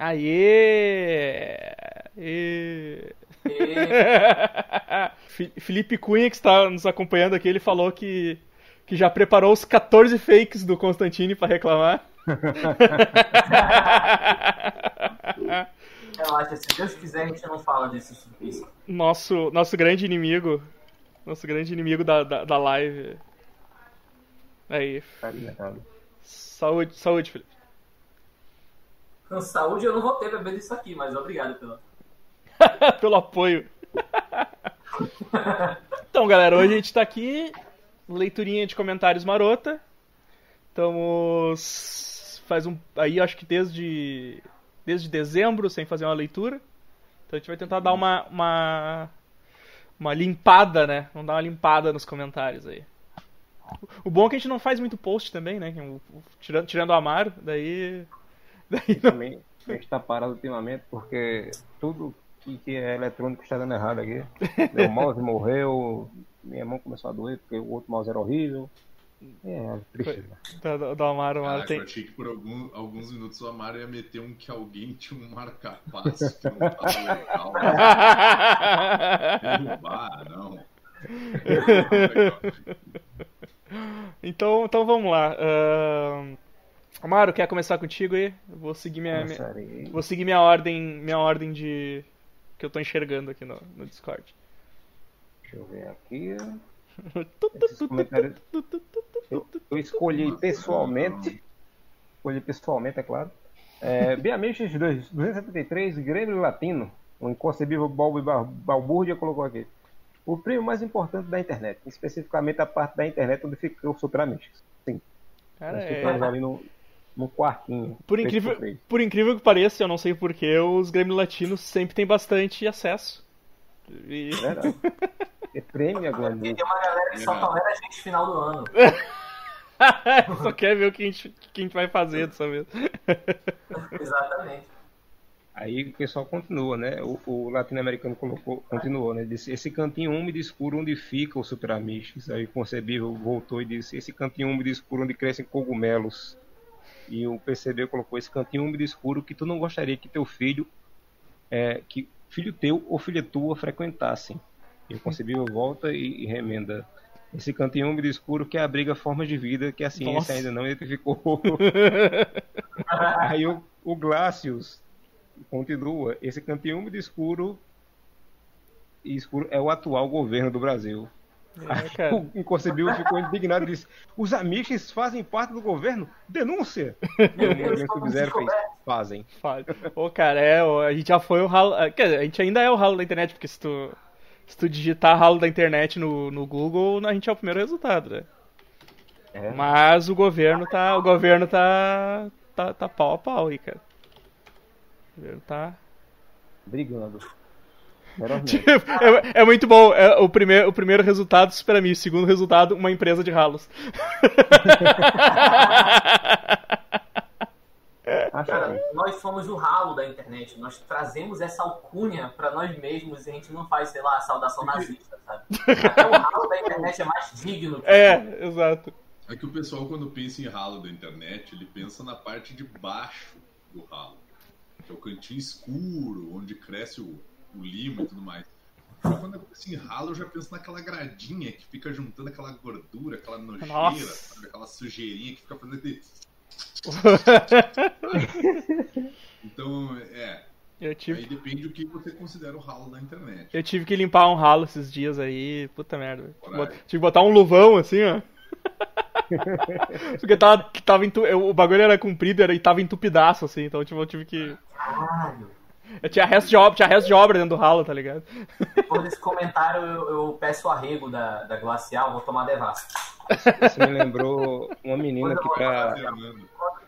Aê! Aê! Felipe Cunha, que está nos acompanhando aqui, ele falou que, que já preparou os 14 fakes do Constantine para reclamar. Relaxa, se Deus quiser, a gente não fala desse suplício. Nosso, nosso grande inimigo. Nosso grande inimigo da, da, da live. Aí. Saúde, saúde, Felipe. Com saúde eu não vou ter bebendo isso aqui, mas obrigado pelo. pelo apoio. então, galera, hoje a gente tá aqui. Leiturinha de comentários marota. Estamos. Faz um. Aí acho que desde desde dezembro sem fazer uma leitura. Então a gente vai tentar dar uma, uma, uma limpada, né? Vamos dar uma limpada nos comentários aí. O bom é que a gente não faz muito post também, né? Tirando, tirando o Amaro, daí. Daí não... Também a gente tá parado ultimamente porque tudo que, que é eletrônico está dando errado aqui. Meu mouse morreu, minha mão começou a doer porque o outro mouse era horrível. É, precisa. Da, do, do Amaro, Amaro tem... Eu achei que por algum, alguns minutos o Amaro ia meter um que alguém tinha um marca-passo que não tava legal. Derrubar, não. então, então vamos lá. Uh... Amaro, quer começar contigo aí? vou seguir minha, minha, vou seguir minha ordem, minha ordem de que eu tô enxergando aqui no, no Discord. Deixa eu ver aqui. Eu, eu, escolhi pessoalmente. Escolhi pessoalmente, é claro. É, Biamiches 273, Grêmio Latino. Um inconcebível balbúrdia colocou aqui. O prêmio mais importante da internet. Especificamente a parte da internet onde fica o Superamiches. Sim. Cara, é... ali no, no quartinho. Por incrível, por incrível que pareça, eu não sei porquê, os Grêmio Latinos sempre têm bastante acesso. E... É. É prêmio agora. Tem uma galera que só tolera a gente final do ano. só quer ver o que a gente, que a gente vai fazer dessa vez. Exatamente. Aí o pessoal continua, né? O, o latino-americano colocou, continuou, né? Disse, esse cantinho úmido escuro onde fica o Super Amigos. Aí concebível voltou e disse, esse cantinho úmido escuro onde crescem cogumelos. E o PCB colocou esse cantinho úmido escuro que tu não gostaria que teu filho, é, que filho teu ou filha tua frequentassem. E o concebível volta e, e remenda. Esse cantinho úmido escuro que abriga formas de vida que a ciência Nossa. ainda não identificou. Aí o, o Glacius continua. Esse cantinho úmido escuro, escuro é o atual governo do Brasil. É, o inconcebível ficou indignado e disse: Os amigos fazem parte do governo? Denúncia! E o movimento sub-zero fez: Fazem. Pô, cara, é, a gente já foi o ralo. Quer dizer, a gente ainda é o ralo da internet, porque se tu se tu digitar ralo da internet no, no Google, a gente é o primeiro resultado, né? É. Mas o governo tá. O governo tá. tá, tá pau a pau aí, cara. O governo tá. Brigando. tipo, é, é, muito bom. É, o, primeiro, o primeiro resultado, supera mim. O segundo resultado, uma empresa de ralos. Cara, nós somos o ralo da internet. Nós trazemos essa alcunha para nós mesmos e a gente não faz, sei lá, a saudação nazista, sabe? Até o ralo da internet é mais digno. É, exato. É que o pessoal, quando pensa em ralo da internet, ele pensa na parte de baixo do ralo. Que é o cantinho escuro, onde cresce o, o limo e tudo mais. quando eu penso em ralo, eu já penso naquela gradinha que fica juntando aquela gordura, aquela nojeira, sabe? aquela sujeirinha que fica fazendo então, é. Eu tive... Aí depende do que você considera o ralo na internet. Eu tive que limpar um ralo esses dias aí. Puta merda. Tive que botar um luvão assim, ó. Porque tava, tava entu... o bagulho era comprido era, e tava entupidaço, assim, então tipo, eu tive que. Caralho. Eu tinha resto de obra, tinha resto de obra dentro do ralo, tá ligado? Depois desse comentário, eu, eu peço o arrego da, da glacial, vou tomar devassa. Isso me lembrou uma menina que pra.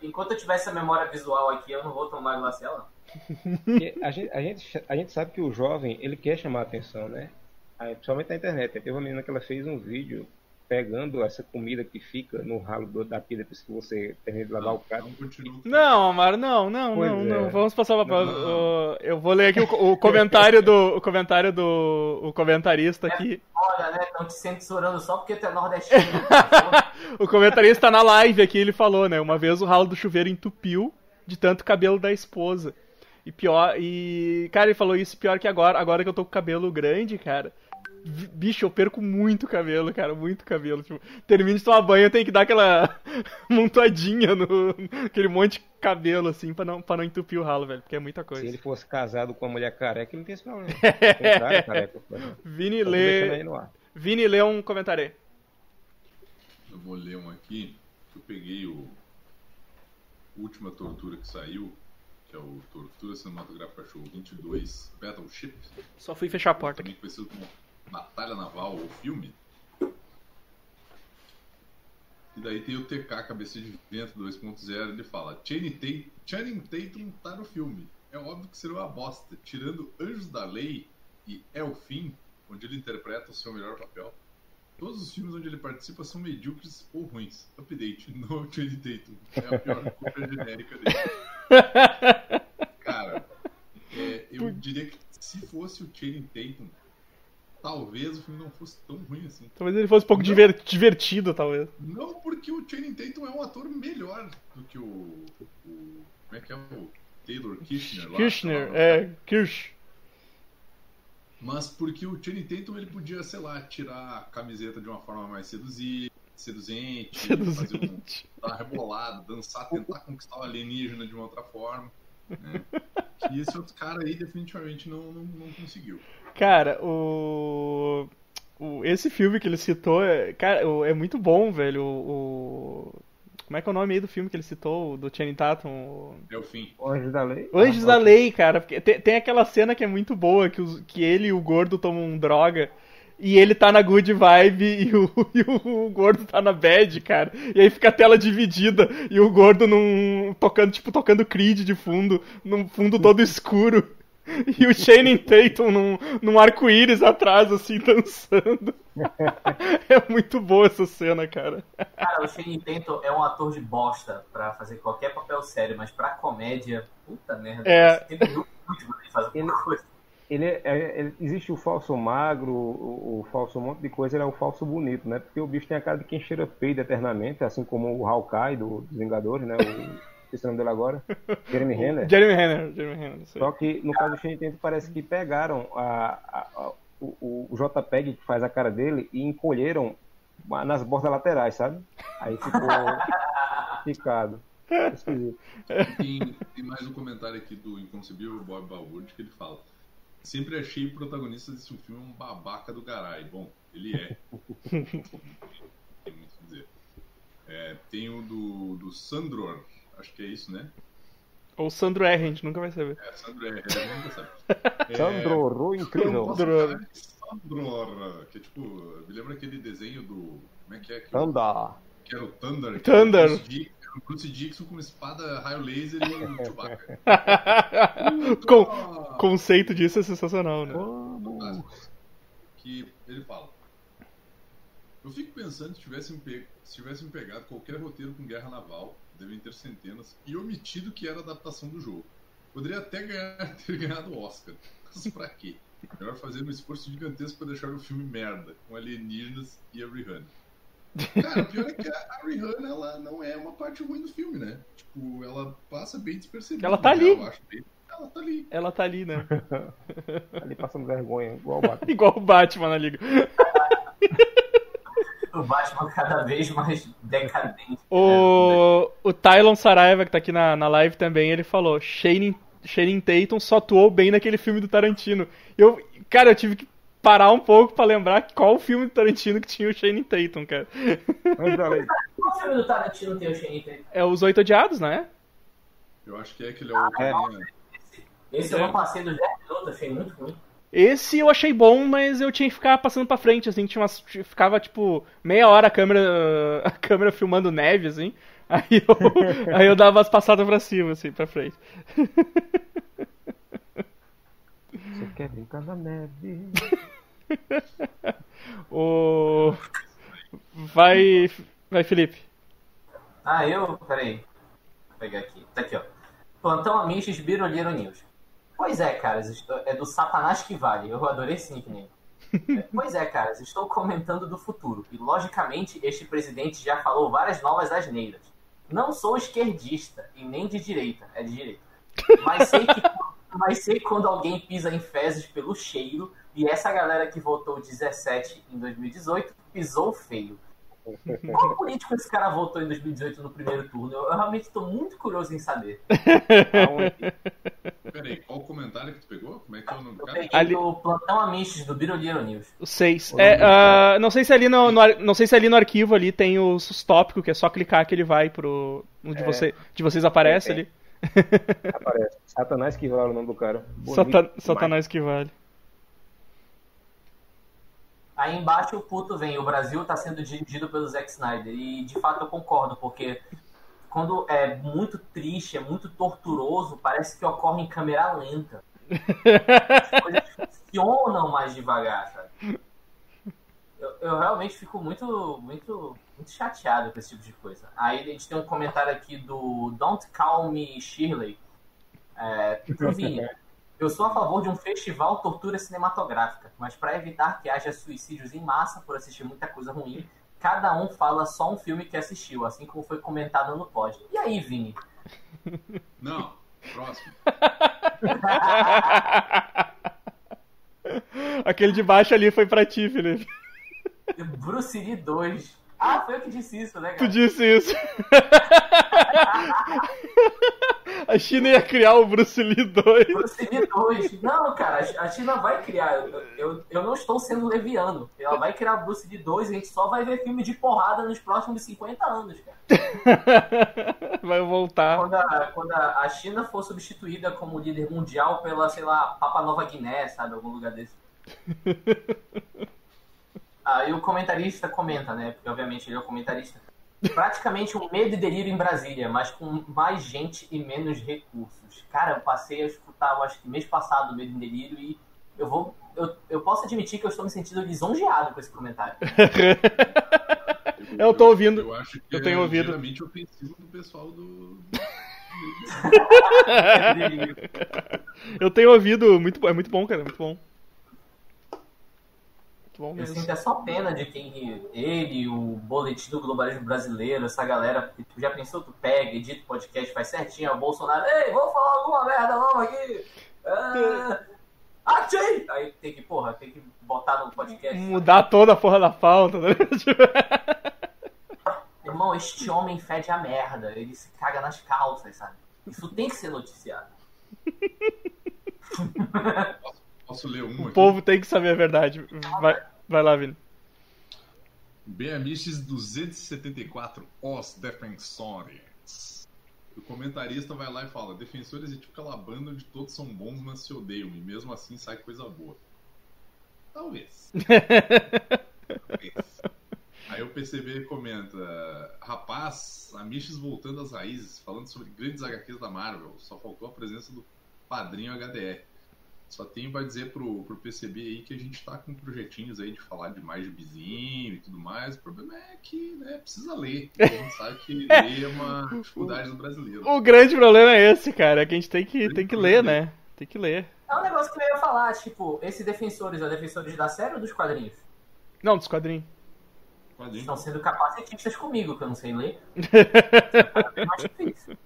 Enquanto eu tiver essa memória visual aqui, eu não vou tomar glacial, A gente, a, gente, a gente sabe que o jovem, ele quer chamar a atenção, né? Aí, principalmente na internet. Teve uma menina que ela fez um vídeo pegando essa comida que fica no ralo da pia depois que você termina de lavar o prato. Não, Amaro, não, não, pois não, é. não. Vamos passar para Eu vou ler aqui o, o comentário do o comentário do o comentarista aqui. Olha, né? Estão te censurando só porque tu é nordestino. o comentarista na live aqui, ele falou, né? Uma vez o ralo do chuveiro entupiu de tanto cabelo da esposa. E pior, e. Cara, ele falou isso pior que agora, agora que eu tô com o cabelo grande, cara. Bicho, eu perco muito cabelo, cara, muito cabelo. Tipo, termino de tomar banho, eu tenho que dar aquela montadinha no. aquele monte de cabelo, assim, pra não, pra não entupir o ralo, velho, porque é muita coisa. Se ele fosse casado com uma mulher careca, ele não tem esse problema. Careca. Vini lê. Vini lê um comentário aí. Eu vou ler um aqui, que eu peguei o. Última tortura que saiu, que é o Tortura Cinematográfica Show 22 Battleship. Só fui fechar a porta também aqui. conhecido como Batalha Naval ou filme. E daí tem o TK Cabeça de Vento 2.0, ele fala: Channing Tatum, tá no filme. É óbvio que seria uma bosta, tirando Anjos da Lei e É o Fim, onde ele interpreta o seu melhor papel. Todos os filmes onde ele participa são medíocres ou ruins. Update, no Channing Tatum. É a pior cópia genérica dele. Cara, é, eu diria que se fosse o Channing Tatum, talvez o filme não fosse tão ruim assim. Talvez ele fosse um pouco diver, divertido, talvez. Não, porque o Channing Tatum é um ator melhor do que o. o como é que é o Taylor Kirchner lá? Kirchner, lá, é, Kirsch. Mas porque o Channing Tatum ele podia, sei lá, tirar a camiseta de uma forma mais seduzir, seduzente, Seduzente. fazer um, dar uma rebolada, dançar, tentar conquistar o alienígena de uma outra forma. Né? Que esse outro cara aí definitivamente não, não, não conseguiu. Cara, o... o. Esse filme que ele citou, é, cara, é muito bom, velho. O, Como é que é o nome aí do filme que ele citou, o do Channing Tatum? O- É o fim. Anjos da Lei. Anjos Ah, da. Lei, cara. Porque tem, tem aquela cena que é muito boa, que, os- que ele e o gordo tomam um droga. E ele tá na good vibe e o, e o gordo tá na bad, cara. E aí fica a tela dividida e o gordo num. tocando, tipo, tocando Creed de fundo, num fundo todo escuro. E o Channing Tatum num, num arco-íris atrás, assim, dançando. É muito boa essa cena, cara. Cara, o Shane Tatum é um ator de bosta pra fazer qualquer papel sério, mas pra comédia, puta merda. É. Ele Ele-. Ele, é- é- ele- existe o falso magro, o, o falso um monte de coisa, ele é o falso bonito, né? Porque o bicho tem a cara de quem cheira peido eternamente, assim como o Hawkeye do, dos Vingadores, né? O, esqueci o nome dele agora. Jeremy Renner. Jeremy Renner, Jeremy Renner. Só que no caso do Shane Tatum parece que pegaram a, a- a- o, o- JPEG que faz a cara dele e encolheram nas bordas laterais, sabe? Aí ficou picado. Esquisito. Tem, tem mais um comentário aqui do inconcebível Bob Balwood que ele fala: Sempre achei o protagonista desse filme um babaca do garai. Bom, ele é. tem muito o que dizer. É, tem o do, do Sandror, acho que é isso, né? Ou Sandro R, a gente nunca vai saber. É, Sandro é, é nunca sabe. É, Sandro, incrível. Sandror. Sandror, que é tipo, me lembra aquele desenho do. Como é que é? Que, Anda. que era o Thunder. que Thunder. era o Bruce Dix- era o Bruce Dixon com uma espada raio laser e um Chewbacca. Com- conceito disso é sensacional, né? Vamos. que ele fala. Eu fico pensando se tivessem, pe... se tivessem pegado qualquer roteiro com guerra naval, devem ter centenas, e omitido que era adaptação do jogo. Poderia até ganhar, ter ganhado o Oscar. Mas pra quê? Melhor fazer um esforço gigantesco pra deixar o filme merda, com alienígenas e a Rihanna. Cara, o pior é que a Rihanna ela não é uma parte ruim do filme, né? Tipo, ela passa bem despercebida. Ela tá né? ali. Eu acho bem- Ela tá ali. Ela tá ali, né? Ali passando vergonha, igual o Batman. Igual o Batman na liga. O Batman cada vez mais decadente. O, o Tylon Saraiva, que tá aqui na, na live também, ele falou: Shane, Shane Tatum só atuou bem naquele filme do Tarantino. Eu, cara, eu tive que parar um pouco pra lembrar qual o filme do Tarantino que tinha o Shane Tatum, cara. Qual filme do Tarantino tem o Shane Tatum? É Os Oito Odiados, né? Eu acho que é aquele é o. É. Esse eu não passei dos 10 minutos, achei muito ruim. Esse eu achei bom, mas eu tinha que ficar passando pra frente, assim, tinha umas, ficava tipo meia hora a câmera, a câmera filmando neve, assim. Aí eu, aí eu dava as passadas pra cima, assim, pra frente. Você quer brincar na neve? O vai, vai Felipe. Ah, eu. Peraí. Vou pegar aqui. Tá aqui, ó. Plantão Amiches Biroliro News. Pois é, caras, estou- é do Satanás que vale. Eu adorei esse nickname. É, Pois é, caras, estou comentando do futuro. E logicamente este presidente já falou várias novas asneiras. Não sou esquerdista e nem de direita, é de direita. Mas sei que mas sei quando alguém pisa em fezes pelo cheiro, e essa galera que votou 17 em 2018 pisou feio. Qual político esse cara votou em 2018 no primeiro turno? Eu, eu realmente estou muito curioso em saber. Peraí, comentário que tu pegou? Como é que é o nome do Eu cara? peguei Ali- do Plantão Amistos, do Biroliro News. O 6. É, ah, não sei se ali no, no não sei se ali no arquivo ali tem os, os tópicos, que é só clicar que ele vai pro. Um de, você, de vocês aparece É. ali. Aparece. Satanás que vale o nome do cara. Satan-. Satanás que vale. Aí embaixo o puto vem, o Brasil está sendo dirigido pelo Zack Snyder. E de fato eu concordo, porque quando é muito triste, é muito torturoso, parece que ocorre em câmera lenta. As coisas funcionam mais devagar, sabe? Eu, eu realmente fico muito, muito, muito chateado com esse tipo de coisa. Aí a gente tem um comentário aqui do Don't Call Me Shirley. É. Eu sou a favor de um festival tortura cinematográfica, mas para evitar que haja suicídios em massa por assistir muita coisa ruim, cada um fala só um filme que assistiu, assim como foi comentado no pod. E aí, Vini? Não, próximo. Aquele de baixo ali foi pra ti, Felipe. Bruce Lee 2. Ah, foi eu que disse isso, né, Tu cara? disse isso. A China ia criar o Bruce Lee 2. Bruce Lee 2. Não, cara, a China vai criar. Eu, eu, eu não estou sendo leviano. Ela vai criar o Bruce Lee 2 e a gente só vai ver filme de porrada nos próximos 50 anos, cara. Vai voltar. Quando a, quando a China for substituída como líder mundial pela, sei lá, Papa Nova Guiné, sabe? Algum lugar desse. Aí o comentarista comenta, né? Porque obviamente ele é o comentarista. Praticamente um medo e delírio em Brasília, mas com mais gente e menos recursos. Cara, eu passei a escutar, eu acho que mês passado, Medo e Delírio, e eu vou. Eu, eu posso admitir que eu estou me sentindo lisonjeado com esse comentário. Eu tô ouvindo. Eu acho que Eu tenho é ouvido. geralmente ofensivo do pessoal do. Eu tenho ouvido, muito, bom- é muito bom, cara, muito bom. Bom Eu sinto só pena de quem ele, o boletim do globalismo brasileiro, essa galera, tu já pensou, tu pega, edita o podcast, faz certinho, é o Bolsonaro, ei, vou falar alguma merda não aqui. Ah, Achei! Aí tem que, porra, tem que botar no podcast. Mudar toda a porra da pauta, né? Irmão, este homem fede a merda, ele se caga nas calças, sabe? Isso tem que ser noticiado. Posso ler um O aqui? povo tem que saber a verdade. Vai, vai lá, Vini. BMX 274, Os Defensores. O comentarista vai lá e fala: Defensores é tipo aquela banda onde todos são bons, mas se odeiam, e mesmo assim sai coisa boa. Talvez. Talvez. Aí o PCB comenta: Rapaz, Amiches voltando às raízes, falando sobre grandes HQs da Marvel, só faltou a presença do padrinho HDR. Só tenho pra dizer pro, pro PCB aí que a gente tá com projetinhos aí de falar de mais gibizinho e tudo mais. O problema é que, né, precisa ler. A gente sabe que ler é uma dificuldade do brasileiro. O grande problema é esse, cara. É que a gente tem que, tem que ler, né? Tem que ler. É um negócio que eu ia falar, tipo, esse Defensores é Defensores da série ou dos quadrinhos? Não, dos quadrinhos. Quadrinho. Estão sendo capacitistas comigo, que eu não sei ler. É mais difícil.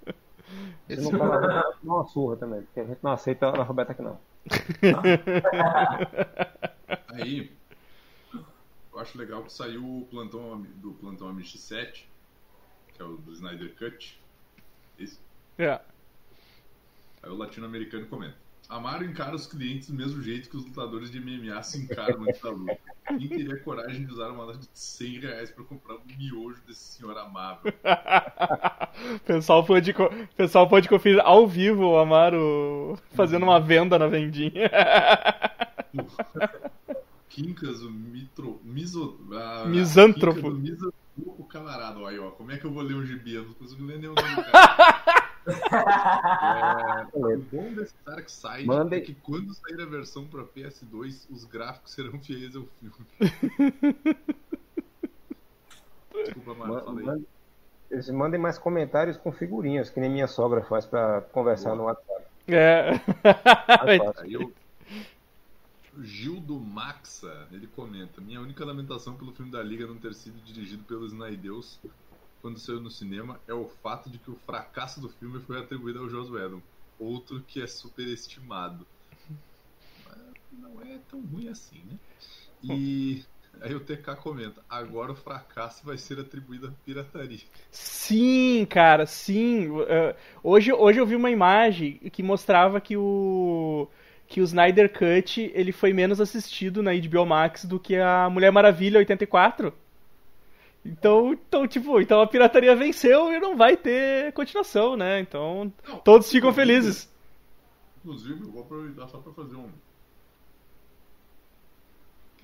Se não falar, dá uma surra também, porque a gente não aceita analfabeto aqui não. Aí, eu acho legal que saiu o plantão do Plantão Amish 7, que é o do Snyder Cut. Esse. É. Aí o latino-americano comenta. Amaro encara os clientes do mesmo jeito que os lutadores de MMA se encaram antes da luta. Quem teria coragem de usar uma nota de 100 reais pra comprar um miojo desse senhor amável? Pessoal pode, pessoal pode conferir ao vivo o Amaro fazendo uma venda na vendinha. Quincas, o mitro, miso, a, Misântropo. Quincas, o misantropo camarada. Olha aí, ó. Como é que eu vou ler um gibi? Eu não consigo ler nenhum nome do cara. É, o bom desse Dark Side Mandem- é que quando sair a versão pra PS2, os gráficos serão fiéis ao filme. Desculpa, Mara, Man- fala aí. man- Eles mandem mais comentários com figurinhas, que nem minha sogra faz pra conversar no WhatsApp. É. Aí eu... Gildo Maxa, ele comenta: Minha única lamentação pelo filme da Liga não ter sido dirigido pelo Snydeus quando saiu no cinema é o fato de que o fracasso do filme foi atribuído ao Joss Whedon. outro que é superestimado. Mas não é tão ruim assim, né? E aí o TK comenta: agora o fracasso vai ser atribuído à pirataria. Sim, cara, sim. Uh, hoje, hoje eu vi uma imagem que mostrava que o que o Snyder Cut ele foi menos assistido na HBO Max do que a Mulher Maravilha 84. Então, então, tipo, então a pirataria venceu e não vai ter continuação, né? Então, não, todos ficam felizes. Inclusive, eu vou aproveitar só para fazer um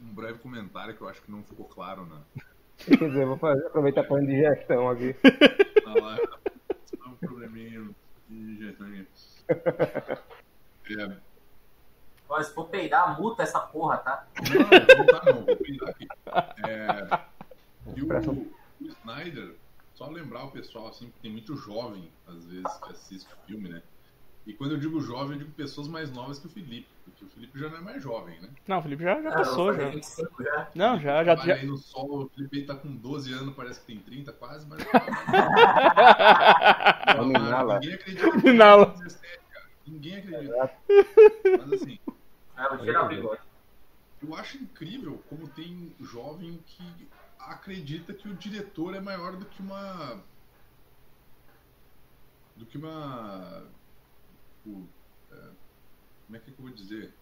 um breve comentário que eu acho que não ficou claro, né? Quer dizer, vou fazer, aproveitar para indigestão aqui. Não, lá, é um probleminha de digestão aqui. É, Olha, se for peidar, multa essa porra, tá? Não, não tá não, vou peidar aqui. É, e o, o Snyder, só lembrar o pessoal, assim, que tem muito jovem, às vezes, que assiste o filme, né? E quando eu digo jovem, eu digo pessoas mais novas que o Felipe, porque o Felipe já não é mais jovem, né? Não, o Felipe já, já passou, já. 25 já. Não, já, já. já... Aí no sol, o Felipe tá com 12 anos, parece que tem 30 quase, mas. não, não, ninguém acredita. Ninguém acredita. Mas assim, bigode. Eu acho incrível como tem jovem que acredita que o diretor é maior do que uma. do que uma. O, é, como é que eu vou dizer?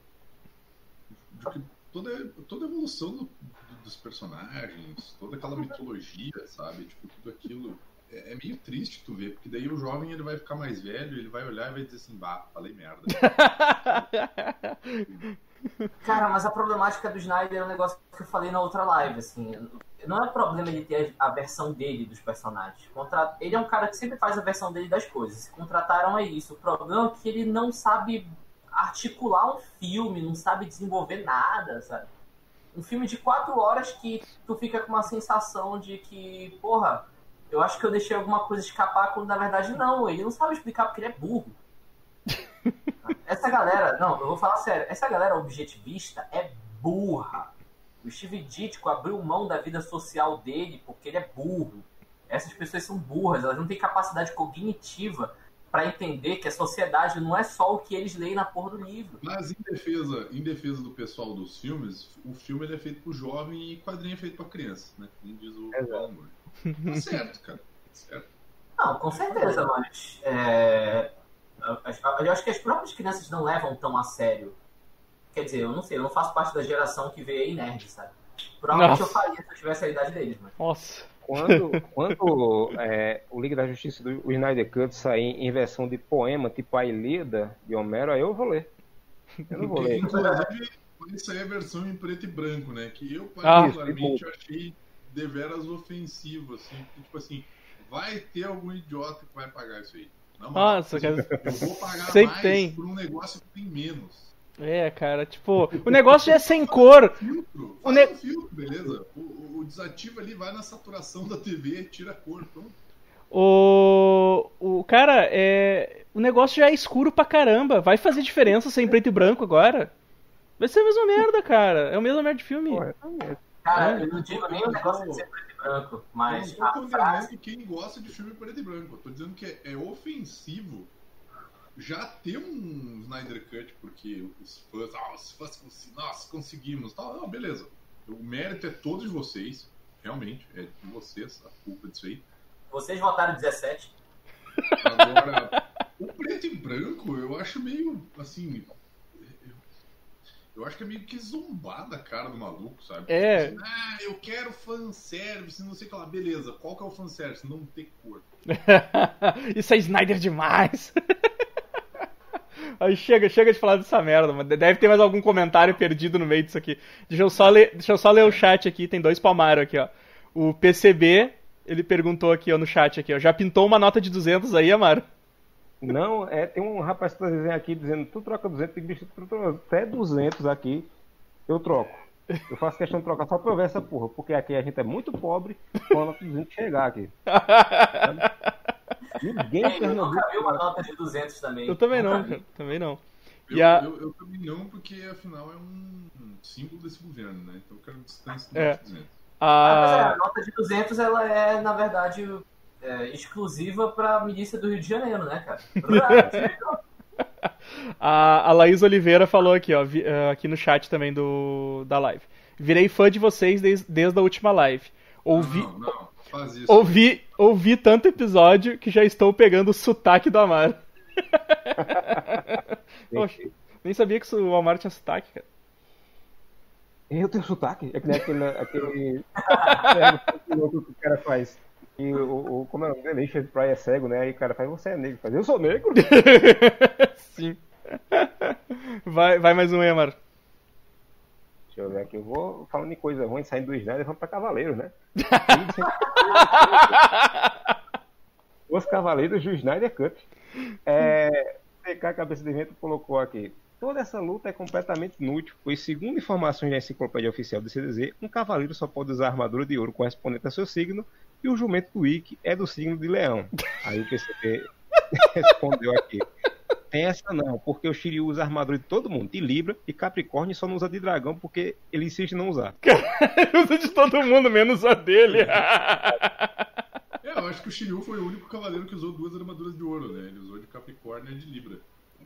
Do que toda, toda a evolução do, do, dos personagens, toda aquela mitologia, sabe? Tipo, tudo aquilo. É, é, meio triste tu ver, porque daí o jovem ele vai ficar mais velho, ele vai olhar e vai dizer assim, bah, falei merda. Cara, mas a problemática do Snyder é um negócio que eu falei na outra live, assim. Não é problema ele ter a versão dele dos personagens. Ele é um cara que sempre faz a versão dele das coisas. Se contrataram é isso. O problema é que ele não sabe articular um filme, não sabe desenvolver nada, sabe? Um filme de quatro horas que tu fica com uma sensação de que, porra, eu acho que eu deixei alguma coisa escapar quando na verdade não. Ele não sabe explicar porque ele é burro. Essa galera, não, eu vou falar sério, essa galera objetivista é burra. O Steve Ditko abriu mão da vida social dele porque ele é burro. Essas pessoas são burras, elas não têm capacidade cognitiva para entender que a sociedade não é só o que eles leem na porra do livro. Mas em defesa, em defesa do pessoal dos filmes, o filme é feito pro jovem e quadrinho é feito para criança, né? Como diz o Palmer. Tá certo, cara. Tá certo. Não, com certeza, mas é, eu acho que as próprias crianças não levam tão a sério. Quer dizer, eu não sei, eu não faço parte da geração que vê aí nerd, sabe? Provavelmente Nossa. eu faria se eu tivesse a idade deles, mas. Nossa. Quando, quando é, o Liga da Justiça do o Snyder Cut sair em versão de poema, tipo a Ilíada de Homero, aí eu vou ler. Eu não vou ler. Inclusive, isso aí é a versão em preto e branco, né? Que eu, ah, particularmente, ah, achei deveras ofensivo, assim. Tipo assim, vai ter algum idiota que vai pagar isso aí. Não, Nossa, cara. Eu vou pagar Sempre mais tem. por um negócio que tem menos. É, cara, tipo, o negócio já é sem cor. Filtro, o ne... um filtro, beleza? O, o, desativo ali vai na saturação da TV, tira a cor, pronto. O, o cara, é, o negócio já é escuro pra caramba. Vai fazer diferença sem preto e branco agora? Vai ser a mesma merda, cara. É o mesmo merda de filme. Porra, é Cara, é. eu não digo nem o negócio de ser preto e branco, mas. Eu não tô frase... quem gosta de filme preto e branco. Eu tô dizendo que é, é ofensivo já ter um Snyder Cut, porque os fãs, ah, os fãs nós conseguimos, tal. Não, beleza. O mérito é todo de vocês, realmente, é de vocês a culpa disso aí. Vocês votaram 17. Agora, o preto e branco eu acho meio assim eu acho que é meio que zombar da cara do maluco, sabe? É. Assim, ah, eu quero fanservice, não sei o que lá. Beleza, qual que é o fanservice? Não ter cor. Isso é Snyder demais. Aí chega, chega de falar dessa merda, mas deve ter mais algum comentário perdido no meio disso aqui. Deixa eu só ler, deixa eu só ler o chat aqui, tem dois palmaros aqui, ó. O PCB, ele perguntou aqui ó, no chat aqui, ó, já pintou uma nota de 200 aí, Amaro? Não, é, tem um rapaz que tá dizendo aqui, dizendo, tu troca 200, tem bicho, tu troca até 200 aqui, eu troco. Eu faço questão de trocar só pra eu ver essa porra, porque aqui a gente é muito pobre quando a 200 chegar aqui. Ninguém é, eu nunca vi uma nota de 200 também. Eu também não, cara, também não. Eu, a... eu, eu, também não, porque afinal é um símbolo desse governo, né? Então eu quero distância do é. 200. Ah, mas é, a nota de 200 ela é, na verdade, é, exclusiva para a milícia do Rio de Janeiro, né, cara? A, a Laís Oliveira falou aqui, ó, vi, uh, aqui no chat também do, da live. Virei fã de vocês desde, desde a última live. Ouvi, Não, não, faz isso. ouvi, ouvi tanto episódio que já estou pegando o sotaque do Amaro. Poxa, nem sabia que o Amaro tinha sotaque, cara. Eu tenho sotaque? É que nem aquele. aquele... é, que o cara faz. E o, o, como é o nome dele? Pryor é cego, né? Aí o cara faz, você é negro. Faz, eu sou negro. Sim. Vai, vai mais um aí, Amaro. Deixa eu ver aqui. Eu vou falando em coisa ruim, saindo do Snyder, vamos pra Cavaleiros, né? Os Cavaleiros do Snyder Cut. É, TK Cabeça de Vento colocou aqui. Toda essa luta é completamente inútil, pois, segundo informações da enciclopédia oficial do CDZ, um cavaleiro só pode usar armadura de ouro correspondente ao seu signo e o jumento do Wiki é do signo de leão. Aí o PCP respondeu aqui. Tem essa não, porque o Shiryu usa armadura de todo mundo, de Libra, e Capricórnio só não usa de dragão porque ele insiste em não usar. Ele usa de todo mundo, menos a dele. É, eu acho que o Shiryu foi o único cavaleiro que usou duas armaduras de ouro, né? Ele usou de Capricórnio e de Libra.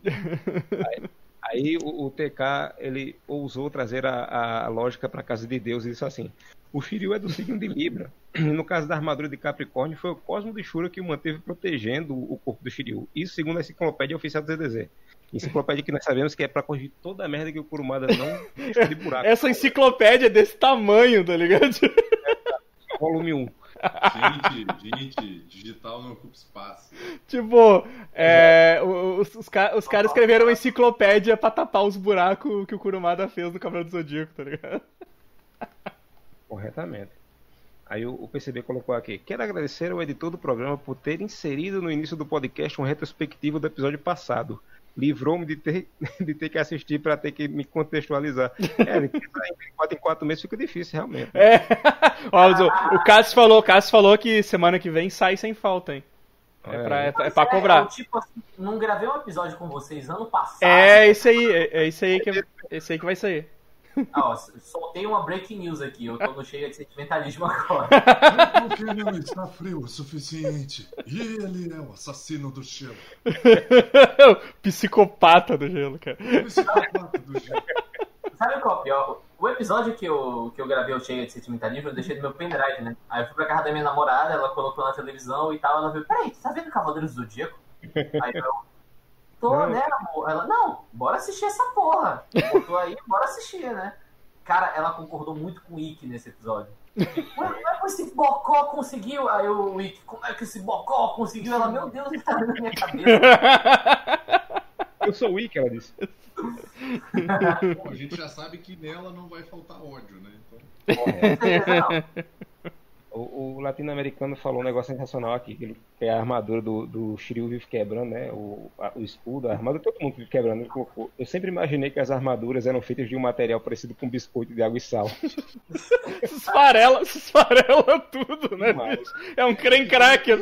Aí, aí o, o, TK ele ousou trazer a, a lógica para a casa de Deus e disse assim: o Shiryu é do signo de Libra. No caso da armadura de Capricórnio, foi o Cosmo de Shura que o manteve protegendo o corpo do Shiryu. Isso segundo a enciclopédia oficial do ZDZ. Enciclopédia que nós sabemos que é pra corrigir toda a merda que o Kurumada não de buraco. Essa enciclopédia é desse tamanho, tá ligado? Volume 1. Gente, gente, digital não ocupa espaço. Tipo, é, os, os, os caras escreveram uma enciclopédia pra tapar os buracos que o Kurumada fez no Cavaleiro do Zodíaco, tá ligado? Corretamente. Aí o, o PCB colocou aqui: Quero agradecer ao editor do programa por ter inserido no início do podcast um retrospectivo do episódio passado. Livrou-me de ter, de ter que assistir para ter que me contextualizar. É, em quatro em quatro meses fica difícil, realmente. É. O, o Cássio falou, o Cássio falou que semana que vem sai sem falta, hein? É, pra, é, é pra cobrar. Eu, tipo assim, não gravei um episódio com vocês ano passado. É esse aí, é, é esse aí que, esse aí que vai sair. Ah, ó, soltei uma breaking news aqui, eu tô cheio de sentimentalismo agora. Porque não está frio o suficiente. E ele é o assassino do gelo. Psicopata do gelo, cara. O psicopata do gelo. Sabe qual é o pior? O episódio que eu, que eu gravei o cheio de sentimentalismo, eu deixei no meu pendrive, né? Aí eu fui pra casa da minha namorada, ela colocou na televisão e tal, ela veio, peraí, você tá vendo Cavaleiros do Zodíaco? Aí eu, tô, não. né, amor? Ela, não, bora assistir essa porra. Botou aí, bora assistir, né? Cara, ela concordou muito com o Ikki nesse episódio. Como é que esse bocó conseguiu? Aí o Ikki, como é que esse bocó conseguiu? Ela, meu Deus, ele tá na minha cabeça. Eu sou o Ikki, ela disse. Bom, a gente já sabe que nela não vai faltar ódio, né? Então... O, o latino-americano falou um negócio sensacional aqui, que, ele, que é a armadura do, do Shiryu vive quebrando, né? O, a, o escudo, a armadura, todo mundo vive quebrando. Ele colocou. Eu sempre imaginei que as armaduras eram feitas de um material parecido com biscoito de água e sal. esfarela, esfarela tudo, né? É um creme cracker.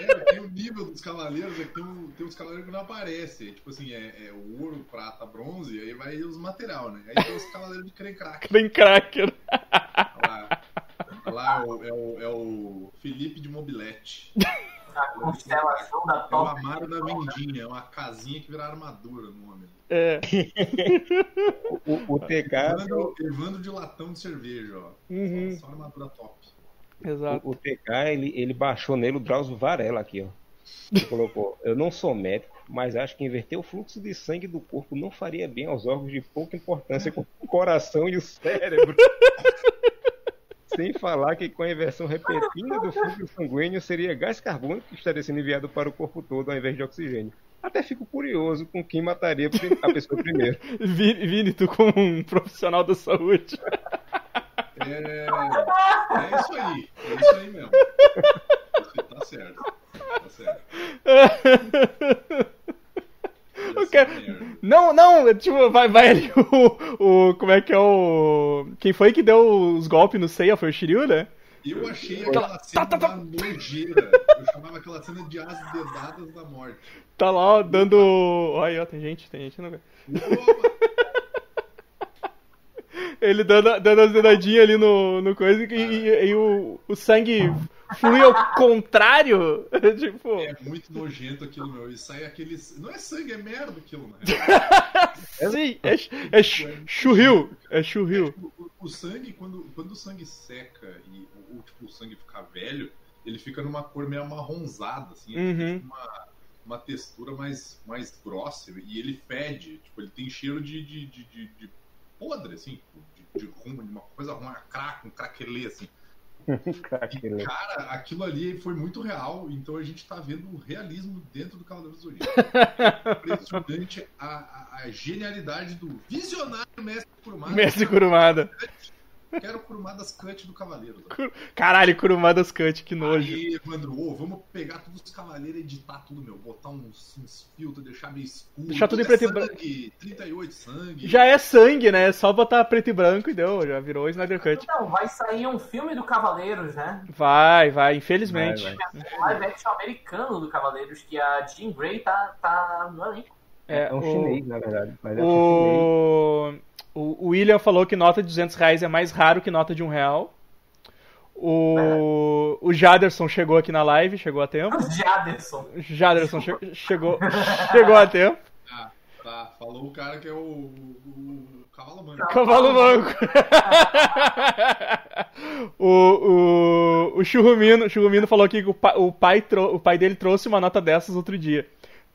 É, tem o nível dos cavaleiros, é que tem, um, tem uns cavaleiros que não aparecem. Tipo assim, é, é ouro, prata, bronze, aí vai os material, né? Aí tem os cavaleiros de creme cracker. Creme cracker. Lá, lá é, o, é, o, é o Felipe de Mobilete. A constelação da É o Amaro da Vendinha, é uma casinha que vira armadura no homem. É. o, o TK. Evandro, Evandro de latão de cerveja, ó. Uhum. Só, só armadura top. Exato. O, o TK, ele, ele baixou nele o Drauzio Varela aqui, ó. Ele colocou: Eu não sou médico, mas acho que inverter o fluxo de sangue do corpo não faria bem aos órgãos de pouca importância, como o coração e o cérebro. Sem falar que com a inversão repentina do fluxo sanguíneo seria gás carbônico que estaria sendo enviado para o corpo todo ao invés de oxigênio. Até fico curioso com quem mataria a pessoa primeiro. Vini, Vini, tu como um profissional da saúde. É, é isso aí. É isso aí mesmo. Tá certo. Tá certo. Não, não, tipo, vai, vai ali o, o. Como é que é o. Quem foi que deu os golpes no Seiya? Foi o Shiryu, né? Eu achei aquela cena tá, tá, tá. da nojeira. Eu chamava aquela cena de as dedadas da morte. Tá lá, ó, dando. Olha aí, ó, tem gente, tem gente no. Ele dando, dando as dedadinhas ali no, no coisa e, e, e, o, o sangue. Flui ao contrário. tipo... É muito nojento aquilo, meu. E sai aqueles. Não é sangue, é merda aquilo, né? Sim, é, é churril. É churril. O, o, sangue, quando, quando o sangue seca e o, tipo, o sangue fica velho, ele fica numa cor meio amarronzada, assim. Uhum. Uma, uma textura mais, mais grossa e ele fede. Tipo, ele tem cheiro de, de, de, de, de podre, assim, de, de rumo, de uma coisa ruim, crack, um craquelê, assim. cara, aquilo ali foi muito real, então a gente tá vendo o realismo dentro do Cavaleiro do Zodíaco. Impressionante a, a, a, genialidade do visionário Mestre Kurumada. Mestre Kurumada. Quero Kurumadas Cut do Cavaleiro. Caralho, Kurumadas Cut, que nojo. Aí, Evandro, oh, vamos pegar todos os cavaleiros e editar tudo, meu. Botar uns, uns filtros, deixar meio escuro. Deixar tudo, em preto é e branco. 38 sangue. Já é sangue, né? Só botar preto e branco e deu. Já virou Snyder Cut. Não, vai sair um filme do Cavaleiros, né? Vai, vai, infelizmente. Vai, vai. Um live action americano do Cavaleiros, que a Jean Grey tá, tá no elenco. É, é um o... chinês, na verdade. Mas é o... Um o, William falou que nota de 200 reais é mais raro que nota de um real. O, o Jaderson chegou aqui na live, chegou a tempo. Jaderson. Jaderson che chegou, chegou a tempo. Ah, tá. Falou o cara que é o, o, o cavalo manco. Cavalo manco. o, o, o Churrumino, Churrumino falou que o, o, pai o pai dele trouxe uma nota dessas outro dia.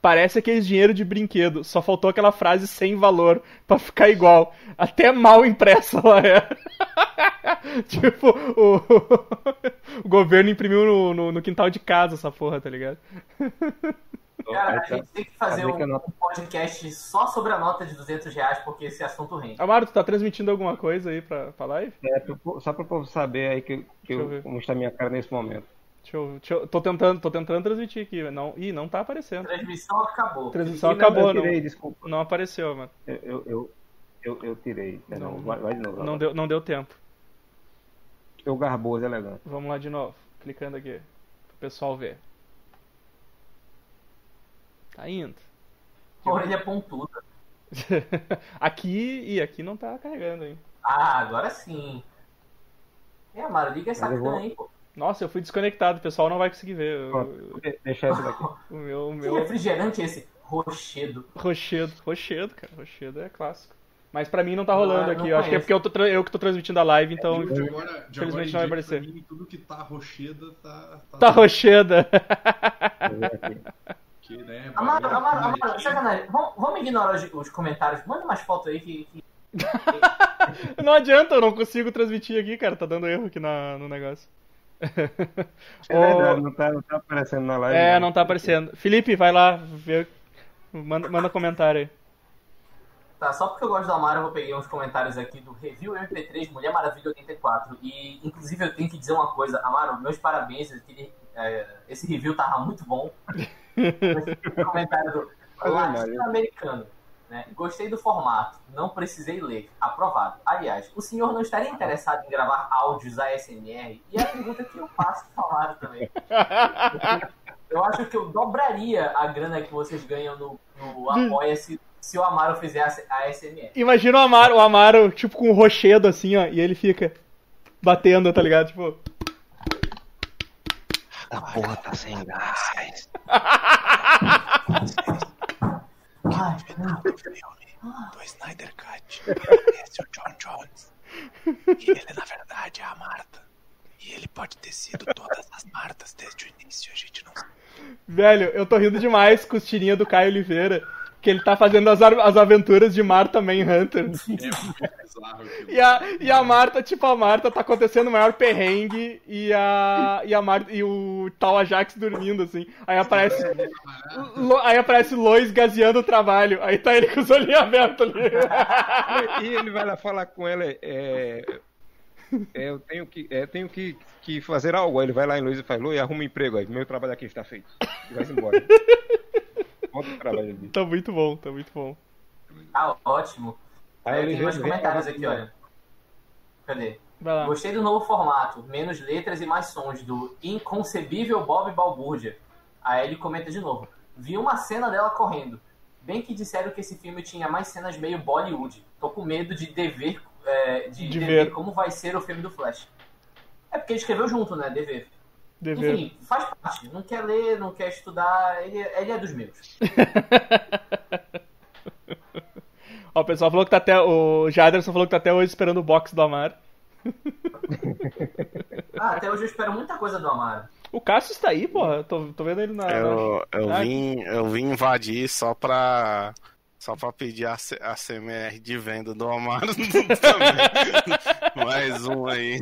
Parece aqueles dinheiro de brinquedo. Só faltou aquela frase sem valor para ficar igual. Até mal impressa ela é. tipo, o... o, governo imprimiu no, no, no, quintal de casa essa porra, tá ligado? Cara, a gente tem que fazer um, podcast só sobre a nota de 200 reais, porque esse assunto rende. Amaro, tu tá transmitindo alguma coisa aí pra, pra live? É, só pro povo saber aí que, que eu, como está a minha cara nesse momento. Deixa eu, deixa eu, tô tentando, tô tentando transmitir aqui, não, ih, não tá aparecendo. Transmissão acabou. Transmissão e acabou, não, tirei, não, desculpa. não apareceu, mano. Eu, eu, eu, eu, eu tirei, não, não, vai, vai de novo. Não deu, não deu tempo. Eu garboso elegante. Vamos lá de novo, clicando aqui, pro pessoal ver. Tá indo. Orelha pontuda. aqui, e aqui não tá carregando, hein. Ah, agora sim. É, Mara, liga essa câmera aí, pô. Nossa, eu fui desconectado, o pessoal não vai conseguir ver. Eu... Deixa esse daqui. O meu, o meu... Que refrigerante é esse? Rochedo. Rochedo, Rochedo, cara. Rochedo é clássico. Mas pra mim não tá rolando não, aqui. Eu acho que é porque eu, tô, eu que tô transmitindo a live, então. É, de agora, de infelizmente não vai aparecer. Mim, tudo que tá rocheda tá. Tá, tá rocheda. que, né, Amaro, Amaro, Amaro, sacanagem. Vamos, vamos ignorar os, os, comentários. Manda mais fotos aí que. que... não adianta, eu não consigo transmitir aqui, cara. Tá dando erro aqui na, no negócio. É verdade, não tá, não tá aparecendo na live. É, não, não tá aparecendo. Felipe, vai lá, ver, manda, manda comentário aí. Tá, só porque eu gosto do Amaro, eu vou pegar uns comentários aqui do Review MP3 Mulher Maravilha 84. E, inclusive, eu tenho que dizer uma coisa. Amaro, meus parabéns. Aquele, é, esse review tava muito bom. esse comentário do latino-americano. Né? Gostei do formato, não precisei ler. Aprovado. Aliás, o senhor não estaria interessado em gravar áudios ASMR? E a pergunta que eu faço falaram também. Eu acho que eu dobraria a grana que vocês ganham no, no Apoia-se se o Amaro fizesse a ASMR. Imagina o Amaro, o Amaro, tipo, com um rochedo assim, ó, e ele fica batendo, tá ligado? Tipo. A porra tá sem gás. Filme do Snyder Cut. Esse é o John Jones. E ele, na verdade, é a Marta. E ele pode ter sido todas as Martas desde o início, a gente não sabe. Velho, eu tô rindo demais com os tirinhas do Caio Oliveira que ele tá fazendo as, as aventuras de Marta Manhunter. É e, a, e a Marta, tipo, a Marta tá acontecendo o maior perrengue e a, e a Marta, e o tal Ajax dormindo, assim. Aí aparece. Lo, aí aparece Lois gaseando o trabalho. Aí tá ele com os olhinhos abertos ali. E ele vai lá falar com ela, é. É, eu tenho que, é, tenho que, que fazer algo. Aí ele vai lá em Luiz e faz, Luiz, arruma um emprego aí. Meu trabalho aqui está feito. E vai embora. Tá muito bom, tá muito bom. Tá ótimo. Aí é, tem mais comentários aqui, olha. Cadê? Gostei do novo formato, menos letras e mais sons, do inconcebível Bob Balbúrdia. Aí ele comenta de novo. Vi uma cena dela correndo. Bem que disseram que esse filme tinha mais cenas meio Bollywood. Tô com medo de dever, é, de, de dever ver. como vai ser o filme do Flash. É porque ele escreveu junto, né? Dever. Dever. Enfim, faz parte. Não quer ler, não quer estudar, ele, ele é dos meus. Ó, o pessoal falou que tá até. O Jaderson falou que tá até hoje esperando o box do Amaro. Ah, até hoje eu espero muita coisa do Amaro. O Cássio está aí, porra. Tô, tô vendo ele na. Eu, eu, Ah, vim, eu vim invadir só pra. Só pra pedir a, C- a CMR de venda do Amaro também. Mais um aí.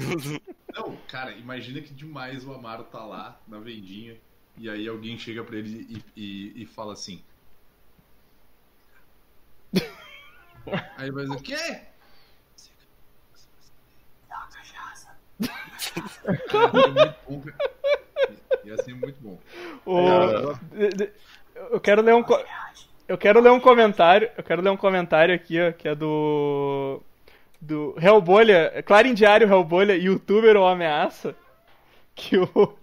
Cara, imagina que demais o Amaro tá lá na vendinha e aí alguém chega pra ele e, e, e fala assim. Aí vai dizer, o quê? Ia ser muito bom, cara. Ia ser muito bom. O- Eu quero ler um. Eu quero ler um comentário. Eu quero ler um comentário aqui, ó, que é do. Do Hellbolha, Clarim Diário Hellbolha, youtuber ou ameaça. Que o.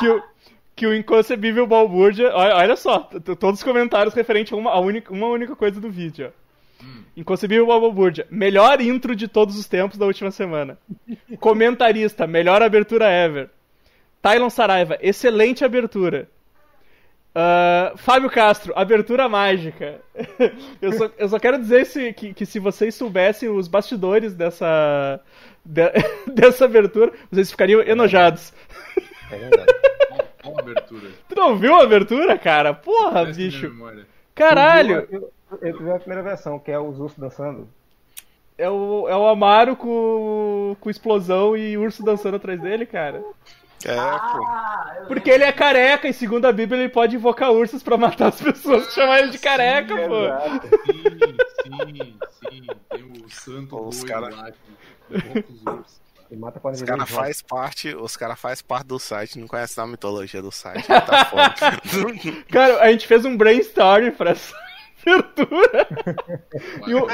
Que o. Que o inconcebível Balbúrdia. Olha, olha só, todos os comentários referentes a uma, a única, uma única coisa do vídeo, ó. Inconcebível Balbúrdia. Melhor intro de todos os tempos da última semana. Comentarista, melhor abertura ever. Tylon Saraiva, excelente abertura. Ah, Fábio Castro, abertura mágica. eu, só, eu só quero dizer se, que, que se vocês soubessem os bastidores dessa, de- dessa abertura, vocês ficariam enojados. É verdade. Qual a abertura? Tu não viu a abertura, cara? Porra, Parece minha bicho. Caralho! Eu vi a primeira versão, que é os ursos dançando. É o, é o Amaro com, com explosão e urso dançando atrás dele, cara. É, pô. Ah, eu Porque ele é careca e, segundo a Bíblia, ele pode invocar ursos pra matar as pessoas chamar ele de careca, pô. Exato. Sim, sim, sim. Tem o santo Os boi cara- lá que os mata Os caras faz parte, os cara faz parte do site, não conhecem a mitologia do site. Tá foda. Cara, a gente fez um brainstorm pra abertura. E o-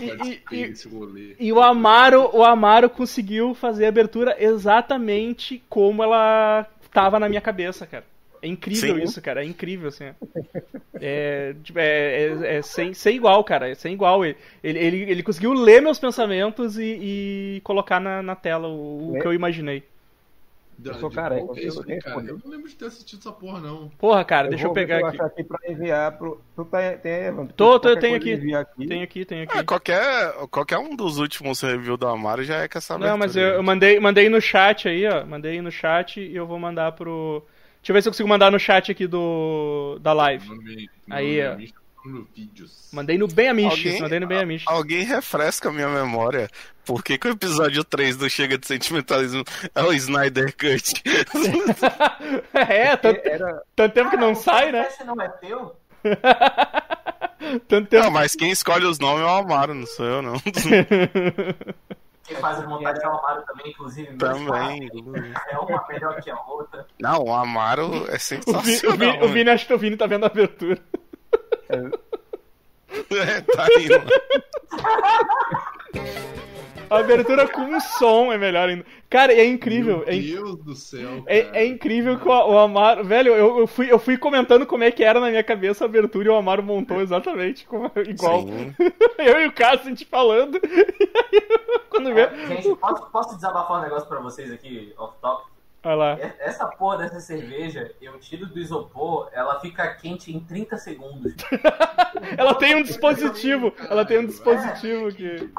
e- e-. E o Amaro, o Amaro conseguiu fazer a abertura exatamente como ela tava na minha cabeça, cara. É incrível Sim. isso, cara. É incrível, assim. É, tipo, é, é- é sem, sem igual, cara. É sem igual. Ele, ele, ele, conseguiu ler meus pensamentos e, e colocar na, na tela o, o que eu imaginei. Eu sou careca, eu isso cara? Eu não lembro de ter assistido essa porra, não. Porra, cara, deixa eu vou ver pegar aqui. achar aqui pra enviar pro. Tu tá, tem, Evandro? Tô, tô, eu tenho aqui. aqui. Tenho aqui, tenho aqui. Ah, qualquer, qualquer um dos últimos reviews do Amaro já é com essa Não, mas eu, abertura eu aí. mandei, mandei no chat aí, ó. Mandei no chat e eu vou mandar pro. Deixa eu ver se eu consigo mandar no chat aqui do da live. Nome, Aí, ó. Vídeos. Mandei no bem Amish, Alguém- mandei no bem Amish. Alguém refresca a minha memória. Por que, que o episódio 3 do Chega de Sentimentalismo é o Snyder Cut? é, tanto, Era, tanto tempo que não o sai, né? podcast não é teu? Tanto tempo. Não, mas quem escolhe os nomes é o Amaro, não sou eu, não. Quem faz as montagens é o Amaro também, inclusive. Também. É uma melhor que a outra. Não, o Amaro é O Vini, o, sensacional. Vini, o Vini, acho que o Vini tá vendo a abertura. É, tá aí, mano. A abertura com um som é melhor ainda. Cara, é incrível. Meu É, in- Deus do céu, cara. é, é incrível que o, o Amaro. Velho, eu, eu, fui, eu fui comentando como é que era na minha cabeça a abertura e o Amaro montou exatamente como, igual. Eu e o Cássio, a gente falando. E aí, quando vê. Gente, posso, posso desabafar um negócio pra vocês aqui, off-top? Olha lá. Essa porra dessa cerveja, eu tiro do isopor, ela fica quente em 30 segundos. Ela tem um dispositivo. Ela tem um dispositivo que.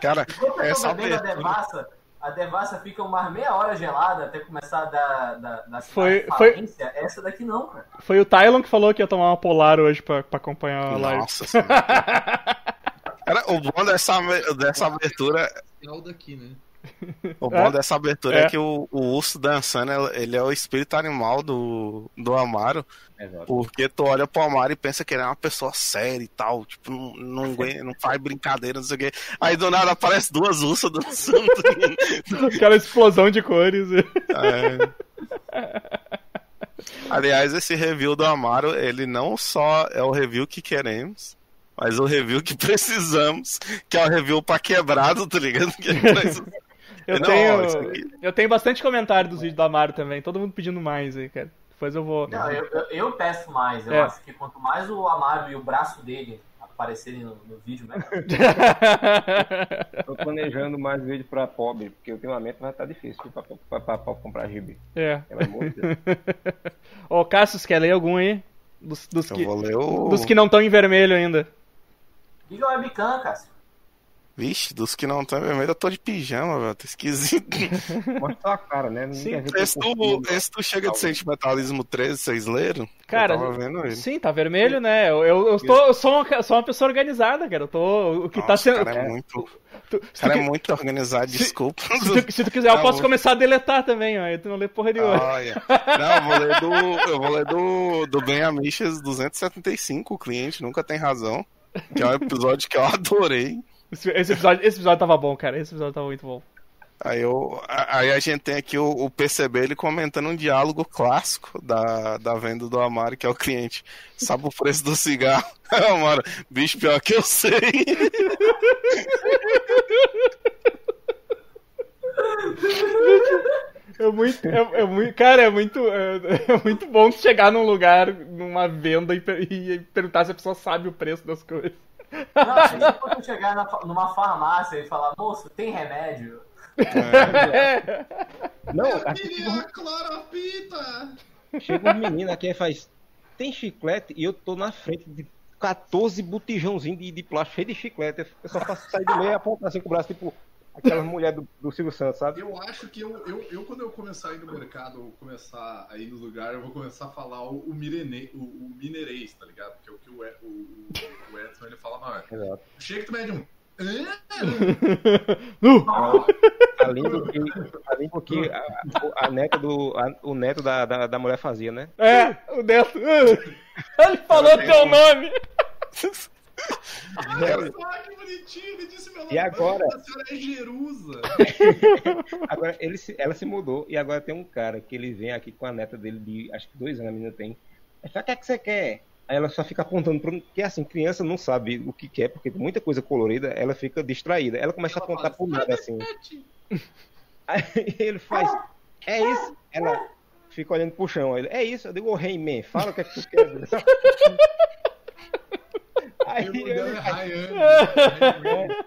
Cara, Enquanto essa bebendo a abertura. devassa, a devassa fica umas meia hora gelada até começar a dar, dar, dar Foi- foi-. Essa daqui não, cara. Foi o Tylon que falou que ia tomar uma polar hoje pra, pra acompanhar a live. Nossa senhora. Cara, o bom dessa, dessa abertura Final daqui, né? O bom É. dessa abertura é, É. que o, o urso dançando, ele é o espírito animal do, do Amaro. Exato. Porque tu olha pro Amaro e pensa que ele é uma pessoa séria e tal. Tipo, não, não, não faz brincadeira, não sei o quê. Aí do nada aparece duas ursas dançando. Aquela explosão de cores. É. Aliás, esse review do Amaro, ele não só é o review que queremos, mas o review que precisamos, que é o review pra quebrado, tá ligado? Que é pra isso- Eu Não, tenho. Eu tenho bastante comentário dos vídeos do Amaro também. Todo mundo pedindo mais aí, cara. Depois eu vou. Não, eu, eu, eu peço mais. Eu É. acho que quanto mais o Amaro e o braço dele aparecerem no, no vídeo mesmo. Tô planejando mais vídeo pra pobre, porque ultimamente vai estar difícil pra, pra, pra, pra comprar gibi. É. Pelo amor de Deus. Ô, Cassius, quer ler algum aí? Dos, dos que, o. dos que não estão em vermelho ainda. Liga o webcam, Cássio. Vixe, dos que não estão vermelho, eu tô de pijama, velho. Tá esquisito. Mostra sua cara, né? Sim, Esse tu, esse tu chega de sentimentalismo 13, vocês leram? Cara, eu tava vendo ele. Sim, tá vermelho, né? Eu, eu, eu, tô, eu sou, uma, sou uma pessoa organizada, cara. Eu tô. O que tá Nossa, sendo. O cara é muito, tu- se, cara tu, é muito organizado, se- desculpa. se tu- se tu quiser, eu Tá posso começar a deletar também, ó. Tu não lê porra nenhuma. Olha. Não, eu vou ler do, eu vou ler do, do Ben Amichas 275, o cliente nunca tem razão. Que é um episódio que eu adorei. Esse, episódio, esse episódio tava bom, cara. Esse episódio tava muito bom. Aí, eu, a- aí a gente tem aqui o, o PCB ele comentando um diálogo clássico da, da venda do Amaro, que é o cliente. Sabe o preço do cigarro? Amaro, bicho, pior que eu sei. É muito, é, é muito, cara, é muito, é, é muito bom chegar num lugar, numa venda e, e perguntar se a pessoa sabe o preço das coisas. Não, é quando chegar na numa farmácia e falar, moço, tem remédio? Não, Eu queria cloropita! um- chega um menino aqui e faz. Tem chiclete e eu tô na frente de 14 botijãozinhos de, de plástico cheio de chiclete. Eu só faço sair do meio e apontar assim com o braço, tipo aquela mulher do, do Silvio Santos, sabe? Eu acho que eu, eu, eu, quando eu começar a ir no mercado, ou começar a ir no lugar, eu vou começar a falar o, o, mirene, o, o mineirês, tá ligado? Porque o que o, o, o, o Edson ele fala maior. Exato. Chega que tu mede um. Nu! Além do que, além do que a, a neta do, a- o neto da, da, da mulher fazia, né? É, o Neto. Ele falou teu nome! Olha só que bonitinho, ele disse meu nome. E agora? A senhora é Jerusa. Agora, ele se- ela se mudou e agora tem um cara que ele vem aqui com a neta dele de acho que dois anos, a menina tem. Aí fala, o que é que você quer? Aí ela só fica apontando para que assim, criança não sabe o que quer, porque tem muita coisa colorida, ela fica distraída. Ela começa a apontar pro nada assim. Aí ele faz, é isso? Ela fica olhando pro chão. Ele, é isso? Eu digo, ô hey man, fala o que é que tu quer. Aí ele faz, Ryan.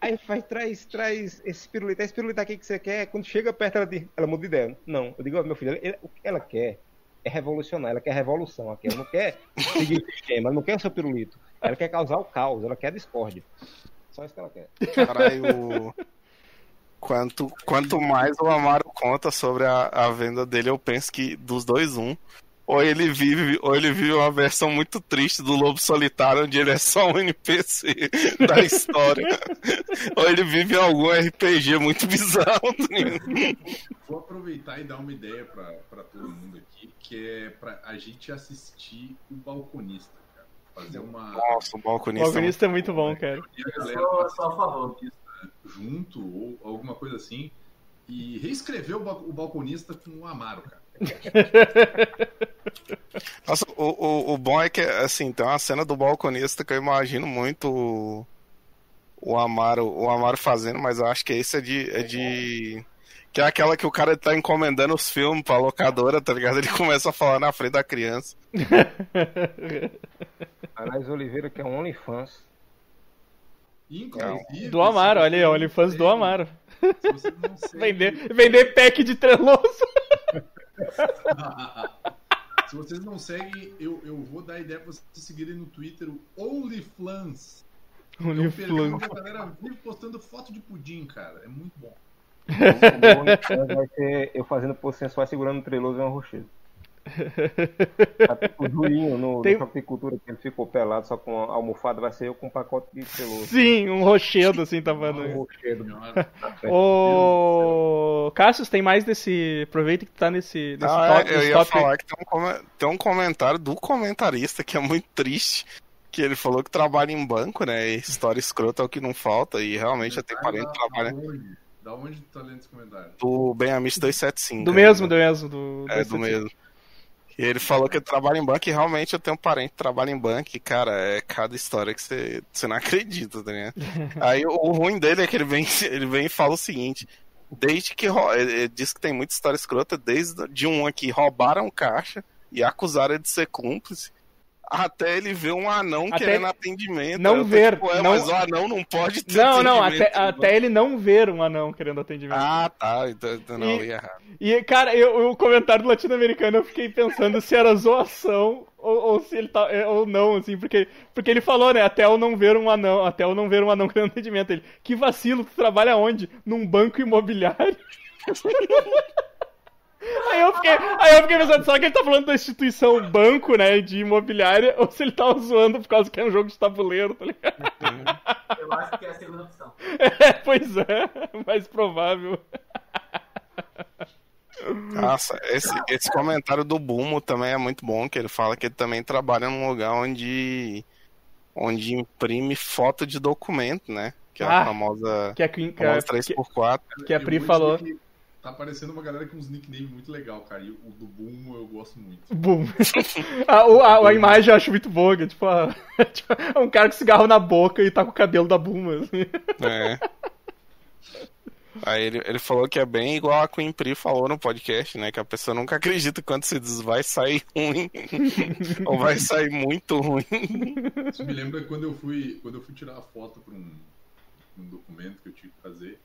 Aí faz, traz, traz esse pirulito, esse pirulito aqui que você quer. Quando chega perto, ela, diz, ela muda de ideia. Não, eu digo, meu filho, ela- o que ela quer é revolucionar, ela quer revolução aqui. Ela não quer seguir o esquema, ela não quer o seu pirulito. Ela quer causar o caos, ela quer a discórdia. Só isso que ela quer. Caralho. Quanto, quanto mais o Amaro conta sobre a, a venda dele, eu penso que dos dois, um. Ou ele vive, ou ele vive uma versão muito triste do Lobo Solitário, onde ele é só um NPC da história. ou ele vive algum RPG muito bizarro. né? Vou aproveitar e dar uma ideia pra, pra todo mundo aqui, que é pra a gente assistir o balconista, cara. Fazer uma. Nossa, o O balconista. é muito bom, cara. E a Eu galera sou, pra sou a favor. junto ou alguma coisa assim e reescrever o, ba- o balconista com o Amaro, cara. Nossa, o, o, o bom é que, assim, tem uma cena do balconista que eu imagino muito o, o Amaro, o Amaro fazendo, mas eu acho que esse é de, é de. Que é aquela que o cara tá encomendando os filmes pra locadora, tá ligado? Ele começa a falar na frente da criança. Anais Oliveira, que é um OnlyFans. Inclusive. Do Amaro, olha aí, OnlyFans do não Amaro. Vender, vender pack de treloso. Se vocês não seguem, eu, eu vou dar a ideia pra vocês seguirem no Twitter o OnlyFlans. Um onde a galera vive postando foto de pudim, cara. É muito bom. O meu OnlyFans vai ser eu fazendo pose sensual segurando o treloso e uma rochedo. Tá tipo O Julinho no, Tem- no Choque de Cultura, que ele ficou pelado só com a almofada, vai ser eu com um pacote de treloso. Sim, um rochedo assim, tá Um falando. rochedo. Senhora. Ô. Cassius, tem mais desse. Aproveita que tu tá nesse, nesse Ah, top. é, eu ia top. falar que tem um, tem um comentário do comentarista que é muito triste. Que ele falou que trabalha em banco, né? E história escrota é o que não falta. E realmente eu tenho parente que trabalha Da onde? Tá lendo esse comentário? do Benhamis 275. Do né? mesmo, do mesmo. Do, É, do mesmo. E ele falou que trabalha em banco e realmente eu tenho um parente que trabalha em banco e, cara, é cada história que você, você não acredita, tá ligado? Aí o, o ruim dele é que ele vem, ele vem e fala o seguinte: desde que. Ele, diz que tem muita história escrota, desde de um aqui roubaram caixa e acusaram ele de ser cúmplice. Até ele ver um anão Até querendo atendimento. não ver, tipo, é, não- Mas o anão não pode ter Não, não, até, até ele não ver um anão querendo atendimento. Ah, tá. Então, então não, E- ia errado. E, cara, eu, o comentário do latino-americano eu fiquei pensando se era zoação ou, ou se ele tá. é, Ou não, assim, porque, porque ele falou, né? Até eu não ver um anão, até eu não ver um anão querendo atendimento. Ele, que vacilo, tu trabalha onde? Num banco imobiliário? Aí eu, fiquei, aí eu fiquei pensando, será que ele tá falando da instituição banco, né, de imobiliária, ou se ele tava zoando por causa que é um jogo de tabuleiro, tá ligado? Eu acho que é a segunda opção. É, pois é, mais provável. Nossa, esse, esse comentário do Bumo também é muito bom, que ele fala que ele também trabalha num lugar onde, onde imprime foto de documento, né? Que é a Ah, famosa, Que a, Queen, que, famosa a, que, 3x4. que a Pri falou. que Tá aparecendo uma galera com uns nicknames muito legal, cara. E o do Boom eu gosto muito. Boom. a, o- a, a imagem eu acho muito boa, que é tipo, a- tipo, é um cara com cigarro na boca e tá com o cabelo da Buma. Assim. É. Aí ele, ele falou que é bem igual a Queen Pri falou no podcast, né? Que a pessoa nunca acredita quando se diz vai sair ruim. ou vai sair muito ruim. Isso me lembra quando eu fui, quando eu fui tirar a foto para um, um documento que eu tinha que fazer.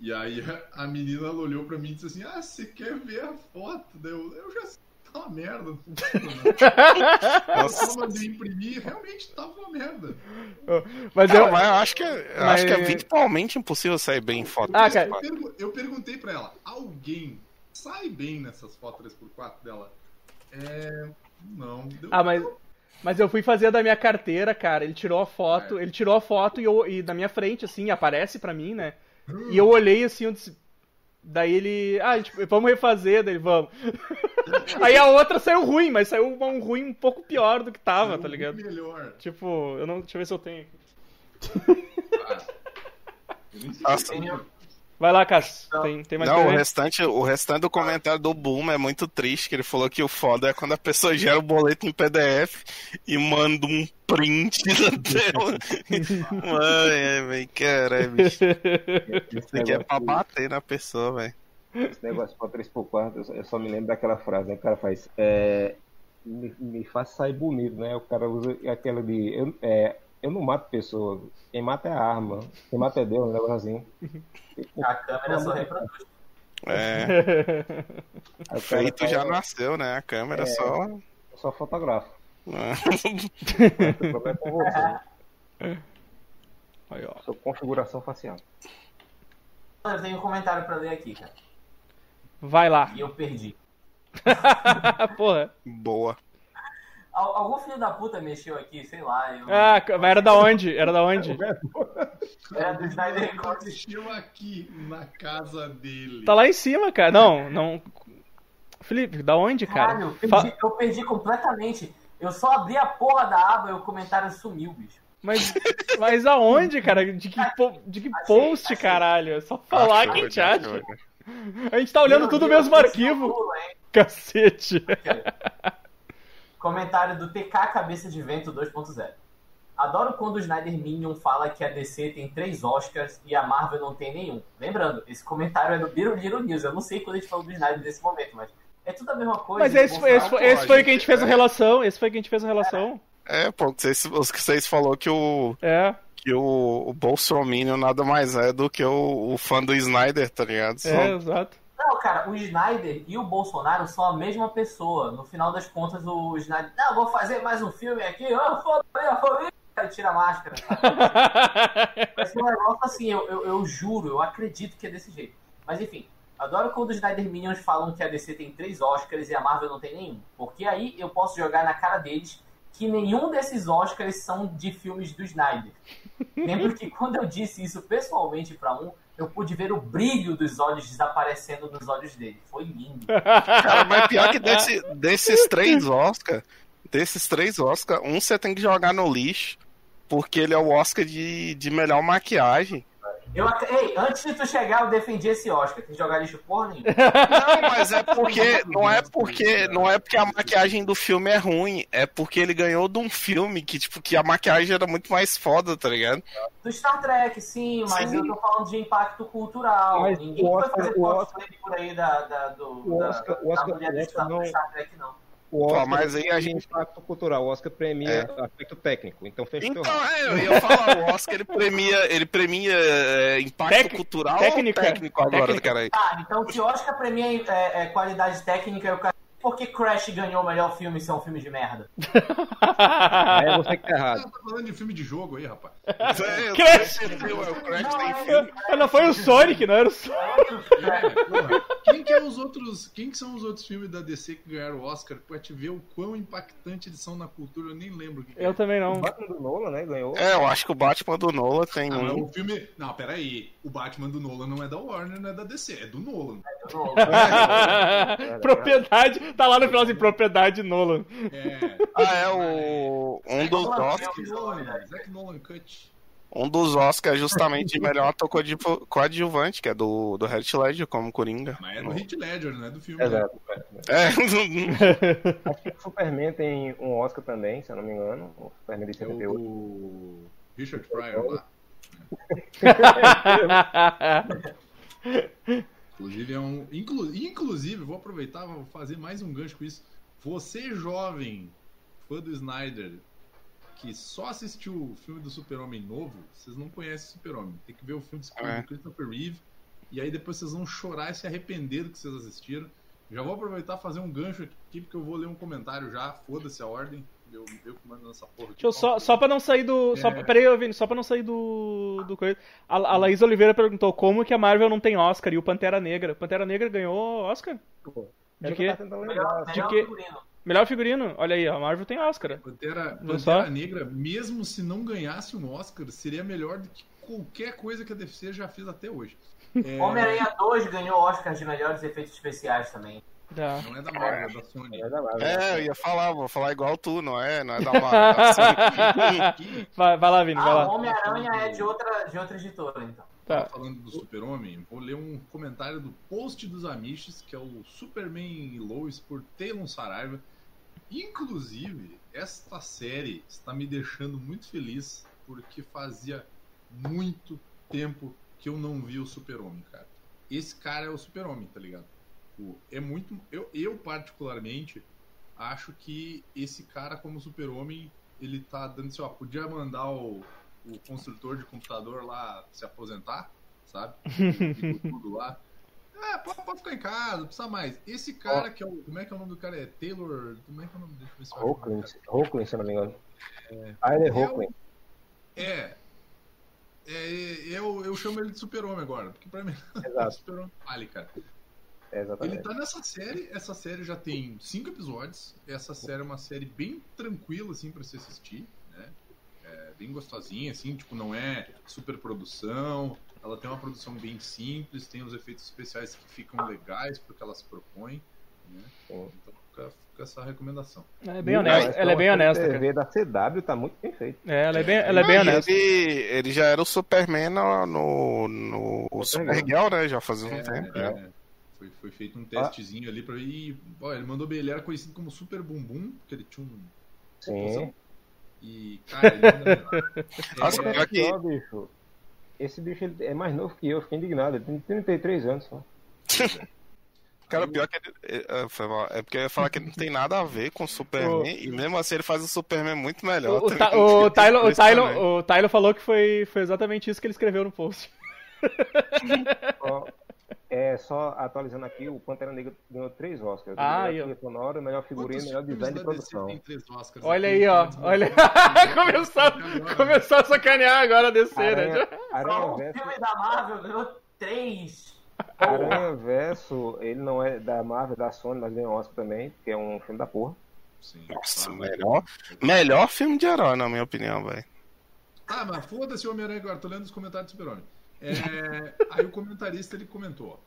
E aí a- menina ela olhou pra mim e disse assim: Ah, você quer ver a foto? Eu, eu já sei que tá uma merda. não funciona. Eu só mandei imprimir e realmente tava uma merda. Mas eu. mas eu acho que, é- eu acho que é Mas- virtualmente impossível sair bem em foto. Ah, 3x4. cara. Eu, pergu- eu perguntei pra ela: Alguém sai bem nessas fotos 3x4 dela? É. Não. Deu- Ah, mas. Mas eu fui fazer da minha carteira, cara. Ele tirou a foto, É. ele tirou a foto e, eu, e na minha frente, assim, aparece pra mim, né? E eu olhei assim, eu disse. Daí ele. Ah, tipo, vamos refazer, daí vamos. Aí a outra saiu ruim, mas saiu um ruim um pouco pior do que tava, Saiu tá ligado? Melhor. Tipo, eu não. Deixa eu ver se eu tenho aqui. Eu eu- Vai lá, Cass. Tem, tem mais Não, o restante, o restante do comentário do Boom é muito triste, que ele falou que o foda é quando a pessoa gera o boleto em PDF e manda um print da tela. Mano, é, velho, caralho, bicho. Isso aqui é pra bater na pessoa, velho. esse negócio pra 3x4, eu só, eu só me lembro daquela frase, né? O cara faz. É, me, me faz sair bonito, né? O cara usa aquela de. Eu, é, eu não mato pessoa, quem mata é a arma, quem mata é Deus, um negócio assim. A câmera só reproduz. É, o feito já nasceu, né? A câmera só. Eu só fotografo. né? O problema é com você. Aí, ó. Sua configuração facial. Eu tenho um comentário pra ler aqui, cara. Vai lá. E eu perdi. Porra. Boa. Al- Algum filho da puta mexeu aqui, sei lá. Eu... Ah, mas era da onde? Era da onde? Era do Snyder Cut. Aconteceu aqui na casa dele. Tá lá em cima, cara. Não, não. Felipe, da onde, cara? Caralho, eu Fa- perdi, eu perdi completamente. Eu só abri a porra da aba e o comentário sumiu, bicho. Mas, mas aonde, cara? De que, po- de que post, achei. caralho? É só falar Achou, que a gente achou. acha. A gente tá olhando Meu tudo no Deus, mesmo arquivo. Hein? Cacete. Comentário do TK Cabeça de Vento 2.0. Adoro quando o Snyder Minion fala que a DC tem três Oscars e a Marvel não tem nenhum. Lembrando, esse comentário é do Biro Little News. Eu não sei quando a gente falou do Snyder nesse momento, mas é tudo a mesma coisa. Mas esse foi, esse, foi, esse foi que a gente fez a É. relação. Esse foi que a gente fez a relação. É, pô, vocês, os que vocês falou que o. É, Que o, o Bolsonaro nada mais é do que o, o fã do Snyder, tá ligado? Só- é, exato. Não, cara, o Snyder e o Bolsonaro são a mesma pessoa. No final das contas, o Snyder. Não, vou fazer mais um filme aqui. Oh, foda minha família. Aí tira a máscara. Ser um negócio assim, eu, eu, eu juro, eu acredito que é desse jeito. Mas enfim, adoro quando os Snyder Minions falam que a DC tem três Oscars e a Marvel não tem nenhum. Porque aí eu posso jogar na cara deles que nenhum desses Oscars são de filmes do Snyder. Lembro que quando eu disse isso pessoalmente pra um, eu pude ver o brilho dos olhos desaparecendo nos olhos dele. Foi lindo. Cara, mas pior que desse- desses três Oscar, desses três Oscar, um você tem que jogar no lixo, porque ele é o Oscar de, de melhor maquiagem. Eu, ei, antes de tu chegar, eu defendi esse Oscar. Tem que jogar lixo porra nenhuma. Não, mas é porque não é porque não é porque a maquiagem do filme é ruim, é porque ele ganhou de um filme que tipo que a maquiagem era muito mais foda, tá ligado? Do Star Trek, sim, mas Sim. eu tô falando de impacto cultural. Mas Ninguém o vai Oscar- fazer cosplay por aí da, da, do, o da- Oscar- o da Oscar- mulher do Oscar Star, não- do Star Trek, não. O Pô, Oscar mas aí a gente- impacto cultural, o Oscar premia aspecto técnico. Então fecha Então, é, eu ia falar, o Oscar ele premia, ele premia é, impacto Tec- cultural técnica. ou técnico agora, Técnica. cara? Ah, então se Oscar premia é, é, qualidade técnica, eu quero... por que Crash ganhou o melhor filme se é um filme de merda? Aí é você que tá errado. tá falando de filme de jogo aí, rapaz. É, o Crash. Crash o Não, tem é- filme. não foi o Sonic, não era o Sonic. É. Quem que é os outros. Quem que são os outros filmes da DC que ganharam o Oscar? Pra te ver o quão impactante eles são na cultura, eu nem lembro o Eu é. também O não. Batman do Nolan, né? Ganhou. É, eu acho que o Batman do Nolan tem Ah, um. o filme. Não, peraí. O Batman do Nolan não é da Warner, não é da DC, é do Nolan. propriedade, tá lá no final assim, propriedade Nolan. É. Ah, é o. Um dos Oscars. Zack Nolan, Zack Nolan Cut. Um dos Oscars é justamente de melhor ator coadju- coadjuvante, que é do, do Heath Ledger como Coringa. Mas é do Heath Ledger, não é do filme. Exato. É, Acho que o Superman tem um Oscar também, se eu não me engano. O Superman de É o 78. Richard Pryor lá. Inclusive é um. Inclu... Inclusive, vou aproveitar, vou fazer mais um gancho com isso. Você, jovem, fã do Snyder, que só assistiu o filme do Super-Homem novo, vocês não conhecem o Super-Homem. Tem que ver o filme do É. Christopher Reeve. E aí depois vocês vão chorar e se arrepender do que vocês assistiram. Já vou aproveitar e fazer um gancho aqui, porque eu vou ler um comentário já. Foda-se a ordem. Eu, eu que mando nessa porra. Deixa eu só, só pra não sair do. Só, É. Peraí, Vini, só pra não sair do. do coisa. A, a Laís Oliveira perguntou como que a Marvel não tem Oscar e o Pantera Negra. Pantera Negra ganhou Oscar? De o que quê? lembrar. Melhor, De quê? figurino. Melhor figurino? Olha aí, a Marvel tem Oscar. Pantera? Pantera Negra, mesmo se não ganhasse um Oscar, seria melhor do que qualquer coisa que a DC já fez até hoje. É, Homem-Aranha 2 ganhou Oscar de melhores efeitos especiais também. Tá. não é da Marvel, é da Sony. É da Marvel. é, eu ia falar, vou falar igual tu, não é? Não é da Marvel. Assim. vai, vai lá, Vini, vai Ah, lá. o Homem-Aranha é de outra, de outra editora, então. Tá. Falando do Super-Homem, vou ler um comentário do post dos Amishes, que é o Superman e Lois por Taylor Saraiva. Inclusive, esta série está me deixando muito feliz, porque fazia muito tempo que eu não vi o Super-Homem, cara. Esse cara é o Super-Homem, tá ligado? O- É muito. Eu, eu, particularmente, acho que esse cara, como Super-Homem, ele tá dando assim, ó, podia mandar o, o construtor de computador lá se aposentar, sabe? Ficou tudo lá. É, pode, pode ficar em casa, não precisa mais. Esse cara que é o. Como é que é o nome do cara? É Taylor. Como é que é o nome? Eu ver se não me engano. Ah, ele é É o- Hoechlin. É. É, eu, eu chamo ele de super-homem agora, porque pra mim Exato. super-homem vale, cara. É, Ele exatamente. tá nessa série, essa série já tem cinco episódios. Essa série é uma série bem tranquila, assim, pra se assistir, né? É bem gostosinha, assim, tipo, não é super produção. Ela tem uma produção bem simples, tem os efeitos especiais que ficam legais porque ela se propõe, né? Então fica, fica essa recomendação. Ela é bem honesta. Ela é bem honesta, TV cara. da CW tá muito bem feito. É, ela é bem, ela é bem honesta. Ele, ele já era o Superman no, no, no Supergirl, né? Já fazia um É, tempo. é, foi, foi feito um testezinho ali pra ver. E, ó, ele mandou bem, ele era conhecido como Super Bumbum, porque ele tinha um. Sim. E, cara, ele manda- Nossa, é, pior que- Ó, bicho. Esse bicho ele é mais novo que eu, fiquei indignado. Ele tem 33 anos só. Cara, pior que ele. é, é. É porque eu ia falar que ele não tem nada a ver com o Superman, e mesmo assim ele faz o Superman muito melhor. O, o, tá o, Tyler, o, Tyler, o Tyler falou que foi, foi exatamente isso que ele escreveu no post. É, só atualizando aqui, o Pantera Negra ganhou três Oscars. Ah, melhor trilha sonora, melhor figurino, melhor design de produção. Olha Aqui, aí, ó. Olha. começou, começou a sacanear agora a descer, Aranha, né? Aranha um Verso, filme da Marvel ganhou três. Aranha Verso, ele não é da Marvel, da Sony, mas ganhou Oscar também, que é um filme da porra. Sim. Nossa, melhor, melhor filme de herói, na minha opinião, velho. Ah, mas foda-se o Homem-Aranha agora, tô lendo os comentários do Super-Homem. É, aí o comentarista ele comentou: ó, o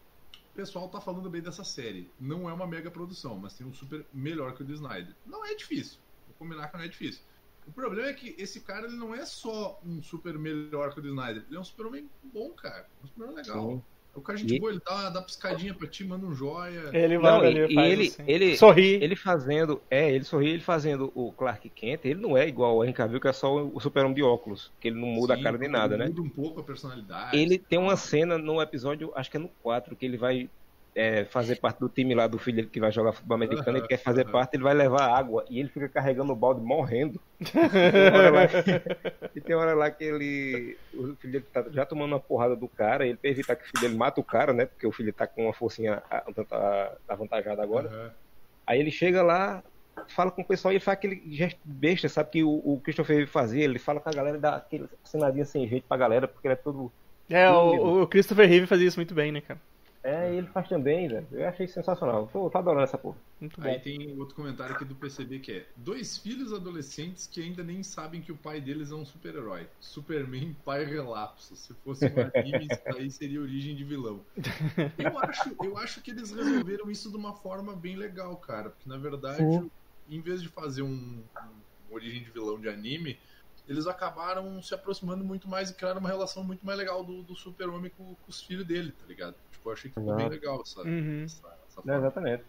pessoal tá falando bem dessa série. Não é uma mega produção, mas tem um super melhor que o do Snyder. Não é difícil. Vou combinar que não é difícil. O problema é que esse cara ele não é só um super melhor que o do Snyder. Ele é um super-homem bom, cara. Um super legal. Sim. O cara, gente E- boa, ele dá, dá piscadinha pra ti, manda um joia. Ele Não, vai, ele e faz ele- assim. ele- Sorri. Ele fazendo, é, ele sorri, ele fazendo o Clark Kent, ele não é igual ao Henry Cavill, que é só o super-homem de óculos, que ele não muda Sim, a cara de ele nada, né? Muda um pouco a personalidade. Ele tem uma cena no episódio, acho que é no 4, que ele vai é, fazer parte do time lá do filho dele que vai jogar futebol americano, ele quer fazer parte, ele vai levar água e ele fica carregando o balde morrendo. e tem hora lá que ele. O filho dele tá já tomando uma porrada do cara, e ele pra evitar que o filho dele mate o cara, né? Porque o filho tá com uma forcinha avantajada agora. Uhum. Aí ele chega lá, fala com o pessoal e ele faz aquele gesto besta, sabe? Que o, o Christopher fazia, ele fala com a galera e dá aquele cenadinha sem jeito pra galera, porque ele é todo. É, o, o Christopher Reeve fazia isso muito bem, né, cara? É, ele faz também, velho. Eu achei sensacional. Tô, tô adorando essa porra. Muito Aí bom. tem outro comentário aqui do PCB que é: Dois filhos adolescentes que ainda nem sabem que o pai deles é um super-herói. Superman, pai relapso. Se fosse um anime, isso aí seria origem de vilão. Eu acho, eu acho que eles resolveram isso de uma forma bem legal, cara. Porque na verdade, Sim. em vez de fazer um, um origem de vilão de anime, eles acabaram se aproximando muito mais e criaram uma relação muito mais legal do, do super-homem com, com, os filhos dele, tá ligado? Tipo, eu achei que ficou bem legal essa, uhum. essa, essa Não, exatamente.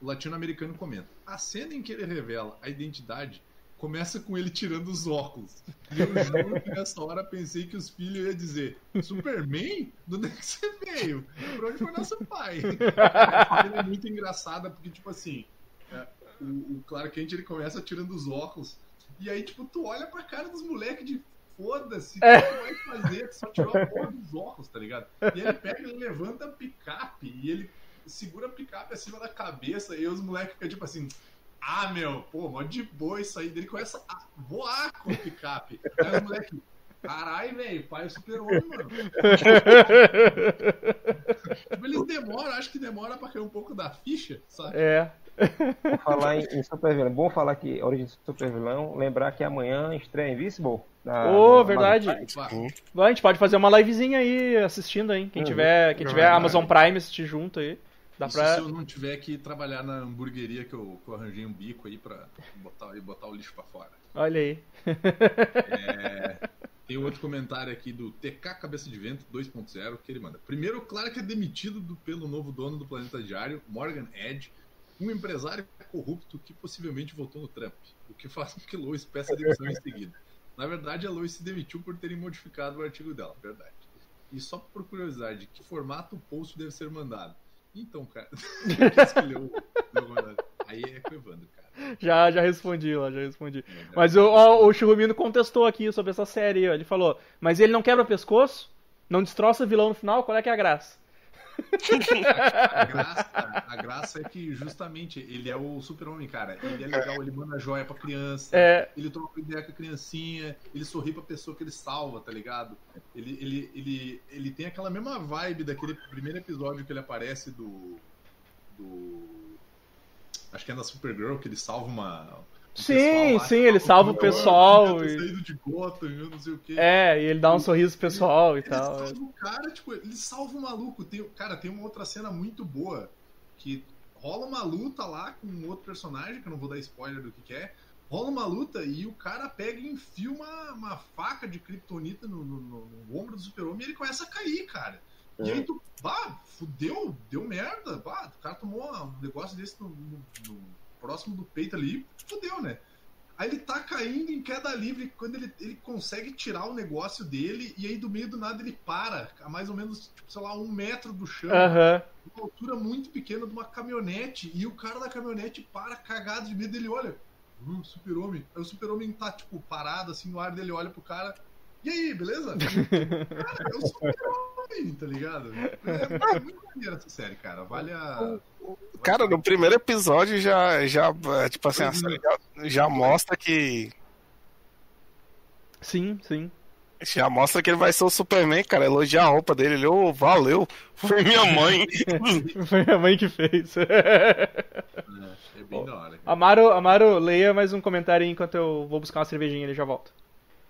o latino-americano comenta: a cena em que ele revela a identidade começa com ele tirando os óculos. E eu juro que nessa hora pensei que os filhos iam dizer: Superman? De onde é que você veio? Por onde foi nosso pai? Ele é muito engraçada, porque, tipo assim, é, o, o Clark Kent ele começa tirando os óculos. E aí, tipo, tu olha pra cara dos moleques de foda-se, o é. que vai fazer? Só tirou a porra dos óculos, tá ligado? E ele pega, ele levanta a picape e ele segura a picape acima da cabeça e os moleques ficam tipo assim. Ah, meu, pô, mó de boa isso aí. Ele começa a voar com a picape. Aí os moleques, Caralho, velho, pai é super-homem, mano. tipo, eles demoram, acho que demora pra cair um pouco da ficha, sabe? É. Vou falar em, em supervilão. Bom falar que origem de supervilão. Lembrar que amanhã estreia Invisible. Ô, oh, verdade. Na... A gente pode fazer uma livezinha aí assistindo, hein? Quem uhum. tiver, quem tiver Amazon Prime assistir junto aí. Dá Isso pra... se eu não tiver que trabalhar na hamburgueria que eu, que eu arranjei um bico aí pra botar, botar o lixo pra fora. Olha aí. É, tem outro comentário aqui do TK Cabeça de Vento 2.0 que ele manda. Primeiro, claro que é demitido do, pelo novo dono do Planeta Diário, Morgan Edge, um empresário corrupto que possivelmente votou no Trump, o que faz com que Lois peça demissão em seguida. Na verdade, a Lois se demitiu por terem modificado o artigo dela, verdade. E só por curiosidade, que formato o post deve ser mandado? Então, cara, aí é com o Evandro, cara. Já, já respondi lá, já respondi. É, mas o, ó, o Churrumino contestou aqui sobre essa série. Ele falou, mas ele não quebra pescoço? Não destroça vilão no final? Qual é que é a graça? a, graça, a graça é que justamente ele é o super-homem, cara. Ele é legal, ele manda joia pra criança, é... ele troca ideia com a criancinha, ele sorri pra pessoa que ele salva, tá ligado? Ele, ele, ele, ele tem aquela mesma vibe daquele primeiro episódio que ele aparece do. do. Acho que é na Supergirl, que ele salva uma Sim, sim, ele salva o pessoal. E... De Gotham, não sei o quê. É, e ele dá um sorriso pessoal e tal. Salva o cara, tipo, ele salva o maluco. Tem, cara, tem uma outra cena muito boa que rola uma luta lá com um outro personagem, que eu não vou dar spoiler do que, que é. Rola uma luta e o cara pega e enfia uma, uma faca de kryptonita no, no, no, no ombro do super-homem e ele começa a cair, cara. É. E aí tu, bah, fudeu, deu merda, bah, o cara tomou um negócio desse no, no próximo do peito ali, fodeu, né? Aí ele tá caindo em queda livre quando ele, ele consegue tirar o negócio dele e aí do meio do nada ele para, a mais ou menos, tipo, sei lá, um metro do chão, uhum. uma altura muito pequena de uma caminhonete, e o cara da caminhonete para cagado de medo, ele olha, uh, super-homem. Aí o super-homem tá, tipo, parado assim no ar dele, olha pro cara, e aí, beleza? cara, é o super-homem, tá ligado? É, é muito maneira essa série, cara, vale a... Cara, no primeiro episódio já, já tipo assim, a série já, já mostra que. Sim, sim. Já mostra que ele vai ser o Superman, cara. Elogiar a roupa dele. Ele, oh, valeu. Foi minha mãe. Foi minha mãe que fez. é, é bem da hora. Amaro, Amaro, leia mais um comentário enquanto eu vou buscar uma cervejinha e já volto.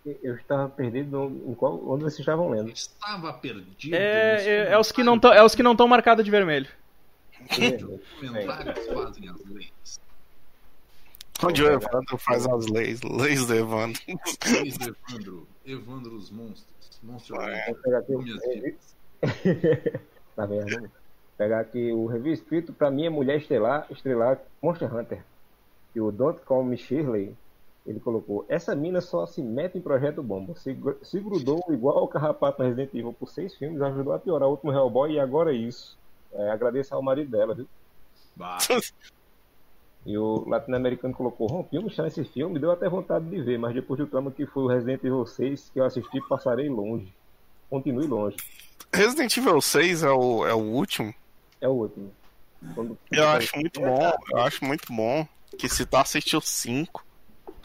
Eu estava perdido em qual, onde vocês estavam lendo. Eu estava perdido. É, é, é, os que não tão, é os que não estão marcados de vermelho. Comentários fazem as leis. Onde o Evandro faz as leis, leis do Evandro. Leis do Evandro, Evandro os monstros, monstros é. tá vendo? Pegar aqui o review escrito pra minha mulher estelar, estrelar Monster Hunter. E o Don't Call Me Shirley, ele colocou: Essa mina só se mete em projeto bomba. Se, se grudou igual o carrapato Resident Evil por seis filmes, ajudou a piorar o último Hellboy e agora é isso. é, agradeça ao marido dela, viu? Bah. E o latino-americano colocou, rompeu está nesse filme, deu até vontade de ver, mas depois do trama que foi o Resident Evil 6 que eu assisti, passarei longe. Continue longe. Resident Evil 6 é o, é o último. É o último. Quando- Eu acho muito bom, eu acho muito bom que se tu assistiu 5,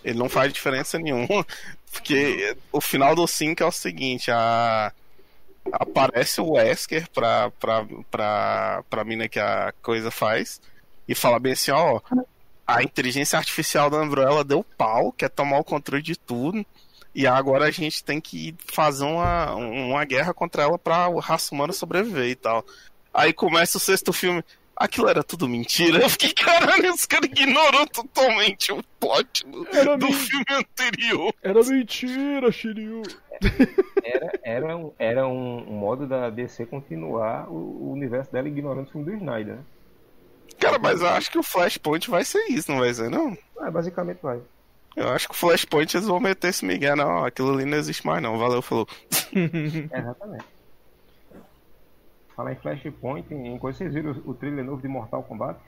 ele não faz diferença nenhuma. Porque o final do 5 é o seguinte, a... aparece o Wesker pra, pra, pra, pra mina que a coisa faz e fala bem assim, ó, a inteligência artificial da Umbrella deu pau, quer tomar o controle de tudo. E agora a gente tem que fazer uma, uma guerra contra ela pra raça humana sobreviver e tal. Aí começa o sexto filme. Aquilo era tudo mentira. Eu fiquei, caralho, esse cara ignorou totalmente o plot do, Era do men- filme anterior. Era mentira, Shiryu. Era, era, um, era um modo da DC continuar o, o universo dela ignorando o filme do Snyder, né? Cara, mas eu acho que o Flashpoint vai ser isso, não vai ser, não? Ah, basicamente vai. Eu acho que o Flashpoint eles vão meter esse Miguel, não. Aquilo ali não existe mais, não. Valeu, falou. Exatamente. Falar em Flashpoint, em coisa, vocês viram o, trailer novo de Mortal Kombat?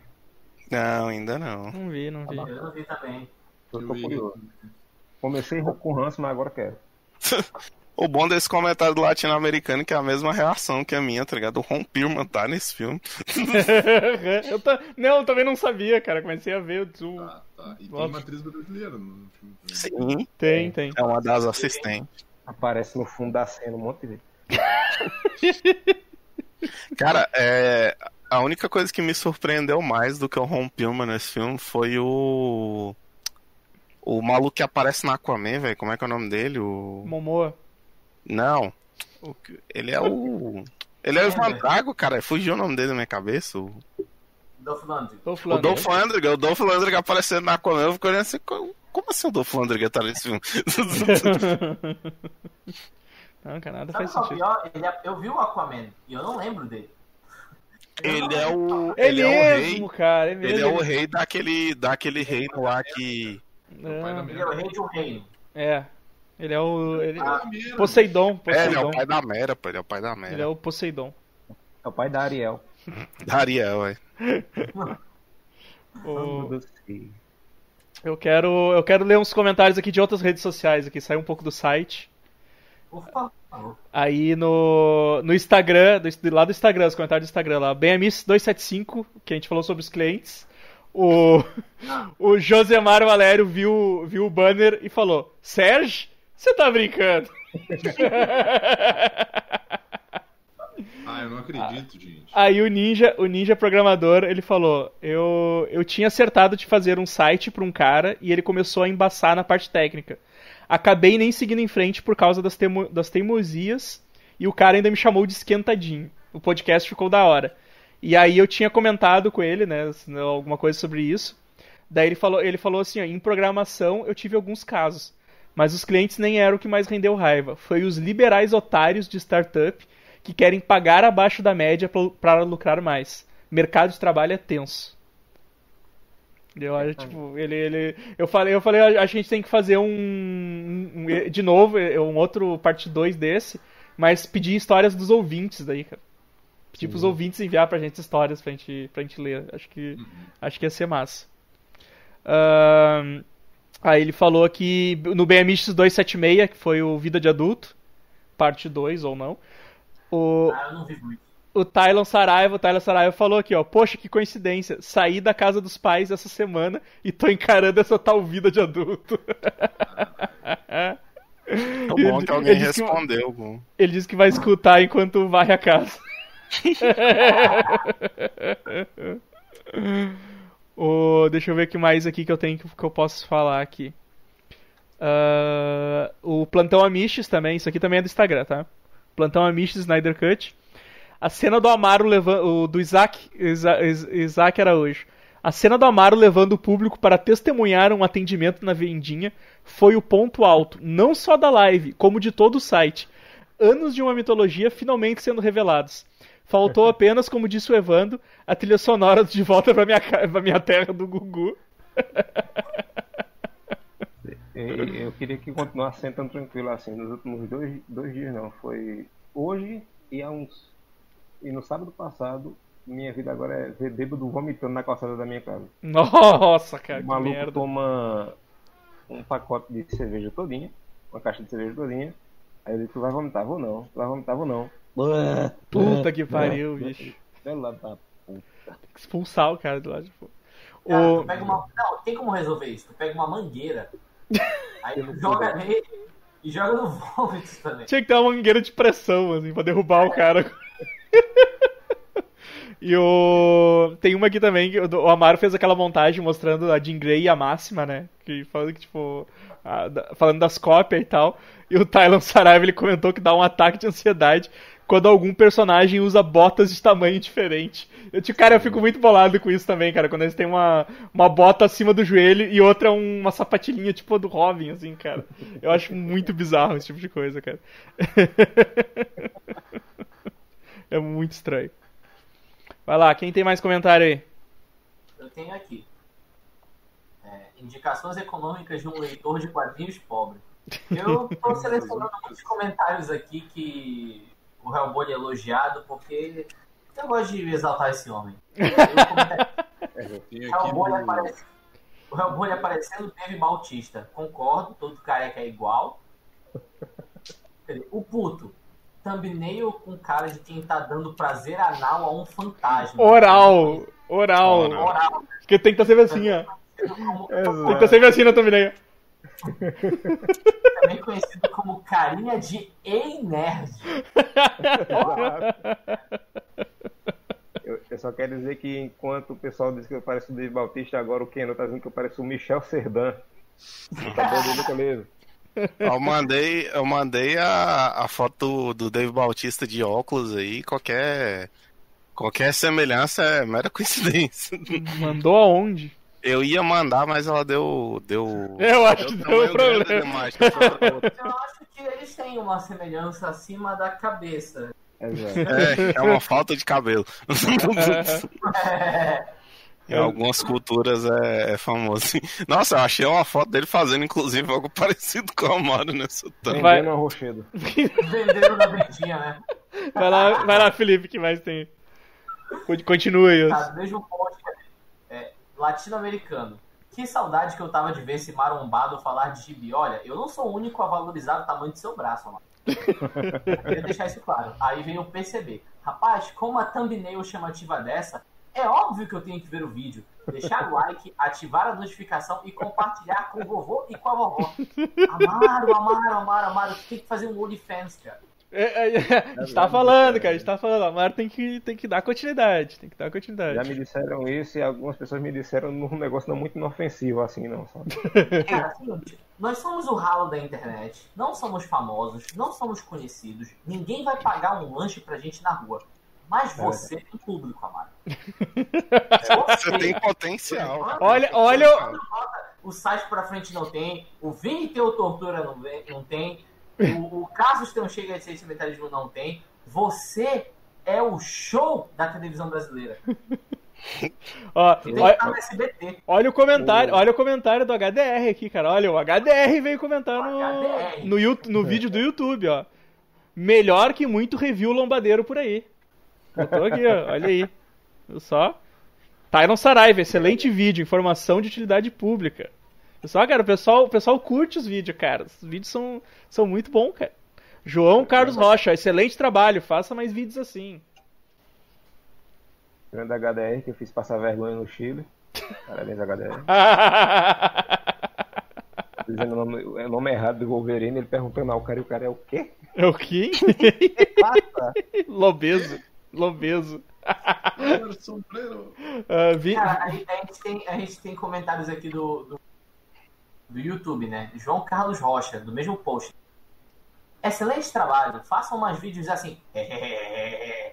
Não, ainda não. Não vi, não vi. Eu não vi também. Eu tô curioso. Comecei com ranço, mas agora quero. O bom desse comentário do latino-americano é que é a mesma reação que a minha, tá ligado? O Ron Perlman tá nesse filme. eu ta- Não, eu também não sabia, cara. Comecei a ver o Zoom. Tá, tá. E tem Nossa. uma atriz brasileira no filme. Sim, Tem, tem. é uma das assistentes. Aparece no fundo da cena um monte de. Cara, é, a única coisa que me surpreendeu mais do que o Ron Perlman nesse filme foi o. O maluco que aparece na Aquaman, velho. Como é que é o nome dele? O. Momoa. Não. O Ele é o. Ele é o Ivan Drago, cara. Fugiu o nome dele da minha cabeça. O, Dolph Lundgren. Tô o falando. Dolph Lundgren. O Dolph Lundgren aparecendo na Aquaman. Eu fico olhando assim. co- Como assim o Dolph Lundgren tá nesse filme? não, cara, nada Sabe faz é o sentido. pior? Ele é- eu vi o Aquaman e eu não lembro dele. ele é o. É Ele é o rei. mesmo, cara. É mesmo. Ele é o rei daquele, daquele reino lá que. É o É, Ele é o rei de um reino. É. Ele é o. Ele... Ah, Primeiro, Poseidon. É, ele é Poseidon. o pai da Mera, pô. Ele é o pai da Ele é Mera. o Poseidon. É o pai da Ariel. Da Ariel, é. O-. Eu quero, eu quero ler uns comentários aqui de outras redes sociais aqui, sair um pouco do site. Por favor. Aí no, no Instagram, do, lá do Instagram, os comentários do Instagram lá, BMS275, que a gente falou sobre os clientes. O, o Josemar Valério viu, viu o banner e falou: Sérgio, você tá brincando? Ah, eu não acredito, gente. Aí o Ninja, o Ninja programador, ele falou: eu, eu tinha acertado de fazer um site pra um cara e ele começou a embaçar na parte técnica. Acabei nem seguindo em frente por causa das, teimo, das teimosias e o cara ainda me chamou de esquentadinho. O podcast ficou da hora. E aí eu tinha comentado com ele, né, alguma coisa sobre isso. Daí ele falou, ele falou assim, ó, em programação eu tive alguns casos, mas os clientes nem eram o que mais rendeu raiva. Foi os liberais otários de startup que querem pagar abaixo da média para lucrar mais. Mercado de trabalho é tenso. Eu acho, tipo, ele, ele, eu falei, eu falei, a gente tem que fazer um, um de novo, um outro parte 2 desse, mas pedir histórias dos ouvintes daí, cara. Pedir pros ouvintes enviar pra gente histórias pra gente, pra gente ler. Acho que, acho que ia ser massa. Ahn, aí ele falou aqui no BMX 276, que foi o Vida de Adulto, parte 2 ou não. O, Ah, eu não vi muito. O Tylon Saraiva, o Tylon Saraiva falou aqui, ó. Poxa, que coincidência. Saí da casa dos pais essa semana e tô encarando essa tal vida de adulto. O bom é que alguém Ele que- respondeu. pô. Ele disse que vai escutar enquanto varre a casa. o, deixa eu ver o que mais aqui que eu tenho que, que eu posso falar aqui. Ah, o Plantão Amishes também, isso aqui também é do Instagram, tá? Plantão Amishes Snyder Cut. A cena do Amaro levando. do Isaac, Isa- Is- Isaac Araújo. A cena do Amaro levando o público para testemunhar um atendimento na vendinha foi o ponto alto, não só da live, como de todo o site. Anos de uma mitologia finalmente sendo revelados. Faltou apenas, como disse o Evando, a trilha sonora de volta pra minha, pra minha terra do Gugu. Eu queria que continuasse sentando tranquilo assim nos últimos dois, dois dias não. Foi hoje e há uns. E no sábado passado minha vida agora é ver bêbado vomitando na calçada da minha casa. Nossa, cara, O que maluco merda. toma um pacote de cerveja todinha, uma caixa de cerveja todinha. Aí ele tu vai vomitar, vou não, tu vai vomitar, vou não. Puta que pariu, bicho. Pelo lado da Tem que expulsar o cara do lado de fora. Cara, O... pega uma... Não, tem como resolver isso. Tu pega uma mangueira, aí tu joga nele e joga no vômito também. Tinha que ter uma mangueira de pressão, assim, pra derrubar o cara. E o. Tem uma aqui também, que o Amaro fez aquela montagem mostrando a Jean Grey e a máxima, né? Que falando que, tipo. a- falando das cópias e tal. E o Tylon Saraiva ele comentou que dá um ataque de ansiedade quando algum personagem usa botas de tamanho diferente. Eu, tipo, cara, eu fico muito bolado com isso também, cara. Quando eles têm uma, uma bota acima do joelho e outra uma sapatilhinha, tipo a do Robin, assim, cara. Eu acho muito bizarro esse tipo de coisa, cara. é muito estranho. Vai lá, quem tem mais comentário aí? Eu tenho aqui. É, indicações econômicas de um leitor de quadrinhos pobre. Eu tô selecionando muitos comentários aqui que o Hellboy é elogiado porque eu gosto de exaltar esse homem. Eu aqui Hellboy, no... aparece... o Hellboy aparecendo Dave Bautista. Concordo, todo careca é igual. O puto. Thumbnail com cara de quem tá dando prazer anal a um fantasma. Oral! Oral! Oral. Oral. Porque tem que estar sempre assim, ó. Como- Tem que estar sempre assim na thumbnail. também conhecido como carinha de Ei Nerd. Eu, eu só quero dizer que enquanto o pessoal diz que eu pareço o Dave Bautista, agora o Keno tá dizendo que eu pareço o Michel Serdan. Cabelo dele é mesmo. Eu mandei, eu mandei a, a foto do, Dave Bautista de óculos aí, qualquer, qualquer semelhança é mera coincidência. Mandou aonde? Eu ia mandar, mas ela deu. deu Eu acho que tamanho deu problema. demais. Eu acho que eles têm uma semelhança acima da cabeça. Exato. É, é uma falta de cabelo. É, em algumas culturas é, é famoso. Nossa, eu achei uma foto dele fazendo, inclusive, algo parecido com o Amaro nessa tampa. Vai. Vendendo uma rochedo. venderam na vendinha, né? Vai lá, vai lá, Felipe, que mais tem? Con- Continue. Tá, mesmo post é, latino-americano. Que saudade que eu tava de ver esse marombado falar de gibi. Olha, eu não sou o único a valorizar o tamanho do seu braço, mano. Queria deixar isso claro. Aí vem o PCB. Rapaz, com uma thumbnail chamativa dessa, é óbvio que eu tenho que ver o vídeo. Deixar o like, ativar a notificação e compartilhar com o vovô e com a vovó. Amaro, Amaro, Amaro, Amaro, tu tem que fazer um OnlyFans, cara. É, é, a gente tá falando, cara, a gente tá falando. A Mara tem que, tem que dar continuidade. Tem que dar Já continuidade. me disseram isso e algumas pessoas me disseram num negócio não muito inofensivo assim, não, sabe? Cara, seguinte, nós somos o ralo da internet, não somos famosos, não somos conhecidos, ninguém vai pagar um lanche pra gente na rua. Mas você tem público, Amaro. Você tem potencial. Olha, olha. O site pra frente não tem, o Vini tem o Tortura não, vem- não tem, o, o Casos tem um Chega de Sentimentalismo não tem. Você é o show da televisão brasileira. Ó, Tu tem que olha, estar no SBT. olha o comentário, olha o comentário do HDR aqui, cara. Olha, o HDR veio comentar no, HDR. no, no vídeo do YouTube, ó. Melhor que muito review lombadeiro por aí. Botou aqui, ó. Olha aí. Viu só? Tyron Saraiva, excelente vídeo, informação de utilidade pública. Pessoal, cara, o pessoal, o pessoal curte os vídeos, cara. Os vídeos são, são muito bons, cara. João Carlos Rocha, excelente trabalho, faça mais vídeos assim. Grande HDR que eu fiz passar vergonha no Chile. Parabéns, HDR. Dizendo o nome, o nome errado do Wolverine, ele perguntando ao cara e o cara é o quê? É o quê? Passa! Lobeso. Lobeso. Ah, vi- Cara, a, gente- a gente tem, a gente tem comentários aqui do, do, do YouTube, né? João Carlos Rocha, do mesmo post. Excelente trabalho, façam mais vídeos assim.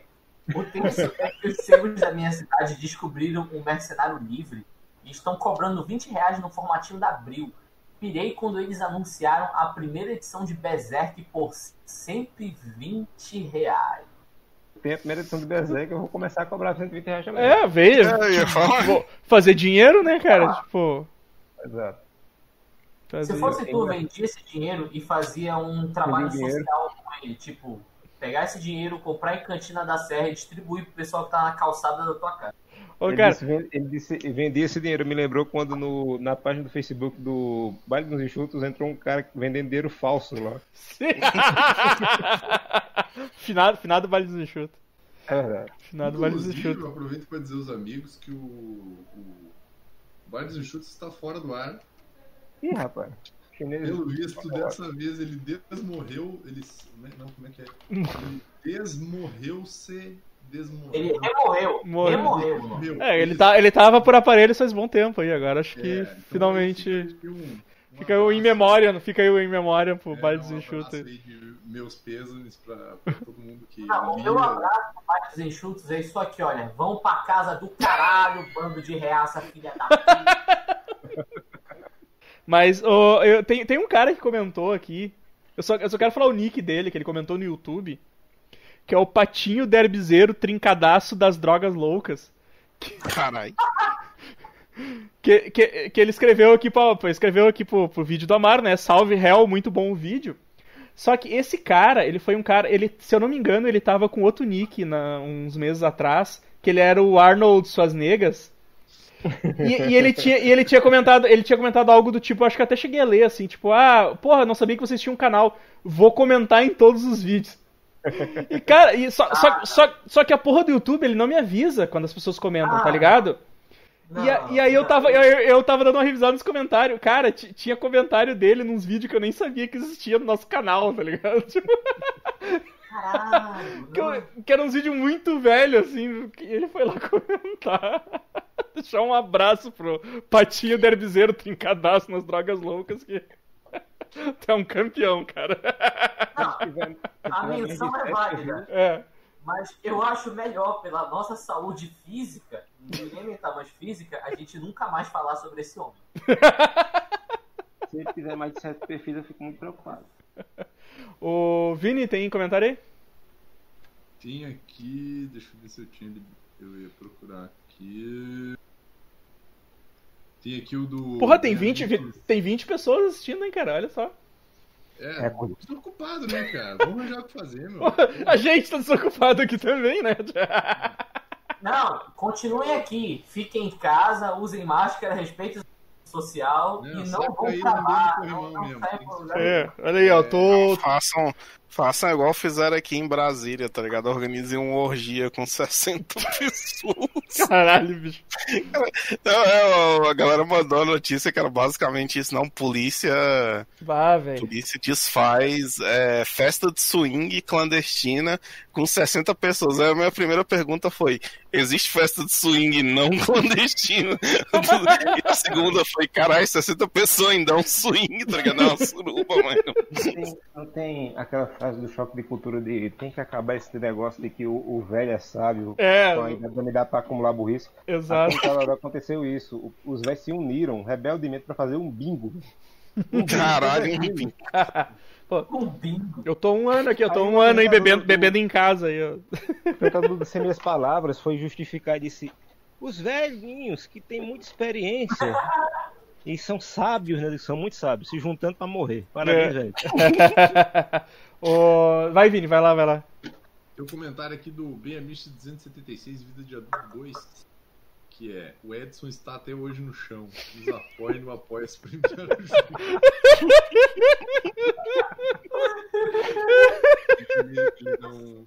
O tenso é que os sebos da minha cidade descobriram um mercenário livre e estão cobrando 20 reais no formatinho da Abril. Pirei quando eles anunciaram a primeira edição de Berserk por 120 reais. Tem a primeira edição do Berserk, eu vou começar a cobrar 120 reais também. É, veio. É. Vou fazer dinheiro, né, cara? Tipo. Exato. Fazer... Se fosse tu, vendia esse dinheiro e fazia um trabalho social com ele, tipo, pegar esse dinheiro, comprar em cantina da serra e distribuir pro pessoal que tá na calçada da tua casa. Ô, ele, cara... disse, ele disse vender esse dinheiro. Me lembrou quando no, na página do Facebook do Baile dos Enxutos entrou um cara vendendo dinheiro falso lá. finado, finado Baile dos Enxutos. É verdade. Finado Baile dos Enxutos. Eu aproveito para dizer aos amigos que o, o Baile dos Enxutos está fora do ar. Ih, rapaz. Pelo visto, dessa vez ele desmorreu. Ele. Não, como é que é? Ele desmorreu-se desmorreu. Ele remorreu. Morreu. Remorreu. É, ele, tá, ele tava por aparelho faz bom tempo aí, agora acho que é, então finalmente. Fica aí o em memória, fica aí o em memória pro é, Baile dos Enxutos. Meus pesos pra, pra, todo mundo que. Não, o meu abraço pro Baile dos Enxutos é isso aqui, olha. Vão pra casa do caralho, bando de reaça, filha da puta. Mas oh, eu, tem, tem um cara que comentou aqui. Eu só, eu só quero falar o nick dele, que ele comentou no YouTube que é o patinho derbizeiro trincadaço das drogas loucas. Caralho. Que, que, que ele escreveu aqui, pra, escreveu aqui pro, pro vídeo do Amar, né? Salve Hell, muito bom o vídeo. Só que esse cara, ele foi um cara, ele, se eu não me engano, ele tava com outro nick na, uns meses atrás, que ele era o Arnold Schwarzenegger. E, e, ele tinha, e ele tinha comentado, ele tinha comentado algo do tipo, acho que até cheguei a ler assim, tipo, ah, porra, não sabia que vocês tinham um canal, vou comentar em todos os vídeos. E, cara, e só, só, só, só que a porra do YouTube, ele não me avisa quando as pessoas comentam, tá ah. ligado? Não, e, a, e, aí eu tava, eu, eu tava dando uma revisão nos comentários. Cara, tinha comentário dele nos vídeos que eu nem sabia que existia no nosso canal, tá ligado? Tipo... Caralho, que, eu, que era uns vídeos muito velhos, assim, e ele foi lá comentar. Deixar um abraço pro Patinho Derbizeiro trincadaço nas drogas loucas que. Tu é um campeão, cara. Não, a menção é válida. É. Mas eu acho melhor, pela nossa saúde física, ninguém mental, mais física, a gente nunca mais falar sobre esse homem. Se ele fizer mais de sete perfis, eu fico muito preocupado. O Vini, tem comentário aí? Tem aqui, deixa eu ver se eu tinha. Eu ia procurar aqui. Tem aqui o do. Porra, tem 20, tem 20 pessoas assistindo, hein, cara? Olha só. É, é tô ocupado, né, cara? Vamos arranjar o que fazer, meu. A gente tá desocupado aqui também, né? Não, continuem aqui. Fiquem em casa, usem máscara, respeitem o social não, e não vão pra bar. Não, não é, olha aí, ó, tô. Façam, Façam igual fizeram aqui em Brasília, tá ligado? Organizem uma orgia com 60 pessoas. Caralho, bicho. É, a galera mandou a notícia que era basicamente isso, não. Polícia. Bah, velho. Polícia desfaz é, festa de swing clandestina com 60 pessoas. Aí a minha primeira pergunta foi: existe festa de swing não clandestina? e a segunda foi: caralho, 60 pessoas ainda é um swing, tá ligado? É uma suruba, mano. Não tem, não tem aquela frase do choque de cultura de tem que acabar esse negócio de que o, o velho é sábio, é. ainda me dá pra acumular burrice. Exato. Aqui aconteceu isso. Os velhos se uniram rebeldemente pra fazer um bingo. Um Caralho, um bingo. Pô, um bingo. Eu tô um ano aqui, eu tô aí, um ano aí bebendo, do... bebendo em casa. Aí, ó. O sem minhas palavras foi justificar e disse: os velhinhos que têm muita experiência e são sábios, né? Eles são muito sábios, se juntando para morrer. Parabéns, é. velho. oh, vai, Vini, vai lá, vai lá. Tem um comentário aqui do BMX 276, Vida de Adulto 2, que é: O Edson está até hoje no chão. Nos apoia e não apoia se primeiro ele, ele não.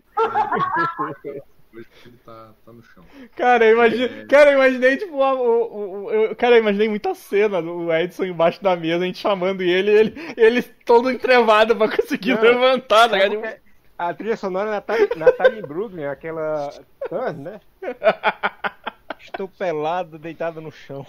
Ele tá, tá no chão. Cara, eu imaginei, é... cara, eu imaginei, tipo, o, o, o, eu, cara, eu imaginei muita cena do Edson embaixo da mesa, a gente chamando ele, ele, ele todo entrevado pra conseguir não, levantar, tá A trilha sonora é Natalie, Natalie Brooklyn, aquela. né? Estou pelado, deitado no chão.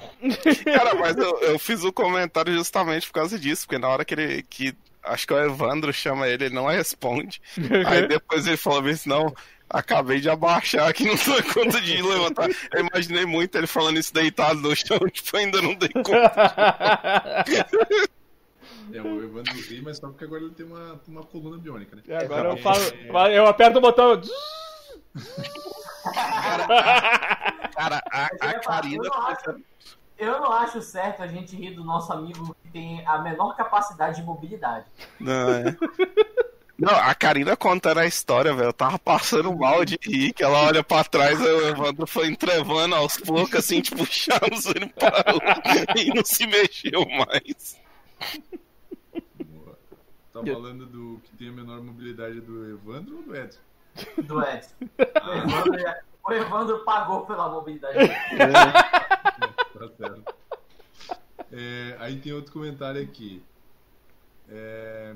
Cara, mas eu, eu fiz o um comentário justamente por causa disso, porque na hora que ele. Que, acho que o Evandro chama ele, ele não responde. Aí depois ele falou assim, não, acabei de abaixar aqui, não dou conta de levantar. Eu imaginei muito ele falando isso deitado no chão, tipo, ainda não dei conta. É, o Evandro ri, mas só porque agora ele tem uma, uma coluna biônica, né? É, agora eu falo, é... eu aperto o botão. Cara, cara a, a Karina. Eu não, acho, eu não acho certo a gente rir do nosso amigo que tem a menor capacidade de mobilidade. Não, é. Não, a Karina contando a história, velho. Eu tava passando mal de rir, que ela olha pra trás o Evandro foi entrevando aos poucos, assim, tipo, Charles ele parou e não se mexeu mais. Boa. Tá falando do que tem a menor mobilidade do Evandro ou do Edson? Do Edson. O Evandro, o Evandro pagou pela mobilidade dele. tá certo. É, aí tem outro comentário aqui. É,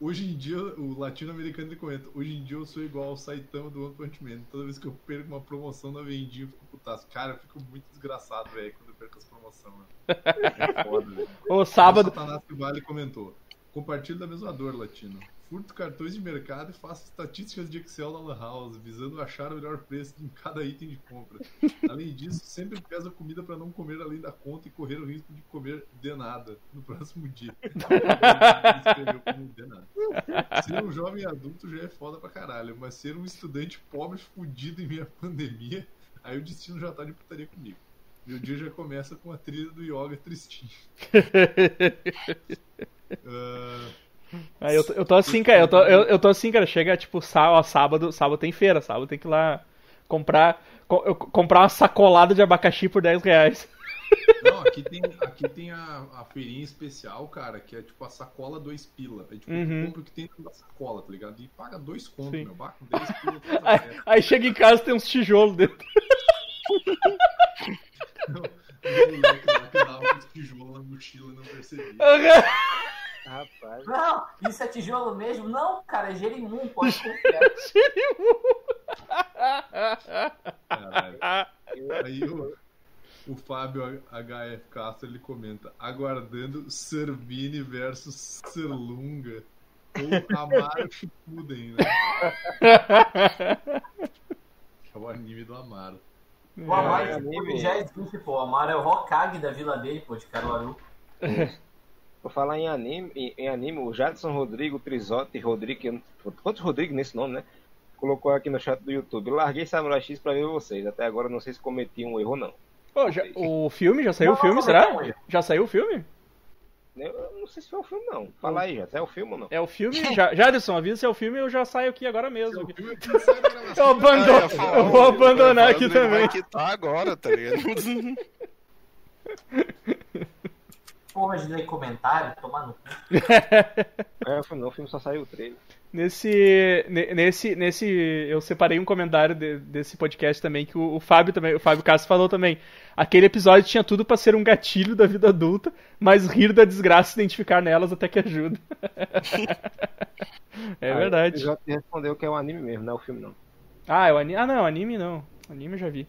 hoje em dia, o latino-americano ele comenta: Hoje em dia eu sou igual ao Saitama do One Punch Man. Toda vez que eu perco uma promoção na vendinha, eu fico putaço. Cara, eu fico muito desgraçado, velho, quando eu perco as promoções. Né? É foda, velho. O sábado. O Satanás Vale comentou: Compartilho da mesma dor, latino. Furto cartões de mercado e faço estatísticas de Excel na Lan House, visando achar o melhor preço em cada item de compra. Além disso, sempre peso a comida para não comer além da conta e correr o risco de comer de nada no próximo dia. Escreveu como de nada. Ser um jovem adulto já é foda pra caralho, mas ser um estudante pobre fudido em minha pandemia, aí o destino já tá de putaria comigo. Meu dia já começa com a trilha do yoga tristinho. uh, Aí eu, tô, eu tô assim, cara, eu tô, eu, eu tô assim, cara, chega tipo sábado, sábado, sábado tem feira, sábado tem que ir lá comprar, co, comprar uma sacolada de abacaxi por 10 reais. Não, aqui tem, aqui tem a, a feirinha especial, cara, que é tipo a sacola 2 pila. É tipo, Uhum. compra o que tem na sacola, tá ligado? E paga 2 contos, meu. Baco 10 pila. Aí, aí chega em casa tem uns tijolos dentro. Não, o moleque lá que dava uns tijolos na mochila e não percebia. Rapaz. Não, isso é tijolo mesmo? Não, cara, é Jerimum, pode confiar. Caralho. Aí o, o Fábio HF Castro ele comenta: aguardando Servini versus Serlunga ou Amaro Shippuden, né? É o anime do Amaro. O Amaro É, tipo, anime. já existe, pô. O Amaro é o Hokage da vila dele, pô, de Caruaru. Por falar em anime, em, em anime, o Jadson Rodrigo Trizotti Rodrigo, quantos Rodrigo nesse nome, né? Colocou aqui no chat do YouTube. Larguei Samurai X pra ver vocês. Até agora não sei se cometi um erro ou não. Pô, já- o filme, já saiu Não, o filme, não, será? não, não. Já saiu o filme? Eu não sei se foi o filme, não. Fala aí, já. É o filme ou não? É o filme? Já, Jadson, avisa se é o filme eu já saio aqui agora mesmo. O filme que da gravação. Eu abandono, ia falar, eu vou abandonar aqui também. Vai quitar agora, tá ligado? Porra de ler comentário, tomar no cu. É, o filme não. O filme só saiu o trailer. Nesse, ne- nesse, nesse, eu separei um comentário de- desse podcast também que o, o Fábio também, o Fábio Castro falou também. Aquele episódio tinha tudo pra ser um gatilho da vida adulta, mas rir da desgraça e identificar nelas até que ajuda. é Ah, verdade. Já te respondeu que é um anime mesmo, não é o filme não. Ah, é o anime. Ah, não, anime não. Anime eu já vi.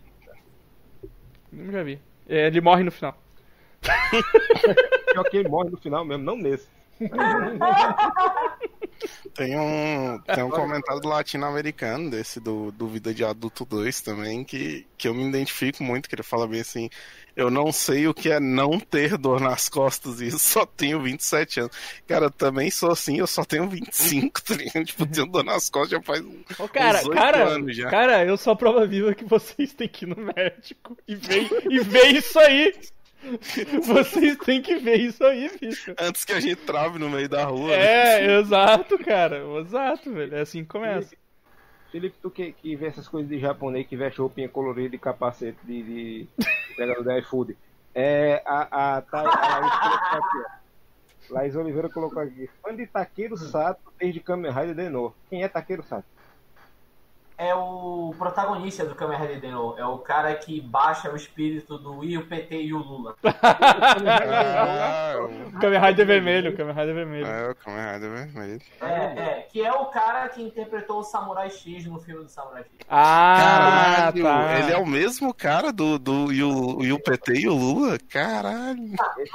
Anime eu já vi. É, ele morre no final. Pior que ele morre no final mesmo, não nesse. Tem um, tem um comentário do latino-americano, desse do, do Vida de Adulto 2 também, que, que eu me identifico muito, que ele fala bem assim, eu não sei o que é não ter dor nas costas e eu só tenho 27 anos. Cara, eu também sou assim, eu só tenho 25, tá ligado? Tipo, tenho dor nas costas já faz um- Ô, cara, uns oito cara, anos já. cara, eu sou a prova viva que vocês têm que ir no médico e ver, e ver isso aí. Vocês têm que ver isso aí, bicho. Antes que a gente trave no meio da rua. né? É, exato, cara. Exato, velho. É assim que começa. Felipe, tu que, que vê essas coisas de japonês, que veste roupinha colorida e capacete de, de entregador da iFood. É, a, a, Thay- a Laís colocou aqui, ó. Laís Oliveira colocou aqui. Fã de Takeru Sato desde Kamen Rider Denô. Quem é Takeru Sato? É o protagonista do Kamen Rider Deno. É o cara que baixa o espírito do I, o PT e o Lula. Ah, o- Kamen Rider vermelho, Kamen Rider vermelho. é o Kamen Rider vermelho. É, é, que é o cara que interpretou o Samurai X no filme do Samurai X. Ah, Caralho, tá. ele é o mesmo cara do, do e o, e o PT e o Lula? Caralho.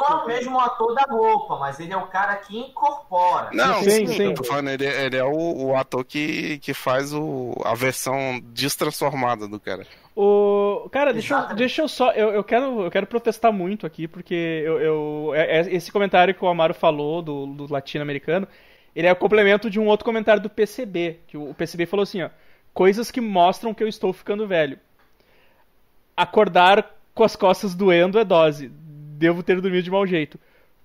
Não é o mesmo ator da roupa, mas ele é o cara que incorpora. Não, Sim, sim, sim. eu tô falando, ele, ele é o, o ator que, que faz o, a versão destransformada do cara. O... Cara, deixa eu, deixa eu só. Eu, eu, quero, eu quero protestar muito aqui, porque eu, eu- é- é- esse comentário que o Amaro falou do, do latino-americano, ele é o complemento de um outro comentário do PCB. Que o, PCB falou assim, ó. Coisas que mostram que eu estou ficando velho. Acordar com as costas doendo é dose. Devo ter dormido de mau jeito.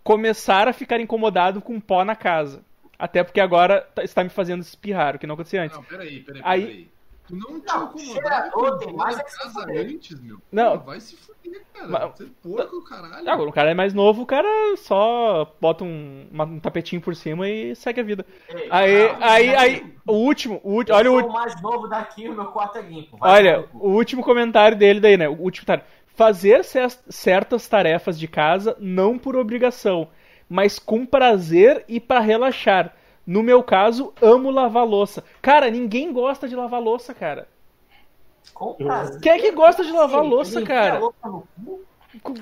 Começar a ficar incomodado com pó na casa. Até porque agora tá- está me fazendo espirrar, o que não acontecia antes. Não, peraí, peraí, Aí- peraí. Tu não te Não, cheirador tem mais é que casa antes, meu? Não. Pô, vai se fuder, cara. Mas- Você é porco, caralho. Agora, o cara é mais novo, o cara só bota um, uma- um tapetinho por cima e segue a vida. Ei, Aí, não, aí, não, aí, o último, o último, Eu olha o sou último. o mais novo daqui, o meu quarto é limpo. Vai Olha, o último comentário dele daí, né? O último comentário. Fazer certas tarefas de casa não por obrigação, mas com prazer e pra relaxar. No meu caso, amo lavar louça. Cara, ninguém gosta de lavar louça, cara. Com prazer. Quem é que gosta de lavar Sim, louça, cara? a louça no cu?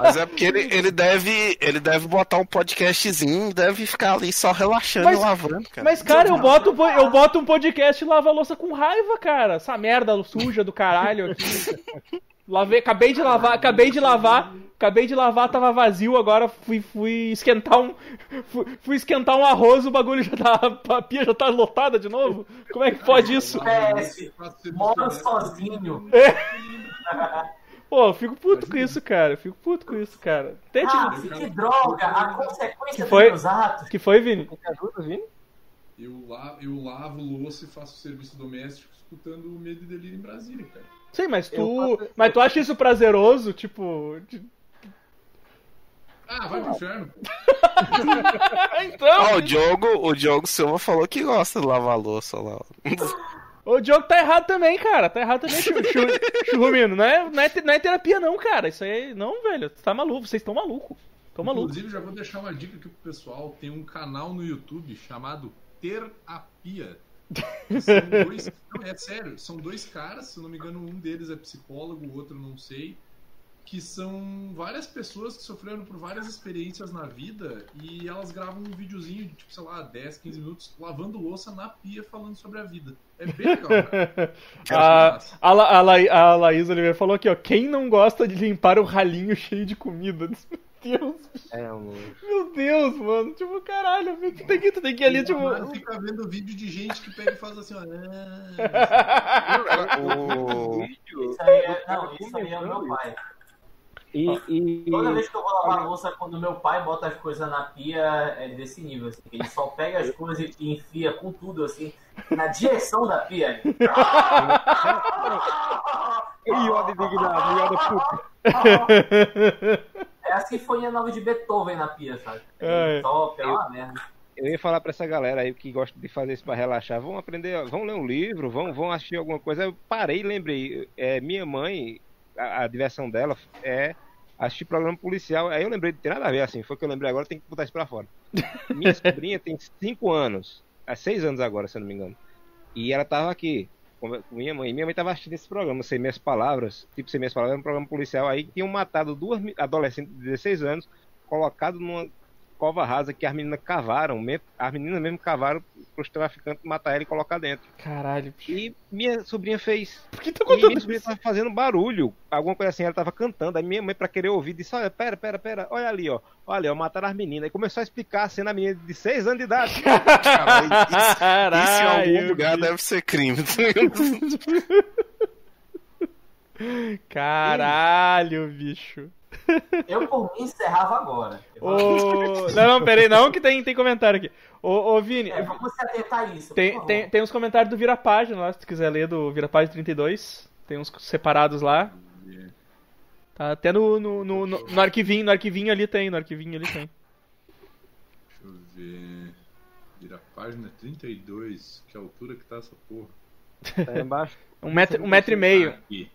Mas é porque ele, ele, deve, ele deve botar um podcastzinho deve ficar ali só relaxando Mas- e lavando, cara. Mas, cara, eu boto, um eu boto um podcast e lavo a louça com raiva, cara. Essa merda suja do caralho aqui. Lavei, acabei de lavar, acabei de lavar, acabei de lavar, tava vazio, agora fui, fui esquentar um. Fui, fui esquentar um arroz, o bagulho já tá. A pia já tá lotada de novo? Como é que pode isso? Faço serviço Moro sozinho. Pô, eu fico puto com isso, cara. eu Fico puto com isso, cara. Até Ah, tipo, que droga! A consequência Que dos foi? meus atos. que foi, Vini? Eu, la- eu lavo louça e faço serviço doméstico escutando o Medo e Delírio em Brasília, cara. Sim, mas tu. Faço- Mas tu acha isso prazeroso? Tipo. de- Ah, vai pro inferno. então. Ó, o Diogo, o Diogo Silva falou que gosta de lavar louça lá. O Diogo tá errado também, cara. Tá errado também, Chu- Chu- Churrumino. Não é, não, é, não é terapia, não, cara. Isso aí. Não, velho. Tu tá maluco. Vocês estão maluco. Tão maluco. Inclusive, já vou deixar uma dica aqui pro pessoal. Tem um canal no YouTube chamado Terapia. São dois... Não, é sério. São dois caras. Se eu não me engano, um deles é psicólogo, o outro não sei. Que são várias pessoas que sofreram por várias experiências na vida e elas gravam um videozinho de, tipo, sei lá, 10, 15 minutos lavando louça na pia falando sobre a vida. É bem legal, cara. A, a, La- a, La- a Laís Oliveira falou aqui, ó. Quem não gosta de limpar o ralinho cheio de comida? Meu Deus, É, meu Deus, mano. Tipo, caralho, tu tem que, tu tem que ir ali, tipo. Mas fica vendo vídeo de gente que pega e faz assim, ó. "Ah". O... Isso aí é, não, isso aí é o meu pai. E, e, Toda vez que eu vou lavar a louça, quando meu pai bota as coisas na pia, é desse nível, assim. Ele só pega as coisas e enfia com tudo, assim, na direção da pia. e Yoda indignado, Yoda puto. É a Sinfonia Nova de Beethoven na pia, sabe? É. É top, é uma merda. Eu ia falar pra essa galera aí que gosta de fazer isso pra relaxar, vão aprender, vão ler um livro, vão, vão assistir alguma coisa. Eu parei e lembrei, é, minha mãe, a, a diversão dela é assistir programa policial. Aí eu lembrei, não tem nada a ver assim, foi que eu lembrei agora, tem que botar isso pra fora. Minha sobrinha tem 5 anos, há 6 anos agora, se eu não me engano. E ela tava aqui com minha mãe. Minha mãe tava assistindo esse programa, Sem Minhas Palavras, tipo Sem Minhas Palavras, era um programa policial aí que tinham matado duas adolescentes de 16 anos, colocado numa cova rasa que as meninas cavaram, as meninas mesmo cavaram pros traficantes matar ela e colocar dentro. Caralho, bicho. E minha sobrinha fez. Por que tá E minha contando sobrinha isso? tava fazendo barulho, alguma coisa assim, ela tava cantando. Aí minha mãe, pra querer ouvir, disse: Olha, pera, pera, pera, olha ali, ó. Olha ali, ó, mataram as meninas. E começou a explicar a cena menina de 6 anos de idade. Cara, isso, isso em algum Caralho, lugar deve ser crime. Caralho, bicho. Eu, por mim, encerrava agora. Não, não, peraí, não, que tem, tem comentário aqui. Ô, ô Vini, É, vamos se atentar a isso. tem, tem, tem uns comentários do Vira Página lá, se tu quiser ler do Vira Página 32. Tem uns separados lá. Tá até no, no, no, no, no arquivinho, no arquivinho ali tem, no arquivinho ali tem. Deixa eu ver. Vira página 32. Que altura que tá essa porra? Tá aí embaixo. Um metro, um metro e meio. Aqui.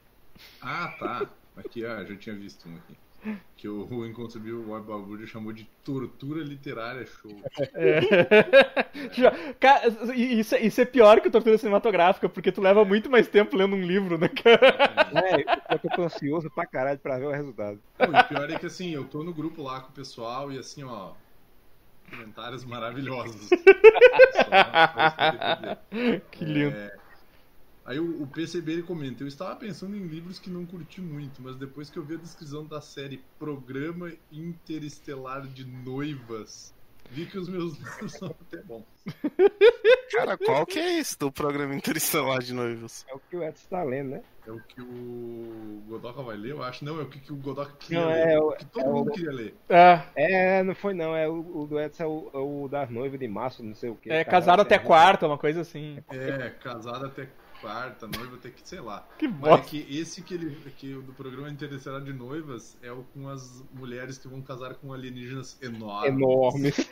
Ah, tá. Aqui, ah, já tinha visto um aqui. Que o Inconcebível Boy Balbúrdia chamou de tortura literária show. É. Já- Cara, isso, é- isso é pior que tortura cinematográfica, porque tu leva muito mais tempo lendo um livro, né, cara? É, eu tô ansioso pra caralho pra ver o resultado. E o pior é que assim, eu tô no grupo lá com o pessoal e assim, ó. Comentários maravilhosos. Que lindo. Aí o, o PCB ele comenta, eu estava pensando em livros que não curti muito, mas depois que eu vi a descrição da série Programa Interestelar de Noivas, vi que os meus livros são até bons. Cara, qual que é esse do programa Interestelar de Noivos? É o que o Edson tá lendo, né? É o que o Godoka vai ler, eu acho. Não, é o que, que o Godoka queria Não, ler. é o o- que todo é o- mundo queria ler. É, É, não foi não, é o, o do Edson é o, é o das noivas de março, não sei o que. é casado até quarta, uma coisa assim. É, casado até quarta, noiva até que, sei lá. Que Mas é que esse que ele que o do programa Interestelar de Noivas é o com as mulheres que vão casar com alienígenas enormes. Enormes.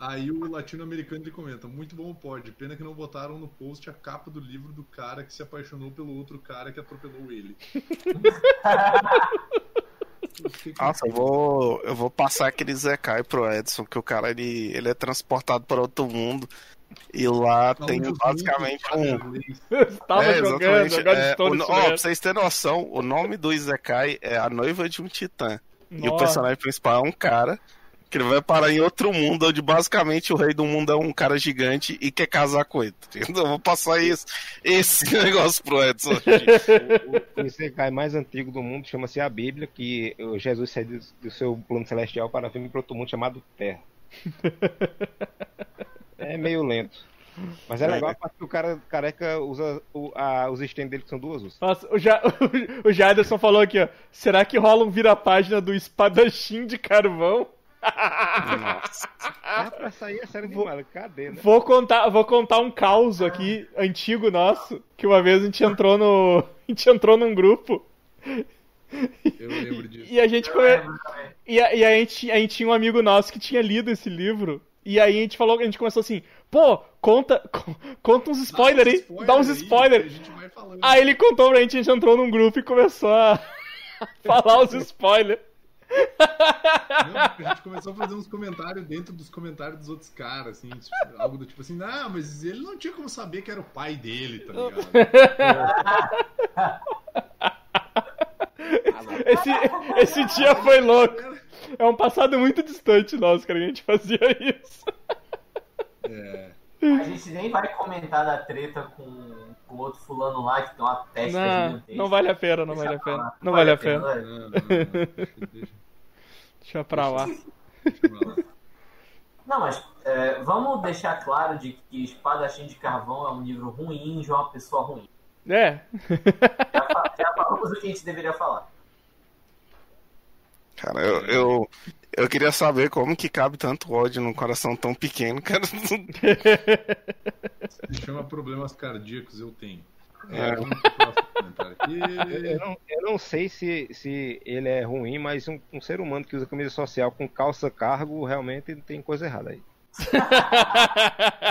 Aí o latino-americano ele comenta, muito bom pode, pena que não botaram no post a capa do livro do cara que se apaixonou pelo outro cara que atropelou ele. Nossa, eu vou, eu vou passar aquele Zekai pro Edson, que o cara ele, ele é transportado para outro mundo. E lá tem Onde os basicamente um. inglês- Tava É, jogando, jogando É, de todo o, isso ó, pra vocês terem noção, o nome do Izekai é A Noiva de um Titã. E o Nossa. personagem principal é um cara que ele vai parar em outro mundo, onde basicamente o rei do mundo é um cara gigante e quer casar com ele. Então eu vou passar esse, esse negócio pro Edson. O Isekai mais antigo do mundo chama-se a Bíblia, que o Jesus saiu do- do seu plano celestial para vir para outro mundo chamado Terra. É meio lento. Mas é legal a parte que o cara careca usa o- a- os stands dele, que são duas usos. Nossa, o, ja, o Jaderson falou aqui, ó. Será que rola um vira-página do espadachim de carvão? É pra sair a série de mala. Cadê, né? Vou contar, vou contar um caos aqui, antigo nosso, que uma vez a gente entrou no. A gente entrou num grupo Eu lembro disso. e a gente come... e, a, e a gente, a gente tinha um amigo nosso que tinha lido esse livro. E aí a gente falou, a gente começou assim, pô, conta, co- conta uns spoilers aí, dá uns spoilers. Aí ele contou pra gente, a gente entrou num grupo e começou a falar os spoilers. Não, a gente começou a fazer uns comentários dentro dos comentários dos outros caras, assim, tipo, algo do tipo assim, não, mas ele não tinha como saber que era o pai dele, tá ligado? Esse, esse dia foi louco. É um passado muito distante nosso, cara, que a gente fazia isso. É. A gente nem vai comentar da treta com com o outro fulano lá que tem uma testa Não, gigantesca. não vale a pena, não vale a pena. lá. Não vale a pena. vai. Não, não, não. Deixa, pra lá. deixa pra lá. Não, mas é, vamos deixar claro de que Espadachim de Carvão é um livro ruim de uma pessoa ruim. É. Já, já falamos o que a gente deveria falar. Cara, eu, eu, eu queria saber como que cabe tanto ódio num coração tão pequeno, cara. Se chama problemas cardíacos, eu tenho. É. É. Eu não, eu não sei se, se ele é ruim, mas um, um ser humano que usa camisa social com calça cargo realmente tem coisa errada aí.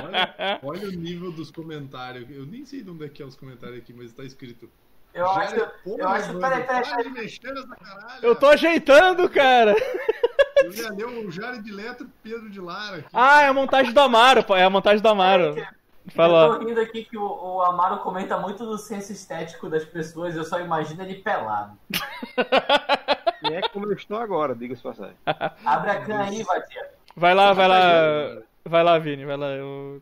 Olha, olha o nível dos comentários. Eu nem sei de onde é que é os comentários aqui, mas tá escrito. Eu acho, Jared, porra, eu acho, peraí, peraí, peraí. caralho. Eu tô ajeitando, cara. Eu ia ler o Jared Leto e Pedro de Lara aqui. Ah, é a montagem do Amaro, pô. É a montagem do Amaro. Eu Fala. tô rindo aqui que o, o Amaro comenta muito do senso estético das pessoas, eu só imagino ele pelado. E é como eu estou agora, diga-se passagem. Abre a cana aí, Vadia. Vai lá, vai lá. Vai lá, Vini, vai lá. Eu...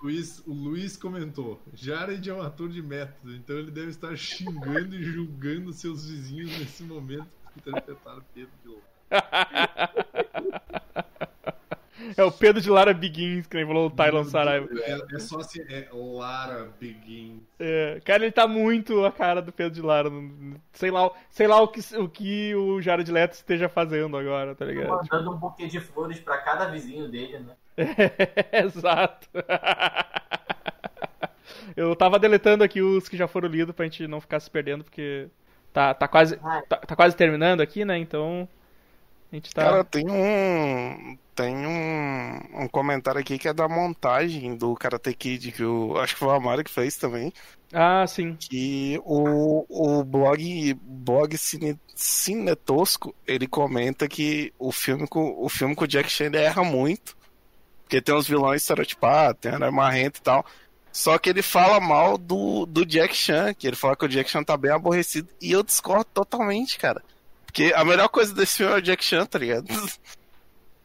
Luiz, o Luiz comentou: Jared é um ator de método, então ele deve estar xingando e julgando seus vizinhos nesse momento por interpretar Pedro de Lara. É o Pedro de Lara Begins, que nem falou o Tylon Saraiva. É, é só se é Lara Begin. É, cara, ele tá muito a cara do Pedro de Lara. não- Sei lá, sei lá o, que, o que o Jared Leto esteja fazendo agora, tá ligado? Mandando um buquê de flores pra cada vizinho dele, né? Exato. Eu tava deletando aqui os que já foram lidos pra gente não ficar se perdendo, porque tá, tá, quase, tá, tá quase terminando aqui, né? Então. A gente tá. Cara, tem um. Tem um, um comentário aqui que é da montagem do Karate Kid, que eu acho que foi o Amaro que fez também. Ah, sim. Que o, o blog, blog Cine, Cinetosco, ele comenta que o filme com, o filme com o Jack Chan erra muito. Porque tem uns vilões estereotipados, tem a marrenta e tal. Só que ele fala mal do, do Jack Chan, que ele fala que o Jack Chan tá bem aborrecido. E eu discordo totalmente, cara. Porque a melhor coisa desse filme é o Jack Chan, tá ligado?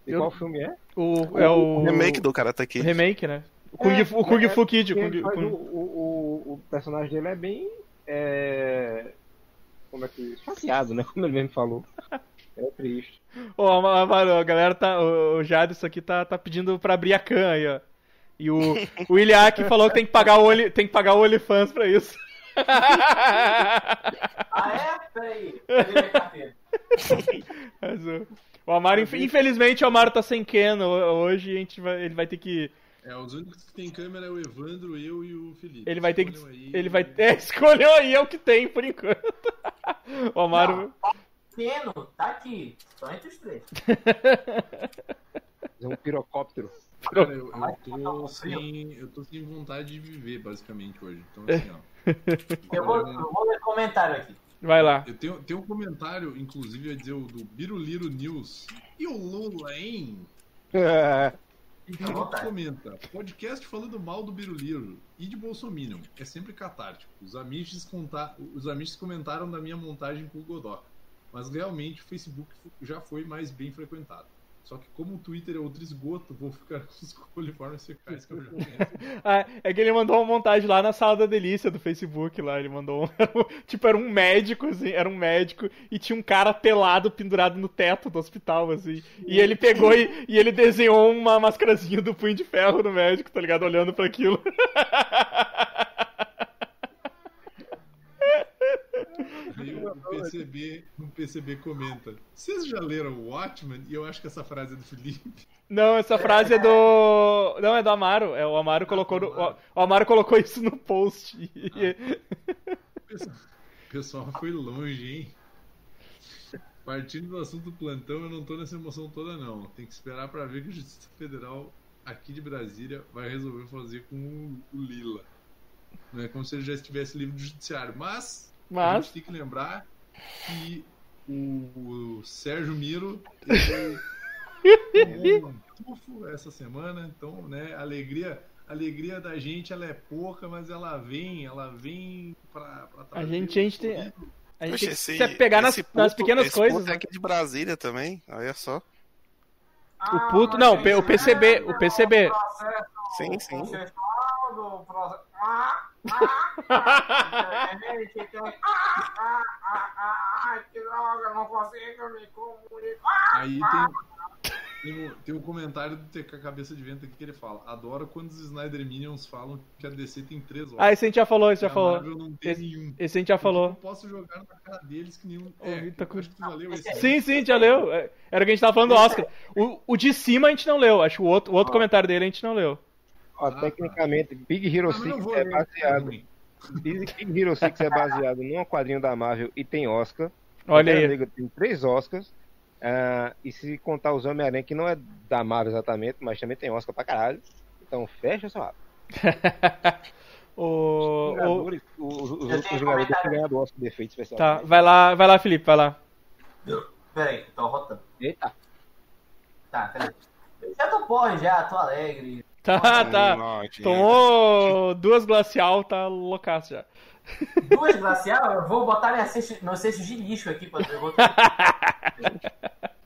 E Eu- qual filme é? O, é o. O remake do Karate o Kid. remake, né? O Kung, É, Fu- o Kung é, Fu Kid. o Kung, o, Kung- o, o, o personagem dele é bem. É, como é que. Chateado, né? Como ele mesmo falou. É triste. Ô, Amaro, a galera tá. O Jadson aqui tá, tá pedindo pra abrir a can aí, ó. E o, o Iliak falou que tem que pagar o, tem que pagar o OnlyFans pra isso. Ah, é? Peraí. Peraí, Mas, o, o Amaro, infelizmente, o Amaro tá sem Ken hoje e a gente vai, ele vai ter que. É, os únicos que tem câmera é o Evandro, eu e o Felipe. Ele vai ter que. Aí, ele vai. É, escolheu aí, é o que tem por enquanto. o Amaro. Não, pequeno, tá aqui. Só entre os três. É um pirocóptero. Cara, eu, eu, tô sem, eu tô sem vontade de viver, basicamente, hoje. Então, assim, ó. Eu, vou, eu vou ler comentário aqui. Vai lá. Eu tenho, tenho um comentário, inclusive, a dizer o do Biruliro News. E o Lula, hein? É. Então, comenta. Podcast falando mal do Biruliro e de Bolsonaro. É sempre catártico. Os amiches, contar, os amiches comentaram da minha montagem com o Godoka. Mas realmente o Facebook já foi mais bem frequentado. Só que como o Twitter é outro esgoto, vou ficar com os coliformes fecais que eu já ah, É que ele mandou uma montagem lá na sala da delícia do Facebook lá. Ele mandou um, tipo, era um médico, assim, era um médico e tinha um cara pelado pendurado no teto do hospital, assim. E ele pegou e, e ele desenhou uma mascarazinha do punho de ferro no médico, tá ligado? Olhando para aquilo. PCB, um PCB comenta. Vocês já leram o Watchmen? E eu acho que essa frase é do Felipe. Não, essa frase é do. Não, é do Amaro. É, o Amaro colocou. No... O Amaro colocou isso no post. Ah. O pessoal foi longe, hein? Partindo do assunto do plantão, eu não tô nessa emoção toda, não. Tem que esperar para ver que a Justiça Federal aqui de Brasília vai resolver fazer com o Lila. Não é como se ele já estivesse livre do judiciário. Mas mas... A gente tem que lembrar que o, o Sérgio Miro tomou um tufo essa semana, então, né, alegria, alegria da gente ela é pouca, mas ela vem, ela vem pra, pra A gente, a gente tem. A gente Poxa, tem que pegar nas, puto, nas pequenas coisas. é aqui de Brasília também, olha só. o puto. Não, o PCB. O PCB. Sim, sim. Aí tem, tem, um, tem um comentário do TK Cabeça de Vento aqui que ele fala: Adoro quando os Snyder Minions falam que a DC tem três horas. Ah, esse a gente já falou, esse já falou. Esse, esse, a gente já falou. Eu não posso jogar na cara deles que nenhum. É, tá com... já leu esse. Sim, sim, já leu. É, era o que a gente tava falando do Oscar. O, o de cima a gente não leu. Acho que o outro, o outro comentário dele a gente não leu. Ó, ah, tecnicamente, Big Hero 6 é baseado. Big Hero 6 é baseado num quadrinho da Marvel e tem Oscar. Olha aí. Negra tem três Oscars. Uh, e se contar os Homem-Aranha, que não é da Marvel exatamente, mas também tem Oscar pra caralho. Então fecha essa mapa. o, os jogadores, o... os, os outros jogadores têm ganhado Oscar de efeito especial. Tá, vai lá, vai lá, Felipe, vai lá. Peraí, tô rotando. Eita. Tá, peraí. Já tô porra já, tô alegre. Tá, tá. Tomou duas glacial, tá loucaço já. Duas glacial? Eu vou botar minha cesta, meu cesto de lixo aqui pra ver.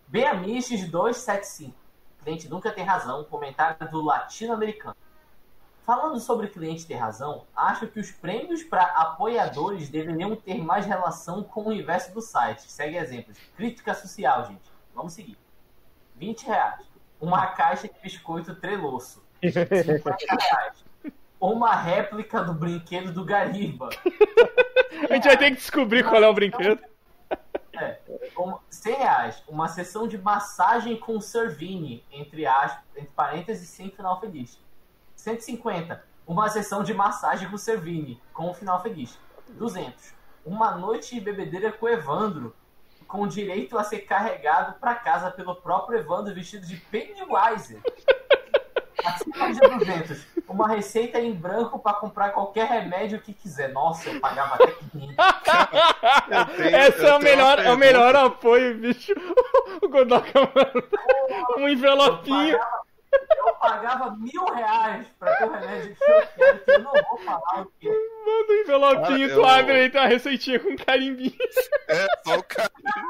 Beamiches 275. Cliente nunca tem razão. Comentário do latino-americano. Falando sobre cliente ter razão, acho que os prêmios para apoiadores deveriam ter mais relação com o universo do site. Segue exemplos. Crítica social, gente. Vamos seguir. 20 reais. Uma caixa de biscoito treloço. 50 reais. Uma réplica do brinquedo do Gariba. A gente vai ter que descobrir qual é o brinquedo. É, um, 100 reais. Uma sessão de massagem com Servini, entre, aspas, entre parênteses, sem final feliz. 150. Uma sessão de massagem com Servini, com final feliz. 200. Uma noite de bebedeira com Evandro, com direito a ser carregado para casa pelo próprio Evandro vestido de Pennywise. Acima de 200. Uma receita em branco para comprar qualquer remédio que quiser. Nossa, eu pagava até 500. Esse é o melhor, é o melhor apoio, bicho. O Godoka, mano. Um envelopinho. Eu pagava, eu pagava mil reais pra ter o remédio que eu quero, que eu não vou falar o quê. Manda um envelopinho, tu abre aí, tem uma receitinha com carimbinho. É, só o carimbinho.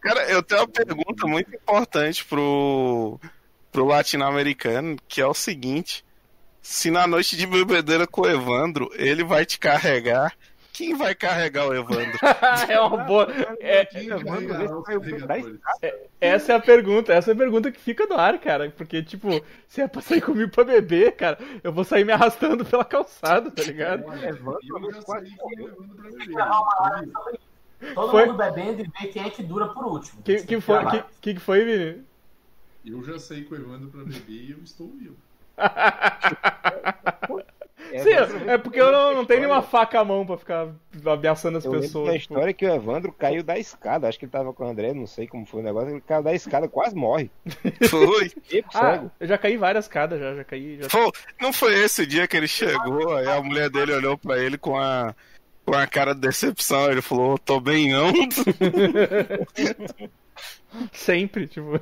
Cara, eu tenho uma pergunta muito importante pro pro latino-americano, que é o seguinte: se na noite de bebedeira com o Evandro ele vai te carregar quem vai carregar o Evandro? é uma boa. É, é, essa é a pergunta, essa é a pergunta que fica no ar, cara. Porque, tipo, se é pra sair comigo pra beber, cara, eu vou sair me arrastando pela calçada, tá ligado? Todo foi? mundo bebendo e ver quem é que dura por último. Que, que, foi, que, que foi, Vini? Eu já saí com o Evandro pra beber e eu estou vivo. É, Sim, é porque eu não, não tenho nenhuma faca à mão pra ficar ameaçando as eu pessoas. A história é que o Evandro caiu da escada. Acho que ele tava com o André, não sei como foi o negócio. Ele caiu da escada, quase morre. Foi. ah, eu já caí várias escadas, já, já caí. Já... Foi, não foi esse dia que ele chegou, aí a mulher dele olhou pra ele com a, com a cara de decepção. Ele falou: tô bem não. Sempre, tipo.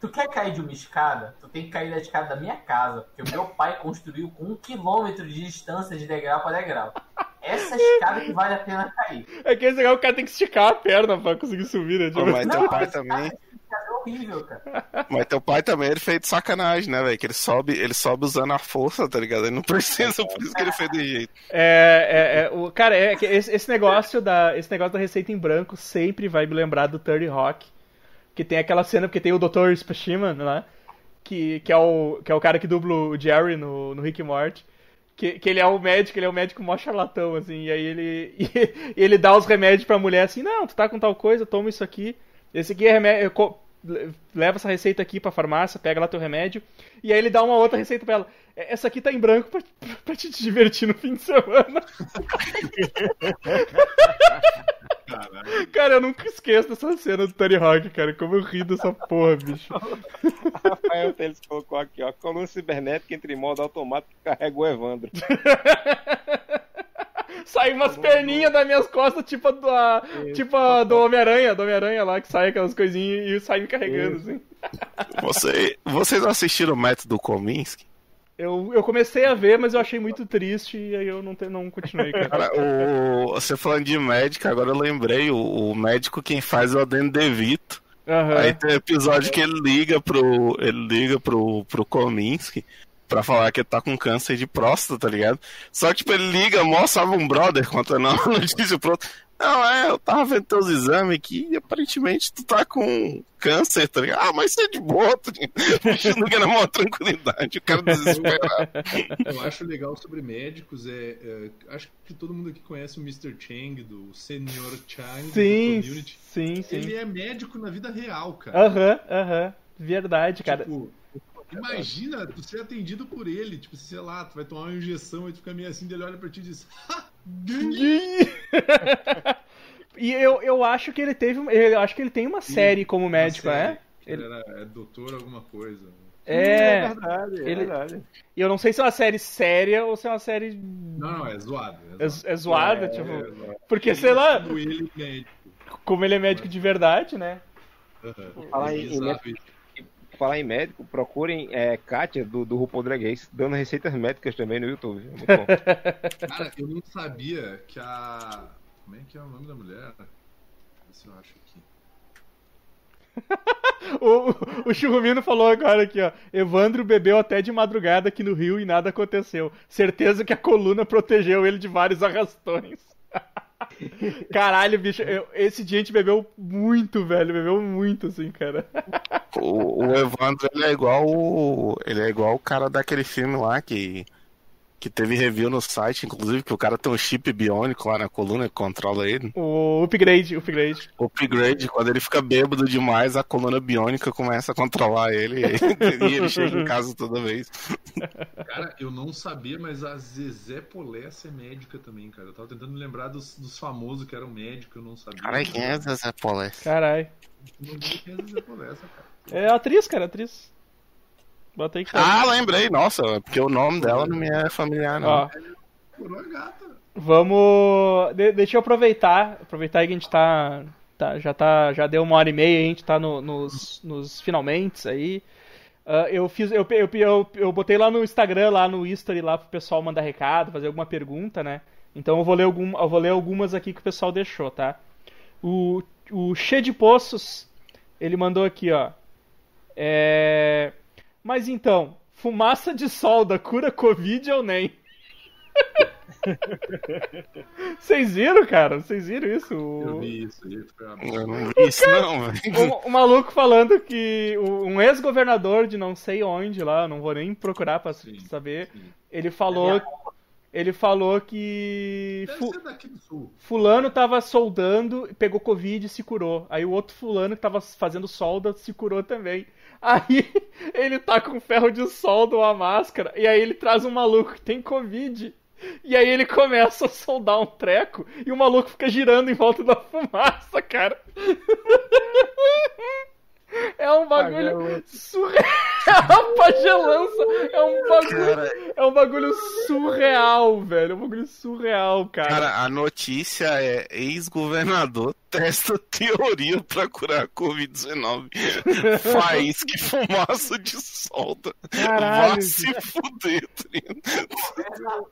Tu quer cair de uma escada? Tu tem que cair da escada da minha casa, porque o meu pai construiu com um quilômetro de distância de degrau para degrau. Essa escada que vale a pena cair. É que esse o cara tem que esticar a perna pra conseguir subir, né? Tipo... mas teu pai também. É horrível, cara. Mas teu pai também ele fez de sacanagem, né, velho? Que ele sobe, ele sobe usando a força, tá ligado? Ele não precisa, por isso que ele fez de jeito. É, é, é o, cara, é esse, esse, negócio da, esse negócio da receita em branco sempre vai me lembrar do Thirty Rock que tem aquela cena, porque tem o Dr. Spashiman lá, que, que, é o, que é o cara que dubla o Jerry no, no Rick Morty. Que, que ele é o médico, ele é o médico mó charlatão, assim, e aí ele, e, ele dá os remédios pra mulher assim, não, tu tá com tal coisa, toma isso aqui. Esse aqui é remédio. Leva essa receita aqui pra farmácia, pega lá teu remédio. E aí ele dá uma outra receita pra ela. Essa aqui tá em branco pra, pra te divertir no fim de semana. Caralho. Cara, eu nunca esqueço dessa cena do Tony Hawk, cara. Como eu ri dessa porra, bicho. Rafael Teles colocou aqui, ó. Coluna cibernética entre modo automático e carrega o Evandro. sai umas perninhas das minhas costas, tipo a, tipo a do Homem-Aranha, do Homem-Aranha lá, que sai aquelas coisinhas e sai me carregando, assim. Você, vocês assistiram o método Kominsky? Eu, eu comecei a ver, mas eu achei muito triste e aí eu não, te, não continuei. Cara. cara o, você falando de médico, agora eu lembrei, o, o médico quem faz é o Dan DeVito. Uhum. Aí tem um episódio que ele liga pro. Ele liga pro, pro Kominsky pra falar que ele tá com câncer de próstata, tá ligado? Só que, tipo, ele liga, mostra um brother contando a notícia pro outro. Não, é, eu tava vendo teus exames aqui e aparentemente tu tá com câncer, tá ligado? Ah, mas você é de boa, tá ligado? na maior tranquilidade, o cara desesperado. Eu acho legal sobre médicos, é, é, acho que todo mundo aqui conhece o Mr. Chang, do Senior Chang, sim, Sim, sim. Ele é médico na vida real, cara. Aham, uhum, aham. Uhum. Verdade, cara. Tipo, Imagina tu ser atendido por ele, tipo, sei lá, tu vai tomar uma injeção e tu fica meio assim, ele olha pra ti e diz, ha, E eu, eu acho que ele teve. Eu acho que ele tem uma série como médico, série. é? Ele era é doutor alguma coisa. É, é verdade, é ele... verdade. E eu não sei se é uma série séria ou se é uma série. Não, não, é zoada. É, zoada, é, é zoada é, tipo. É Porque, ele sei lá. Como ele, é médico. como ele é médico de verdade, né? Uhum. Falar em, falar em médico, procurem é, Kátia do, do RuPaul Drag Race, dando receitas médicas também no YouTube. Muito bom. Cara, eu não sabia que a. Como é que é o nome da mulher? Deixa eu ver se eu acho aqui. o, o Churrumino falou agora aqui, ó. Evandro bebeu até de madrugada aqui no Rio e nada aconteceu. Certeza que a coluna protegeu ele de vários arrastões. Caralho, bicho, eu, esse dia a gente bebeu muito, velho. Bebeu muito, assim, cara. O, o Evandro, ele é igual ele é igual o cara daquele filme lá que que teve review no site, inclusive, que o cara tem um chip biônico lá na coluna que controla ele. O upgrade, upgrade. O upgrade, quando ele fica bêbado demais, a coluna biônica começa a controlar ele e ele chega em casa toda vez. Cara, eu não sabia, mas a Zezé Polessa é médica também, cara. Eu tava tentando lembrar dos, dos famosos que eram médicos, eu não sabia. Caralho, quem é a Zezé Polessa? Caralho. Não vi quem é a Zezé Polessa, cara. É atriz, cara, atriz. Bota aí que tá. Ah, lembrei, nossa, porque o nome dela não me é familiar, não. Ó, vamos. De deixa eu aproveitar. Aproveitar que a gente tá. tá já tá. Já deu uma hora e meia, a gente tá no, nos, nos finalmente aí. Uh, eu fiz. Eu, eu, eu, eu, botei lá no Instagram, lá no history, lá pro pessoal mandar recado, fazer alguma pergunta, né? Então eu vou ler, algum, eu vou ler algumas aqui que o pessoal deixou, tá? O, o Che de Poços, ele mandou aqui, ó. É. Mas então, fumaça de solda cura Covid ou nem? Vocês viram, cara? Vocês viram isso? Eu vi isso. Eu não vi isso, não. O, o maluco falando que um ex-governador de não sei onde lá, não vou nem procurar pra Sim, saber, sim. ele falou, ele falou que fu- ser daqui do sul. fulano tava soldando, pegou covid e se curou. Aí o outro fulano que tava fazendo solda se curou também. Aí ele tá com ferro de solda ou a máscara, e aí ele traz um maluco que tem covid. E aí ele começa a soldar um treco e o maluco fica girando em volta da fumaça, cara. É um bagulho surreal, pagelança. É um bagulho, Cara, é um bagulho surreal, velho. É um bagulho surreal, cara. cara, a notícia é ex-governador testa teoria pra curar a Covid-19. Faísca e fumaça de solda. Caralho, Vá se fuder, tá ligado?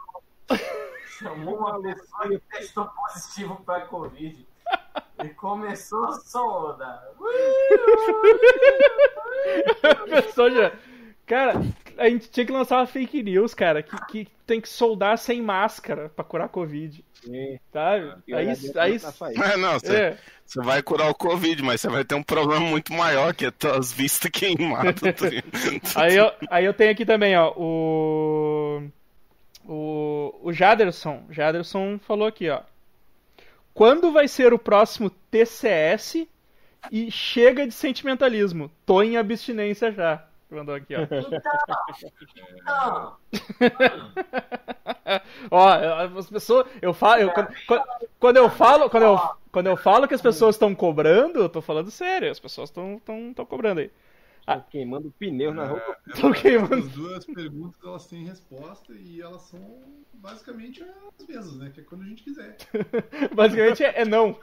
Chamou uma pessoa que testou positivo pra Covid. E começou a soldar. A pessoa já- Cara, a gente tinha que lançar uma fake news, cara, que, que tem que soldar sem máscara pra curar Covid. Sim. Sabe? E Aí, dentro aí. É, não, você é. você vai curar o Covid, mas você vai ter um problema muito maior, que é as vistas queimadas. tá? Aí eu, aí eu tenho aqui também, ó, o. O, o Jaderson. Jaderson falou aqui, ó. Quando vai ser o próximo TCS e chega de sentimentalismo? Tô em abstinência já. Mandou aqui, ó. Não, Ó, as pessoas. Eu falo. eu- quando, quando- eu falo. Quando eu, quando eu falo que as pessoas estão cobrando, eu tô falando sério. As pessoas estão tão, tão cobrando aí. Tô queimando pneus na roupa. Tô queimando. As duas perguntas elas têm resposta e elas são basicamente as mesmas, né? Que é quando a gente quiser. Basicamente é, é não.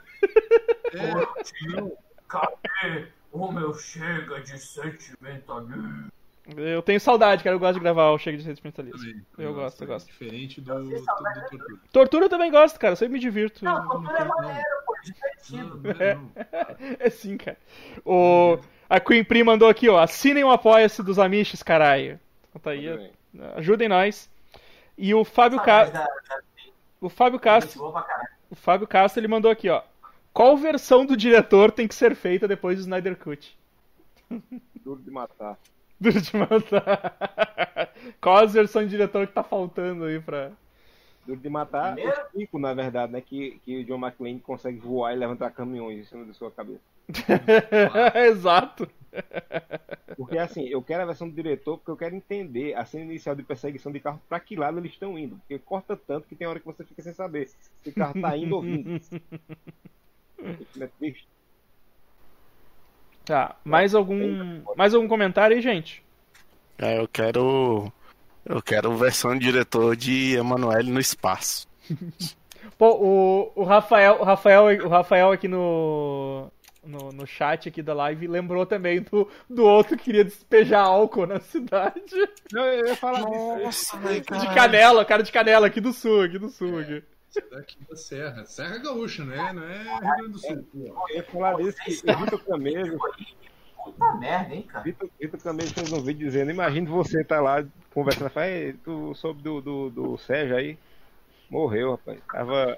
É, não, cadê o meu chega de sentimentalismo? Eu tenho saudade, cara. Eu gosto de gravar o Chega de Sentimentalismo. também. Eu Nossa, gosto, eu é gosto. Diferente do, do, do Tortura. Tortura eu também gosto, cara. Eu sempre me divirto. Não, cultura é maneiro, pô, divertido. Não, não é não. É sim, cara. O, a Queen Pri mandou aqui, ó. Assinem o Apoia-se dos Amishes, caralho. Então tá aí, ó. ajudem nós. E o Fábio Castro. O Fábio Castro. O Fábio Castro ele mandou aqui, ó. Qual versão do diretor tem que ser feita depois do Snyder Cut? Duro de matar. Duro de matar. Qual a versão de diretor que tá faltando aí pra. Duro de matar Primeiro- os cinco, na verdade, né? Que, que o John McClane consegue voar e levantar caminhões em cima da sua cabeça. Exato. Porque assim, eu quero a versão do diretor porque eu quero entender a cena inicial de perseguição de carro pra que lado eles estão indo. Porque corta tanto que tem hora que você fica sem saber se o carro tá indo ou vindo. É triste. Tá, mais algum. Mais algum comentário aí, gente? É, eu quero. Eu quero versão de diretor de Emanuele no espaço. Pô, o, o Rafael, o Rafael, o Rafael aqui no, no, no chat aqui da live lembrou também do, do outro que queria despejar álcool na cidade. Não, eu ia falar Nossa, De canela, cara de canela, aqui do sul, aqui do sul. Aqui. Daqui da Serra. Serra Gaúcha, né? Não é Rio Grande do Sul. pô. Eu ia falar disso que Vitor Camelo, Puta merda, hein, cara. Vitor, Vitor Camelo fez um vídeo dizendo, imagine você tá lá conversando, fala, "Ei, tu soube do, do, do Sérgio aí? Morreu, rapaz. Tava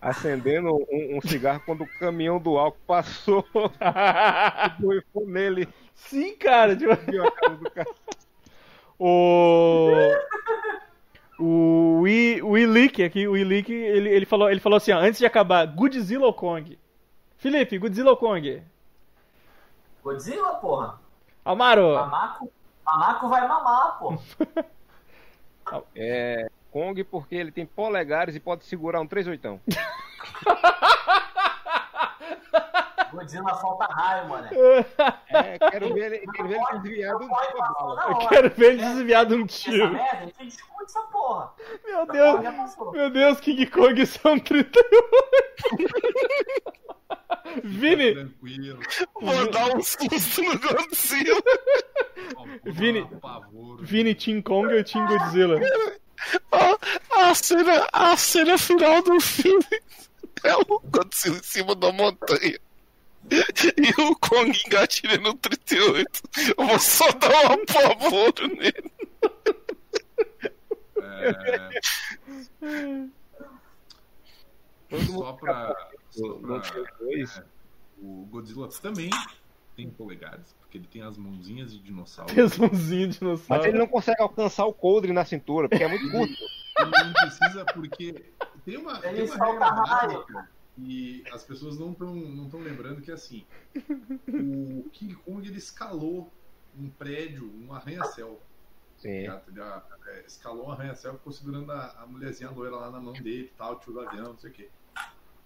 acendendo um, um cigarro quando o caminhão do álcool passou e foi nele. Sim, cara. Tipo, cara do cara. o. O Wi- o Willick aqui, o Willick, ele, ele, falou, ele falou assim, ó, antes de acabar, Godzilla ou Kong? Felipe, Godzilla ou Kong? Godzilla, porra. Amaro, Mamaco, mamaco vai mamar, pô. É, Kong porque ele tem polegares e pode segurar um 38. Godzilla falta raio, mano. É, quero ver ele, quero ver ele desviado de uma bala. eu quero ver ele desviar de um Essa tiro. merda, a gente discute essa porra. Meu Essa Deus, porra meu Deus, King Kong são 38. Vini, Tranquilo. Vou dar um susto no Godzilla. Vini-. Vini Team Kong ou Team Godzilla? A, a cena, a cena final do filme é o Godzilla em cima da montanha. E o Kong engatilhando no 38. Eu vou só dar um apavoro nele. É, Só pra. Só pra é, o Godzilla também tem polegares, porque ele tem as mãozinhas de dinossauro. Tem as mãozinhas de dinossauro. Mas ele não consegue alcançar o coldre na cintura, porque é muito curto. Ele não precisa, porque tem uma, tem uma regra básica e as pessoas não estão não tão lembrando que assim, o King Kong ele escalou um prédio, um arranha-céu. Sim. Já, já, é, escalou um arranha-céu, ficou segurando a, a mulherzinha loira lá na mão dele, tal, tio do avião, não sei o quê.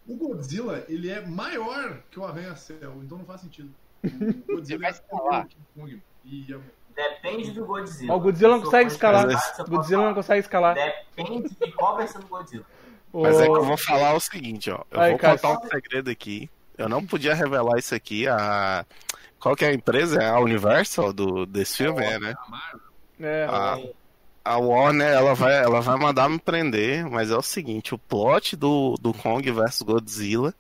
O Godzilla, ele é maior que o arranha-céu, então não faz sentido. O Godzilla é escalar. o King Kong. E é Depende do Godzilla. O Godzilla não consegue escalar. Godzilla não consegue escalar. Depende de qual versão do Godzilla. Mas é que eu vou falar o seguinte, ó. Eu Aí, vou Cássio. contar um segredo aqui. Eu não podia revelar isso aqui. A... Qual que é a empresa? É a Universal do, desse filme, é, né? É. A, a Warner, ela vai, ela vai mandar me prender, mas é o seguinte, o plot do, do Kong versus Godzilla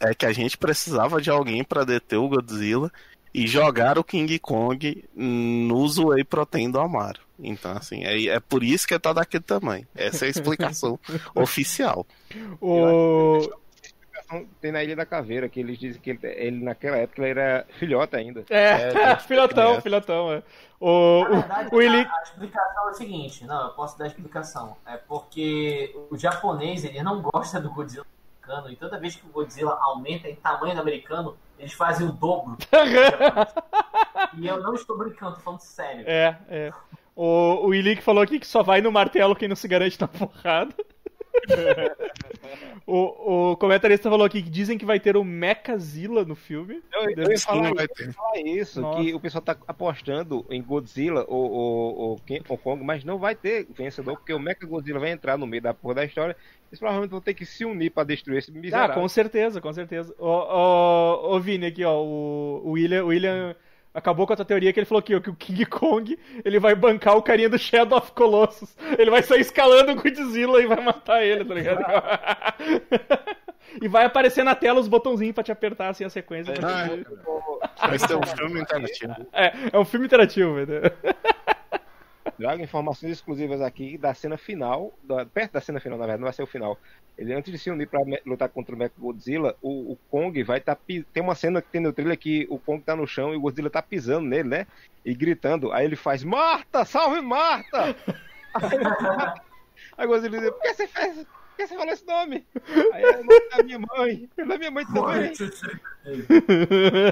é que a gente precisava de alguém pra deter o Godzilla e jogar o King Kong no Whey Protein do Amaro. Então, assim, é, é por isso que tá daquele tamanho. Essa é a explicação oficial. O... Tem na Ilha da Caveira, que eles dizem que ele, ele, naquela época ele era filhota ainda. É, filhotão, é. filhotão. É. O, Na verdade, o, a, a explicação é o seguinte, não, eu posso dar a explicação. É porque o japonês, ele não gosta do Godzilla americano, e toda vez que o Godzilla aumenta em tamanho do americano, eles fazem o dobro. e eu não estou brincando, tô falando sério. É, é. O, o Ili que falou aqui que só vai no martelo quem não se garante na porrada. o, o comentarista falou aqui que dizem que vai ter o Mechazilla no filme. Eu, eu ia falar, eu ia falar isso, Nossa. que o pessoal tá apostando em Godzilla ou, ou, ou King Kong, mas não vai ter vencedor, porque o Mecha Godzilla vai entrar no meio da porra da história. Eles provavelmente vão ter que se unir pra destruir esse Ah, miserável. com certeza, com certeza. Ô, ô, ô Vini, aqui, ó, o, William, o William acabou com a tua teoria que ele falou ó, que o King Kong ele vai bancar o carinha do Shadow of Colossus. Ele vai sair escalando o Godzilla e vai matar ele, tá ligado? e vai aparecer na tela os botãozinhos pra te apertar assim a sequência. Ah, Vai ser um filme interativo. É, é um filme interativo, velho. Trago informações exclusivas aqui da cena final, da- perto da cena final, na verdade, não vai ser o final. Ele, antes de se unir pra me- lutar contra o Mecha Godzilla, o, o Kong vai estar. tem uma cena que tem no trailer que o Kong tá no chão e o Godzilla tá pisando nele, né? E gritando. Aí ele faz: Marta, salve Marta! Aí o Godzilla diz: Por que você fez? Por que você falou esse nome? Aí é o nome da minha mãe. É da minha mãe também.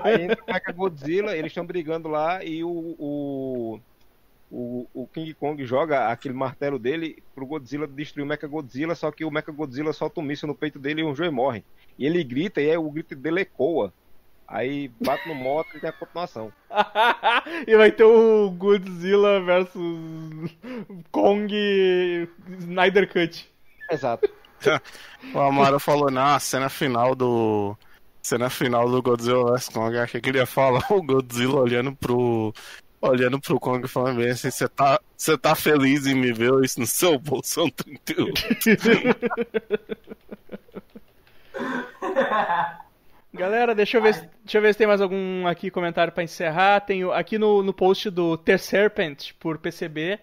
Aí entra o Mecha Godzilla, eles estão brigando lá e o, o, o, o King Kong joga aquele martelo dele pro Godzilla destruir o Mecha Godzilla, só que o Mecha Godzilla solta um míssil no peito dele e o Joey morre. E ele grita e aí o grito dele ecoa. Aí bate no moto e tem a continuação. e vai ter o Godzilla versus Kong Snyder Cut. Exato. O Amaro falou, na cena final do. Cena final do Godzilla vs Kong, eu achei que ele ia falar o Godzilla olhando pro. Olhando pro Kong e falando bem assim, você tá, tá feliz em me ver isso no seu bolsão 31. Galera, deixa eu ver, se, deixa eu ver se tem mais algum aqui comentário pra encerrar. Tem aqui no, no post do The Serpent por PCB,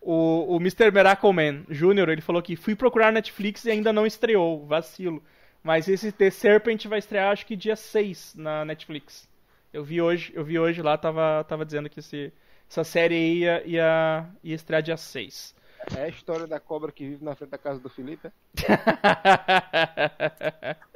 o, o Mr. Miracle Man Jr. ele falou que fui procurar Netflix e ainda não estreou, vacilo. Mas esse The Serpent vai estrear acho que dia 6 na Netflix. Eu vi hoje, eu vi hoje lá, tava, tava dizendo que esse, essa série aí ia, ia, ia estrear dia 6. É a história da cobra que vive na frente da casa do Felipe. é?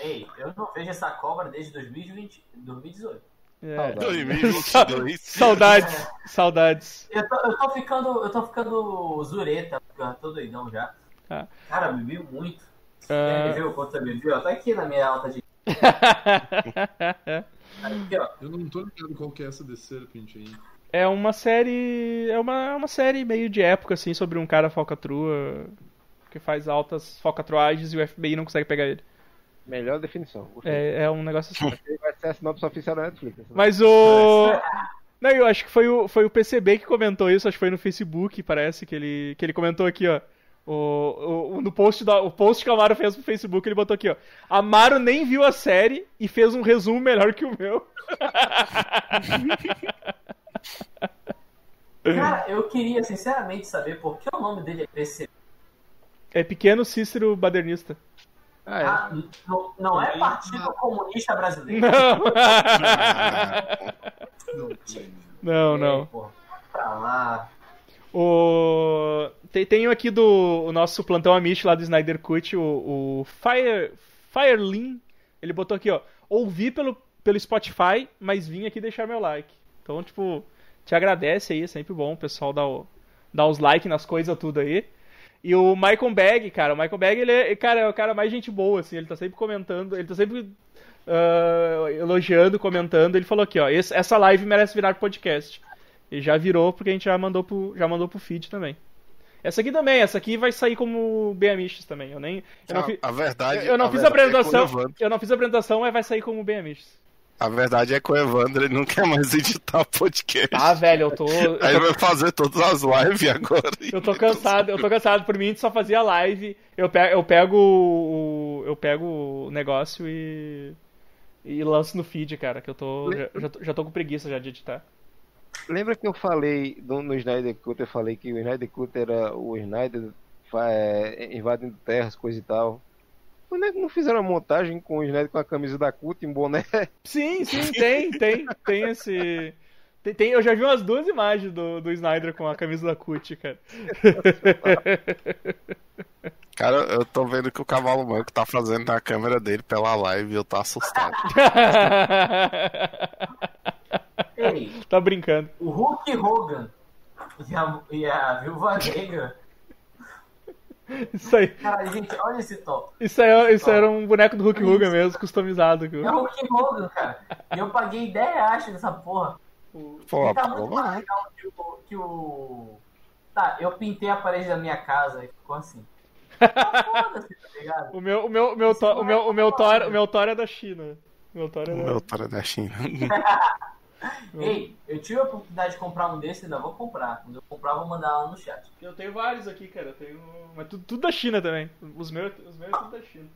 Ei, eu não vejo essa cobra desde 2020, 2018. É. 2022. Saudades, saudades. Eu tô, eu tô ficando. Eu tô ficando zureta, eu tô doidão já. Ah. Cara, bebi muito. Ah. Quer ver o quanto você bebeu? Tá aqui na minha alta de. Aqui, ó. Eu não tô ligado qual que é essa The Serpent aí. É uma série. É uma, é uma série meio de época, assim, sobre um cara falcatrua que faz altas falcatruagens e o FBI não consegue pegar ele. Melhor definição. É, é um negócio assim. Vai ser a sinopse oficial da Netflix. Mas o. Não, eu acho que foi o, foi o PCB que comentou isso, acho que foi no Facebook, parece, que ele, que ele comentou aqui, ó. O, o, no post da, o post que o Amaro fez pro Facebook, ele botou aqui, ó. Amaro nem viu a série e fez um resumo melhor que o meu. Cara, eu queria sinceramente saber por que o nome dele é PCB. É pequeno Cícero badernista. Ah, é. ah não, não é Partido Comunista Brasileiro. Não. não, não. Pra lá. O... Tem, tem aqui do o nosso plantão Amish lá do Snyder Cut, o, o Fire, Firelin. Ele botou aqui, ó. Ouvi pelo, pelo Spotify, mas vim aqui deixar meu like. Então, tipo, te agradece aí, é sempre bom o pessoal dar, o, dar os likes nas coisas tudo aí. E o Michael Bag, cara, o Michael Bag, ele é, cara, é o cara mais gente boa, assim, ele tá sempre comentando, ele tá sempre uh, elogiando, comentando. Ele falou aqui, ó, essa live merece virar podcast. E já virou porque a gente já mandou pro, já mandou pro feed também. Essa aqui também, essa aqui vai sair como BMX também. Eu nem. Eu não, a, a verdade. Eu, não a fiz a apresentação. É eu não fiz apresentação, mas vai sair como BMX. A verdade é que o Evandro ele não quer mais editar podcast. Ah, velho, eu tô. Eu Aí tô... vai fazer todas as lives agora. Eu tô cansado, eu tô cansado. Por mim, a gente só fazia live. Eu pego, eu pego o. Eu pego o negócio e. E lanço no feed, cara, que eu tô. Já, já, tô, já tô com preguiça já de editar. Lembra que eu falei no, no Snyder Cut, eu falei que o Snyder Cut era o Snyder é, invadindo terras, coisa e tal. Quando é que não fizeram a montagem com o Snyder com a camisa da CUT em boné? Sim, sim, tem, tem, tem esse. Tem, tem, eu já vi umas duas imagens do, do Snyder com a camisa da CUT, cara. Cara, eu tô vendo que o cavalo manco tá fazendo na câmera dele pela live e eu tô assustado. Ei, tá brincando. O Hulk Hogan e a, e a Viúva Negra isso aí. Caralho, gente, olha esse top. Isso, aí, isso era um boneco do Hulk Hogan mesmo, customizado. Que É o Hulk Hogan, cara. E eu paguei 10 reais nessa porra. Pô, tá muito mais legal que o, que o. Tá, eu pintei a parede da minha casa e ficou assim. Tá tá ligado? O meu, o meu, o meu, to, o meu, o meu, Thor, o meu Thor é da China. O meu Thor é da, o meu Thor é da China. Ei, eu tive a oportunidade de comprar um desse, ainda vou comprar. Quando eu comprar, vou mandar lá no chat. Eu tenho vários aqui, cara. Eu tenho... Mas tudo, tudo da China também. Os meus, os meus é tudo da China.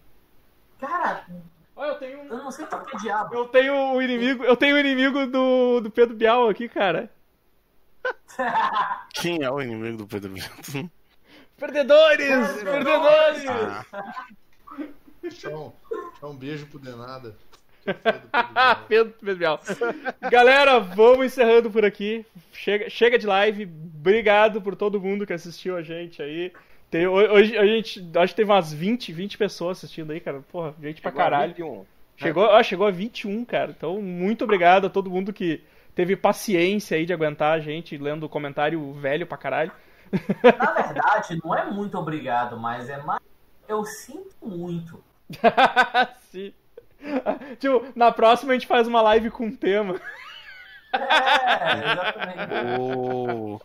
Cara, Olha, eu tenho. Eu não sei por que diabo. Eu tenho o inimigo. Eu tenho o inimigo do, do Pedro Bial aqui, cara. Quem é o inimigo do Pedro Bial? Perdedores! Perdedores! Ah. Então, um beijo pro Denada. Pedro, Pedro Bial. Galera, vamos encerrando por aqui. Chega, chega de live. Obrigado por todo mundo que assistiu a gente aí. Tem, hoje a gente acho que teve umas 20, 20 pessoas assistindo aí, cara. Porra, gente pra caralho. Chegou, ó, chegou a 21, cara. Então, muito obrigado a todo mundo que teve paciência aí de aguentar a gente lendo o comentário velho pra caralho. Na verdade, não é muito obrigado, mas é mais. Eu sinto muito. Sim. tipo, na próxima a gente faz uma live com tema. É, exatamente. O...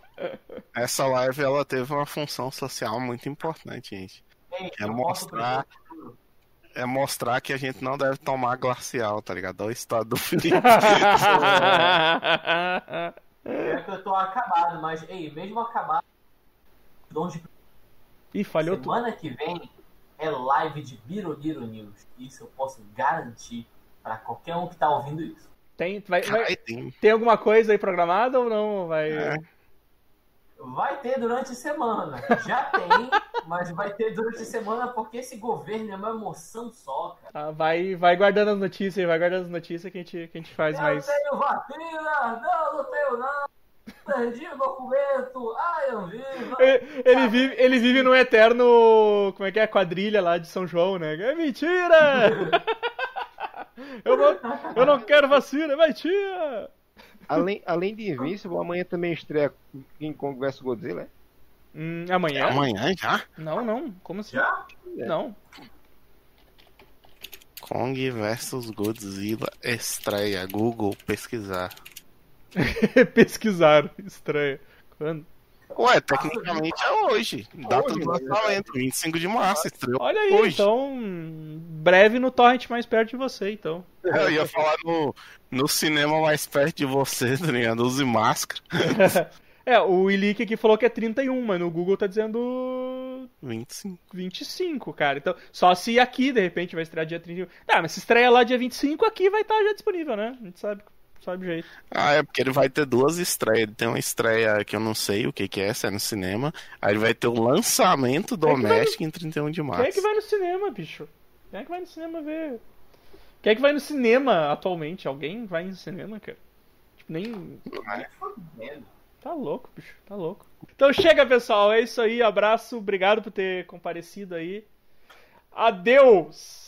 Essa live ela teve uma função social muito importante, gente. É mostrar é mostrar que a gente não deve tomar glacial, tá ligado? o estado do Felipe. é que eu tô acabado, mas ei, mesmo acabado, onde Ih, falhou Semana tudo. que vem é live de Biroliro News. Isso eu posso garantir para qualquer um que tá ouvindo isso. Tem, vai, vai, tem. tem alguma coisa aí programada ou não? Vai... É. Vai ter durante a semana. Já tem, mas vai ter durante a semana porque esse governo é uma emoção só, cara. Ah, vai, vai guardando as notícias, vai guardando as notícias que a gente, que a gente faz eu mais. Eu tenho vacina! Não, não tenho não! Perdi o documento! Ai, eu vi! Ele, ele, vive, ele vive no eterno. Como é que é? A quadrilha lá de São João, né? É mentira! eu, não, eu não quero vacina, é mentira! Além, além de Invincible, amanhã também estreia King Kong vs Godzilla, é? Hum, amanhã? Amanhã já? Não, não. Como assim? Já? Não. Kong vs Godzilla estreia. Google pesquisar. Pesquisar. Estranho. Quando? Ué, tecnicamente é hoje. Data hoje, do lançamento, 25 de março. Estreou Olha aí, hoje. então. Breve no torrent mais perto de você, então. Eu ia falar no, no cinema mais perto de você, tá ligado? Use máscara. é, o Ilick aqui falou que é 31, mas no Google tá dizendo. 25. 25, cara. Então, só se aqui, de repente, vai estrear dia 31. Tá, mas se estreia lá dia 25, aqui vai estar tá já disponível, né? A gente sabe sabe jeito. Ah, é porque ele vai ter duas estreias. Ele tem uma estreia que eu não sei o que, que é, se é no cinema. Aí ele vai ter um lançamento doméstico no... em 31 de março. Quem é que vai no cinema, bicho? Quem é que vai no cinema ver? Quem é que vai no cinema atualmente? Alguém vai no cinema, cara? Tipo, nem. Tá louco, bicho, tá louco. Então chega, pessoal. É isso aí. Abraço. Obrigado por ter comparecido aí. Adeus!